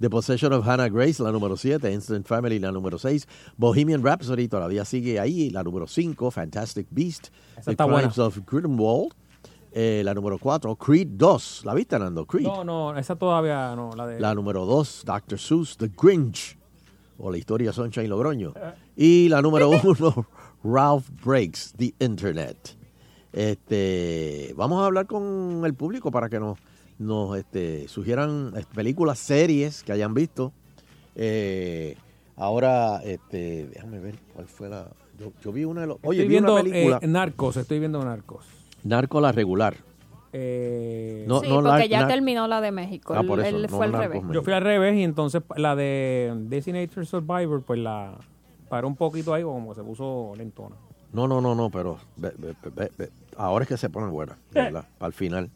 The Possession of Hannah Grace, la número 7. Instant Family, la número 6. Bohemian Rhapsody todavía sigue ahí. La número 5, Fantastic Beast. Esa The buena. Crimes of Grindelwald. Eh, la número 4, Creed 2. ¿La viste, Nando? Creed. No, no, esa todavía no. La de. La número 2, Dr. Seuss, The Grinch, o la historia Sunshine Logroño. Y la número 1, [LAUGHS] Ralph Breaks the Internet. Este, vamos a hablar con el público para que nos, nos este, sugieran eh, películas, series que hayan visto. Eh, ahora, este, déjame ver cuál fue la. Yo, yo vi una de los. Oye, estoy vi una viendo película. eh, Narcos, estoy viendo Narcos. Narco la regular. Eh, No, sí, no porque la- ya terminó la de México. Ah, él por eso, él no fue al Narcos revés. México. Yo fui al revés y entonces la de Designated Survivor, pues la paró un poquito ahí como que se puso lentona. No, no, no, no, pero ve- ve- ve- ve- ve. ahora es que se ponen buenas, [LAUGHS] verdad, para el final.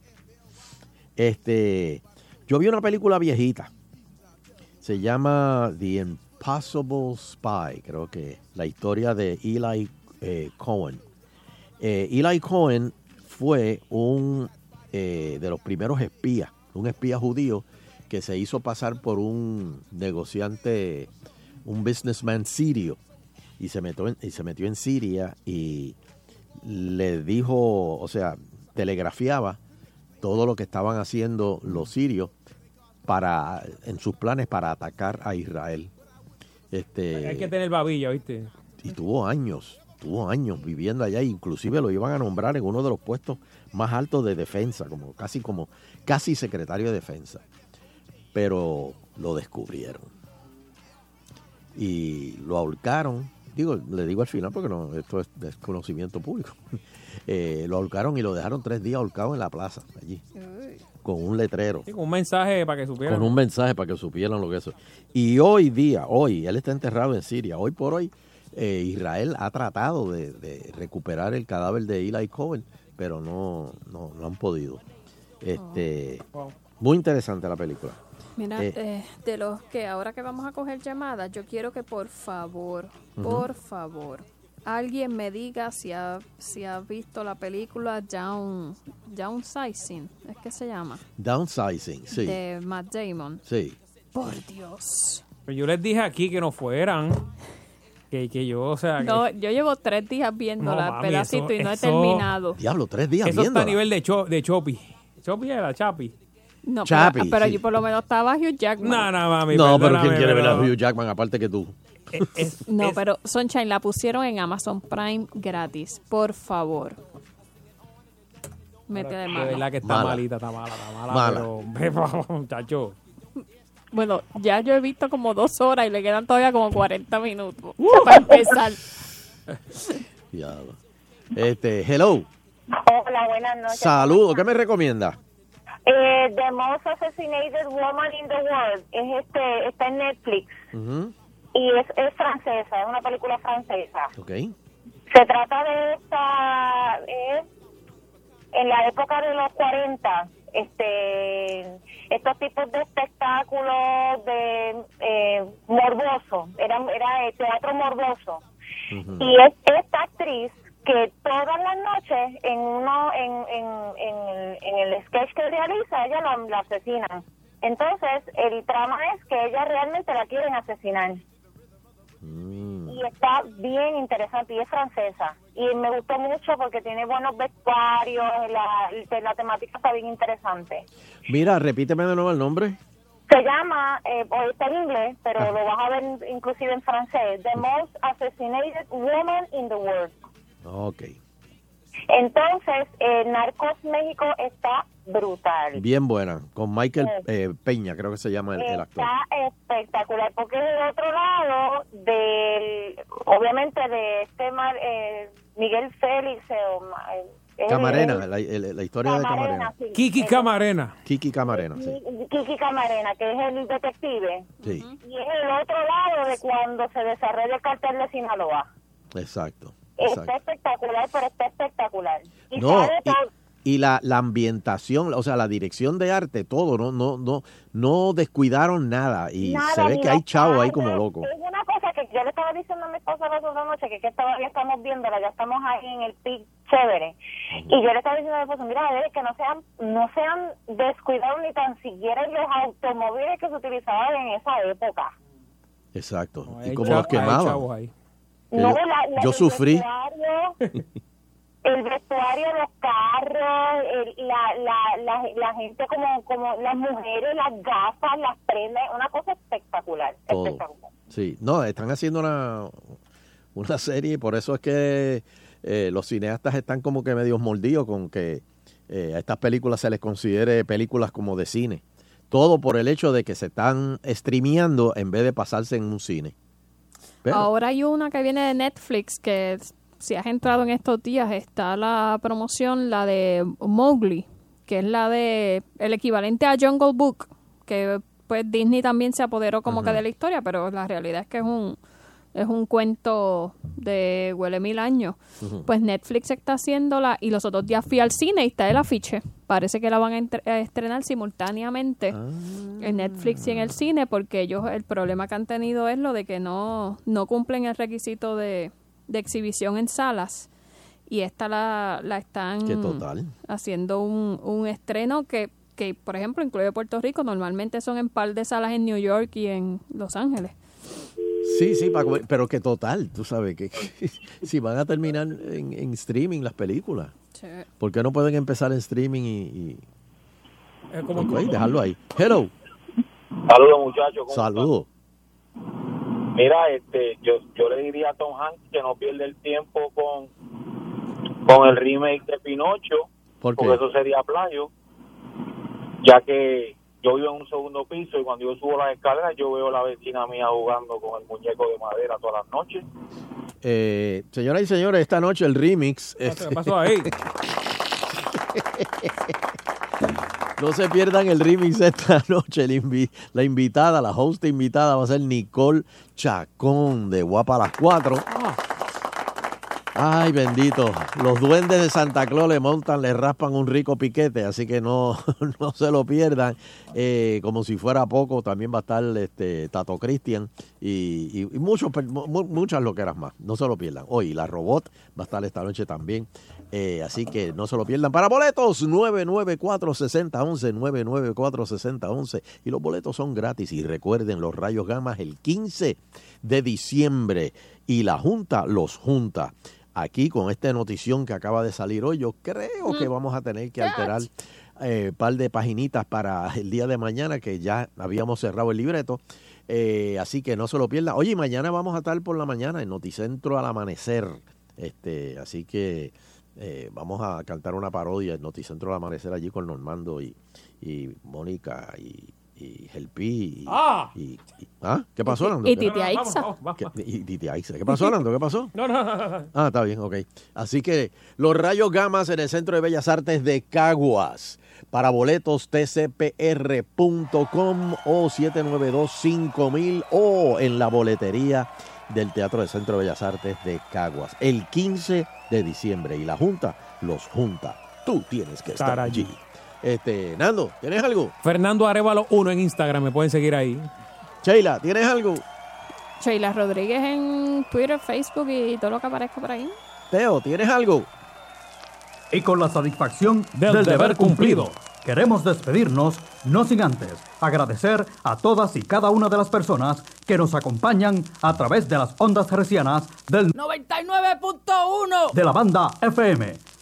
Este, yo vi una película viejita. Se llama The Impossible Spy, creo que la historia de Eli eh, Cohen. Eh, Eli Cohen fue un eh, de los primeros espías, un espía judío que se hizo pasar por un negociante, un businessman sirio, y se metió en, y se metió en Siria y le dijo, o sea, telegrafiaba todo lo que estaban haciendo los sirios para en sus planes para atacar a Israel. Este, Hay que tener babilla, ¿viste? y tuvo años, tuvo años viviendo allá, inclusive lo iban a nombrar en uno de los puestos más altos de defensa, como casi como casi secretario de defensa. Pero lo descubrieron. Y lo ahorcaron, digo, le digo al final porque no, esto es desconocimiento público. [LAUGHS] Eh, lo ahorcaron y lo dejaron tres días ahorcado en la plaza, allí, con un letrero Sí, con un mensaje para que supieran. con un mensaje para que supieran lo que eso. Y hoy día, hoy, él está enterrado en Siria. Hoy por hoy, eh, Israel ha tratado de, de recuperar el cadáver de Eli Cohen, pero no, no, no han podido. Este, Muy interesante la película. Mira, Eh, eh, de los que ahora que vamos a coger llamadas, yo quiero que por favor, por favor, alguien me diga si ha, si ha visto la película Down, Downsizing, es que se llama, Downsizing, sí. de Matt Damon. Sí. Por Dios. Pero yo les dije aquí que no fueran. Que, que yo, o sea. que- No, yo llevo tres días viéndola, No, mami, pedacito, eso- y no he terminado. Diablo, tres días Eso está a viéndola. nivel de, cho, de Chopi. Chopi era Chapi. No, Chapi, pero, pero sí. allí por lo menos estaba Hugh Jackman. No, no, mami. No, pero ¿quién quiere ver a Hugh Jackman aparte que tú? [LAUGHS] No, pero Sunshine la pusieron en Amazon Prime gratis. Por favor. Mete de De mano. verdad que está Mala. malita, está mala, está mala. Mala. Pero, [LAUGHS] muchacho. Bueno, ya yo he visto como dos horas y le quedan todavía como 40 minutos para empezar. [LAUGHS] Este, hello. Hola, buenas noches. Saludos. ¿Qué me recomienda? Eh, the Most Assassinated Woman in the World es este, está en Netflix y es, es francesa, es una película francesa. Ok. Se trata de esta, es en la época de los 40, este estos tipos de espectáculos de eh, morboso, era, era eh, teatro morboso. Y es esta actriz que todas las noches en uno en, en, en, el, en el sketch que realiza ella la, la asesinan. Entonces el trama es que ella realmente la quieren asesinar. Y está bien interesante y es francesa. Y me gustó mucho porque tiene buenos vestuarios, la, la temática está bien interesante. Mira, repíteme de nuevo el nombre. Se llama, eh, o está en inglés, pero lo vas a ver inclusive en francés, The Most Assassinated Woman in the World. Ok. Entonces, eh, Narcos México está brutal. Bien buena. Con Michael Sí. eh, Peña, creo que se llama el, el actor. Está espectacular, porque es del otro lado del, obviamente de este Mar- eh, Miguel Félix, eh, Camarena, la, el- la historia de Camarena, sí. Kiki Camarena. Kiki Camarena, sí. Kiki Camarena, que es el detective. Sí, Y es el otro lado de cuando se desarrolla el cartel de Sinaloa. exacto. Está espectacular, pero está espectacular. Y No, sabe y, todo- y la, la ambientación, o sea, la dirección de arte, todo, no, no, no, no descuidaron nada. Y Nada, se ve que hay los chavos ahí como locos. Es una cosa que yo le estaba diciendo a mi esposa la otra noche, que, que todavía estamos viéndola, ya estamos ahí en el pic chévere. Y yo le estaba diciendo a mi esposa, mira, debe que no sean, no sean descuidados ni tan siquiera los automóviles que se utilizaban en esa época. Exacto. y cha- los quemaban. No, yo, la- la- yo el sufrí. vestuario, el vestuario, los carros, el- la, la, la, la gente como, como las mujeres, las gafas, las prendas, una cosa espectacular, Todo. espectacular. Sí, no, están haciendo una, una serie y por eso es que eh, los cineastas están como que medios mordidos con que eh, a estas películas se les considere películas como de cine. Todo por el hecho de que se están streameando en vez de pasarse en un cine. Pero- Ahora hay una que viene de Netflix que si has entrado en estos días está la promoción, la de Mowgli, que es la de el equivalente a Jungle Book, que pues Disney también se apoderó como que de la historia, pero la realidad es que es un es un cuento de huele mil años. Pues Netflix está haciéndola y los otros días fui al cine y está el afiche. Parece que la van a, estrenar simultáneamente en Netflix y en el cine porque ellos el problema que han tenido es lo de que no, no cumplen el requisito de, de exhibición en salas y esta la, la están total. haciendo un, un estreno que, que, por ejemplo, incluye Puerto Rico. Normalmente son en par de salas en New York y en Los Ángeles. Sí, sí, Paco, pero que total, tú sabes que, que [LAUGHS] si van a terminar en, en streaming las películas, ¿por qué no pueden empezar en streaming y, y- Ok, dejarlo ahí? Hello, Saludos muchachos. ¿cómo saludos. Mira, este, yo, yo le diría a Tom Hanks que no pierda el tiempo con, con el remake de Pinocho, ¿Por porque eso sería plagio, ya que yo vivo en un segundo piso y cuando yo subo las escaleras yo veo a la vecina mía jugando con el muñeco de madera todas las noches. Eh, señoras y señores, esta noche el remix. ¿Qué pasó ahí? [LAUGHS] No se pierdan el remix esta noche. El invi- la invitada, la host invitada va a ser Nicole Chacón de Guapa a las 4. Ay, bendito. Los duendes de Santa Claus le montan, le raspan un rico piquete, así que no, [LAUGHS] no se lo pierdan. Eh, como si fuera poco, también va a estar este, Tato Cristian y, y- y muchas loqueras más. No se lo pierdan. Hoy la robot va a estar esta noche también. Eh, así que no se lo pierdan. Para boletos, 994-6011, 994-6011. Y los boletos son gratis. Y recuerden, los rayos gamas el 15 de diciembre. Y la Junta los junta. Aquí con esta notición que acaba de salir hoy, yo creo que vamos a tener que alterar un par de paginitas para el día de mañana, que ya habíamos cerrado el libreto. Eh, así que no se lo pierdan. Oye, mañana vamos a estar por la mañana en Noticentro al amanecer. Este, así que eh, vamos a cantar una parodia en Noticentro al amanecer allí con Normando y, y Mónica y, y Gelpi. Y, Ah. y- y- ¿Ah? ¿Qué pasó, Nando? Y ¿Qué- Titi Aixa. ¿Qué- y Titi Aixa. ¿Qué pasó, Nando? ¿Qué pasó? No, no, no. Ah, está bien, ok. Así que los rayos gamas en el Centro de Bellas Artes de Caguas. Para boletos tcpr.com o 792-5000 o en la boletería del Teatro del Centro de Bellas Artes de Caguas. El 15 de diciembre y la Junta los junta. Tú tienes que estar Estar allí. Este, Nando, ¿tienes algo? Fernando Arevalo 1 en Instagram, me pueden seguir ahí. Sheila, ¿tienes algo? Sheila Rodríguez en Twitter, Facebook y todo lo que aparezca por ahí. Teo, ¿tienes algo? Y con la satisfacción Del deber cumplido, cumplido. queremos despedirnos, no sin antes agradecer a todas y cada una de las personas que nos acompañan a través de las ondas hercianas del 99.1 de la banda FM.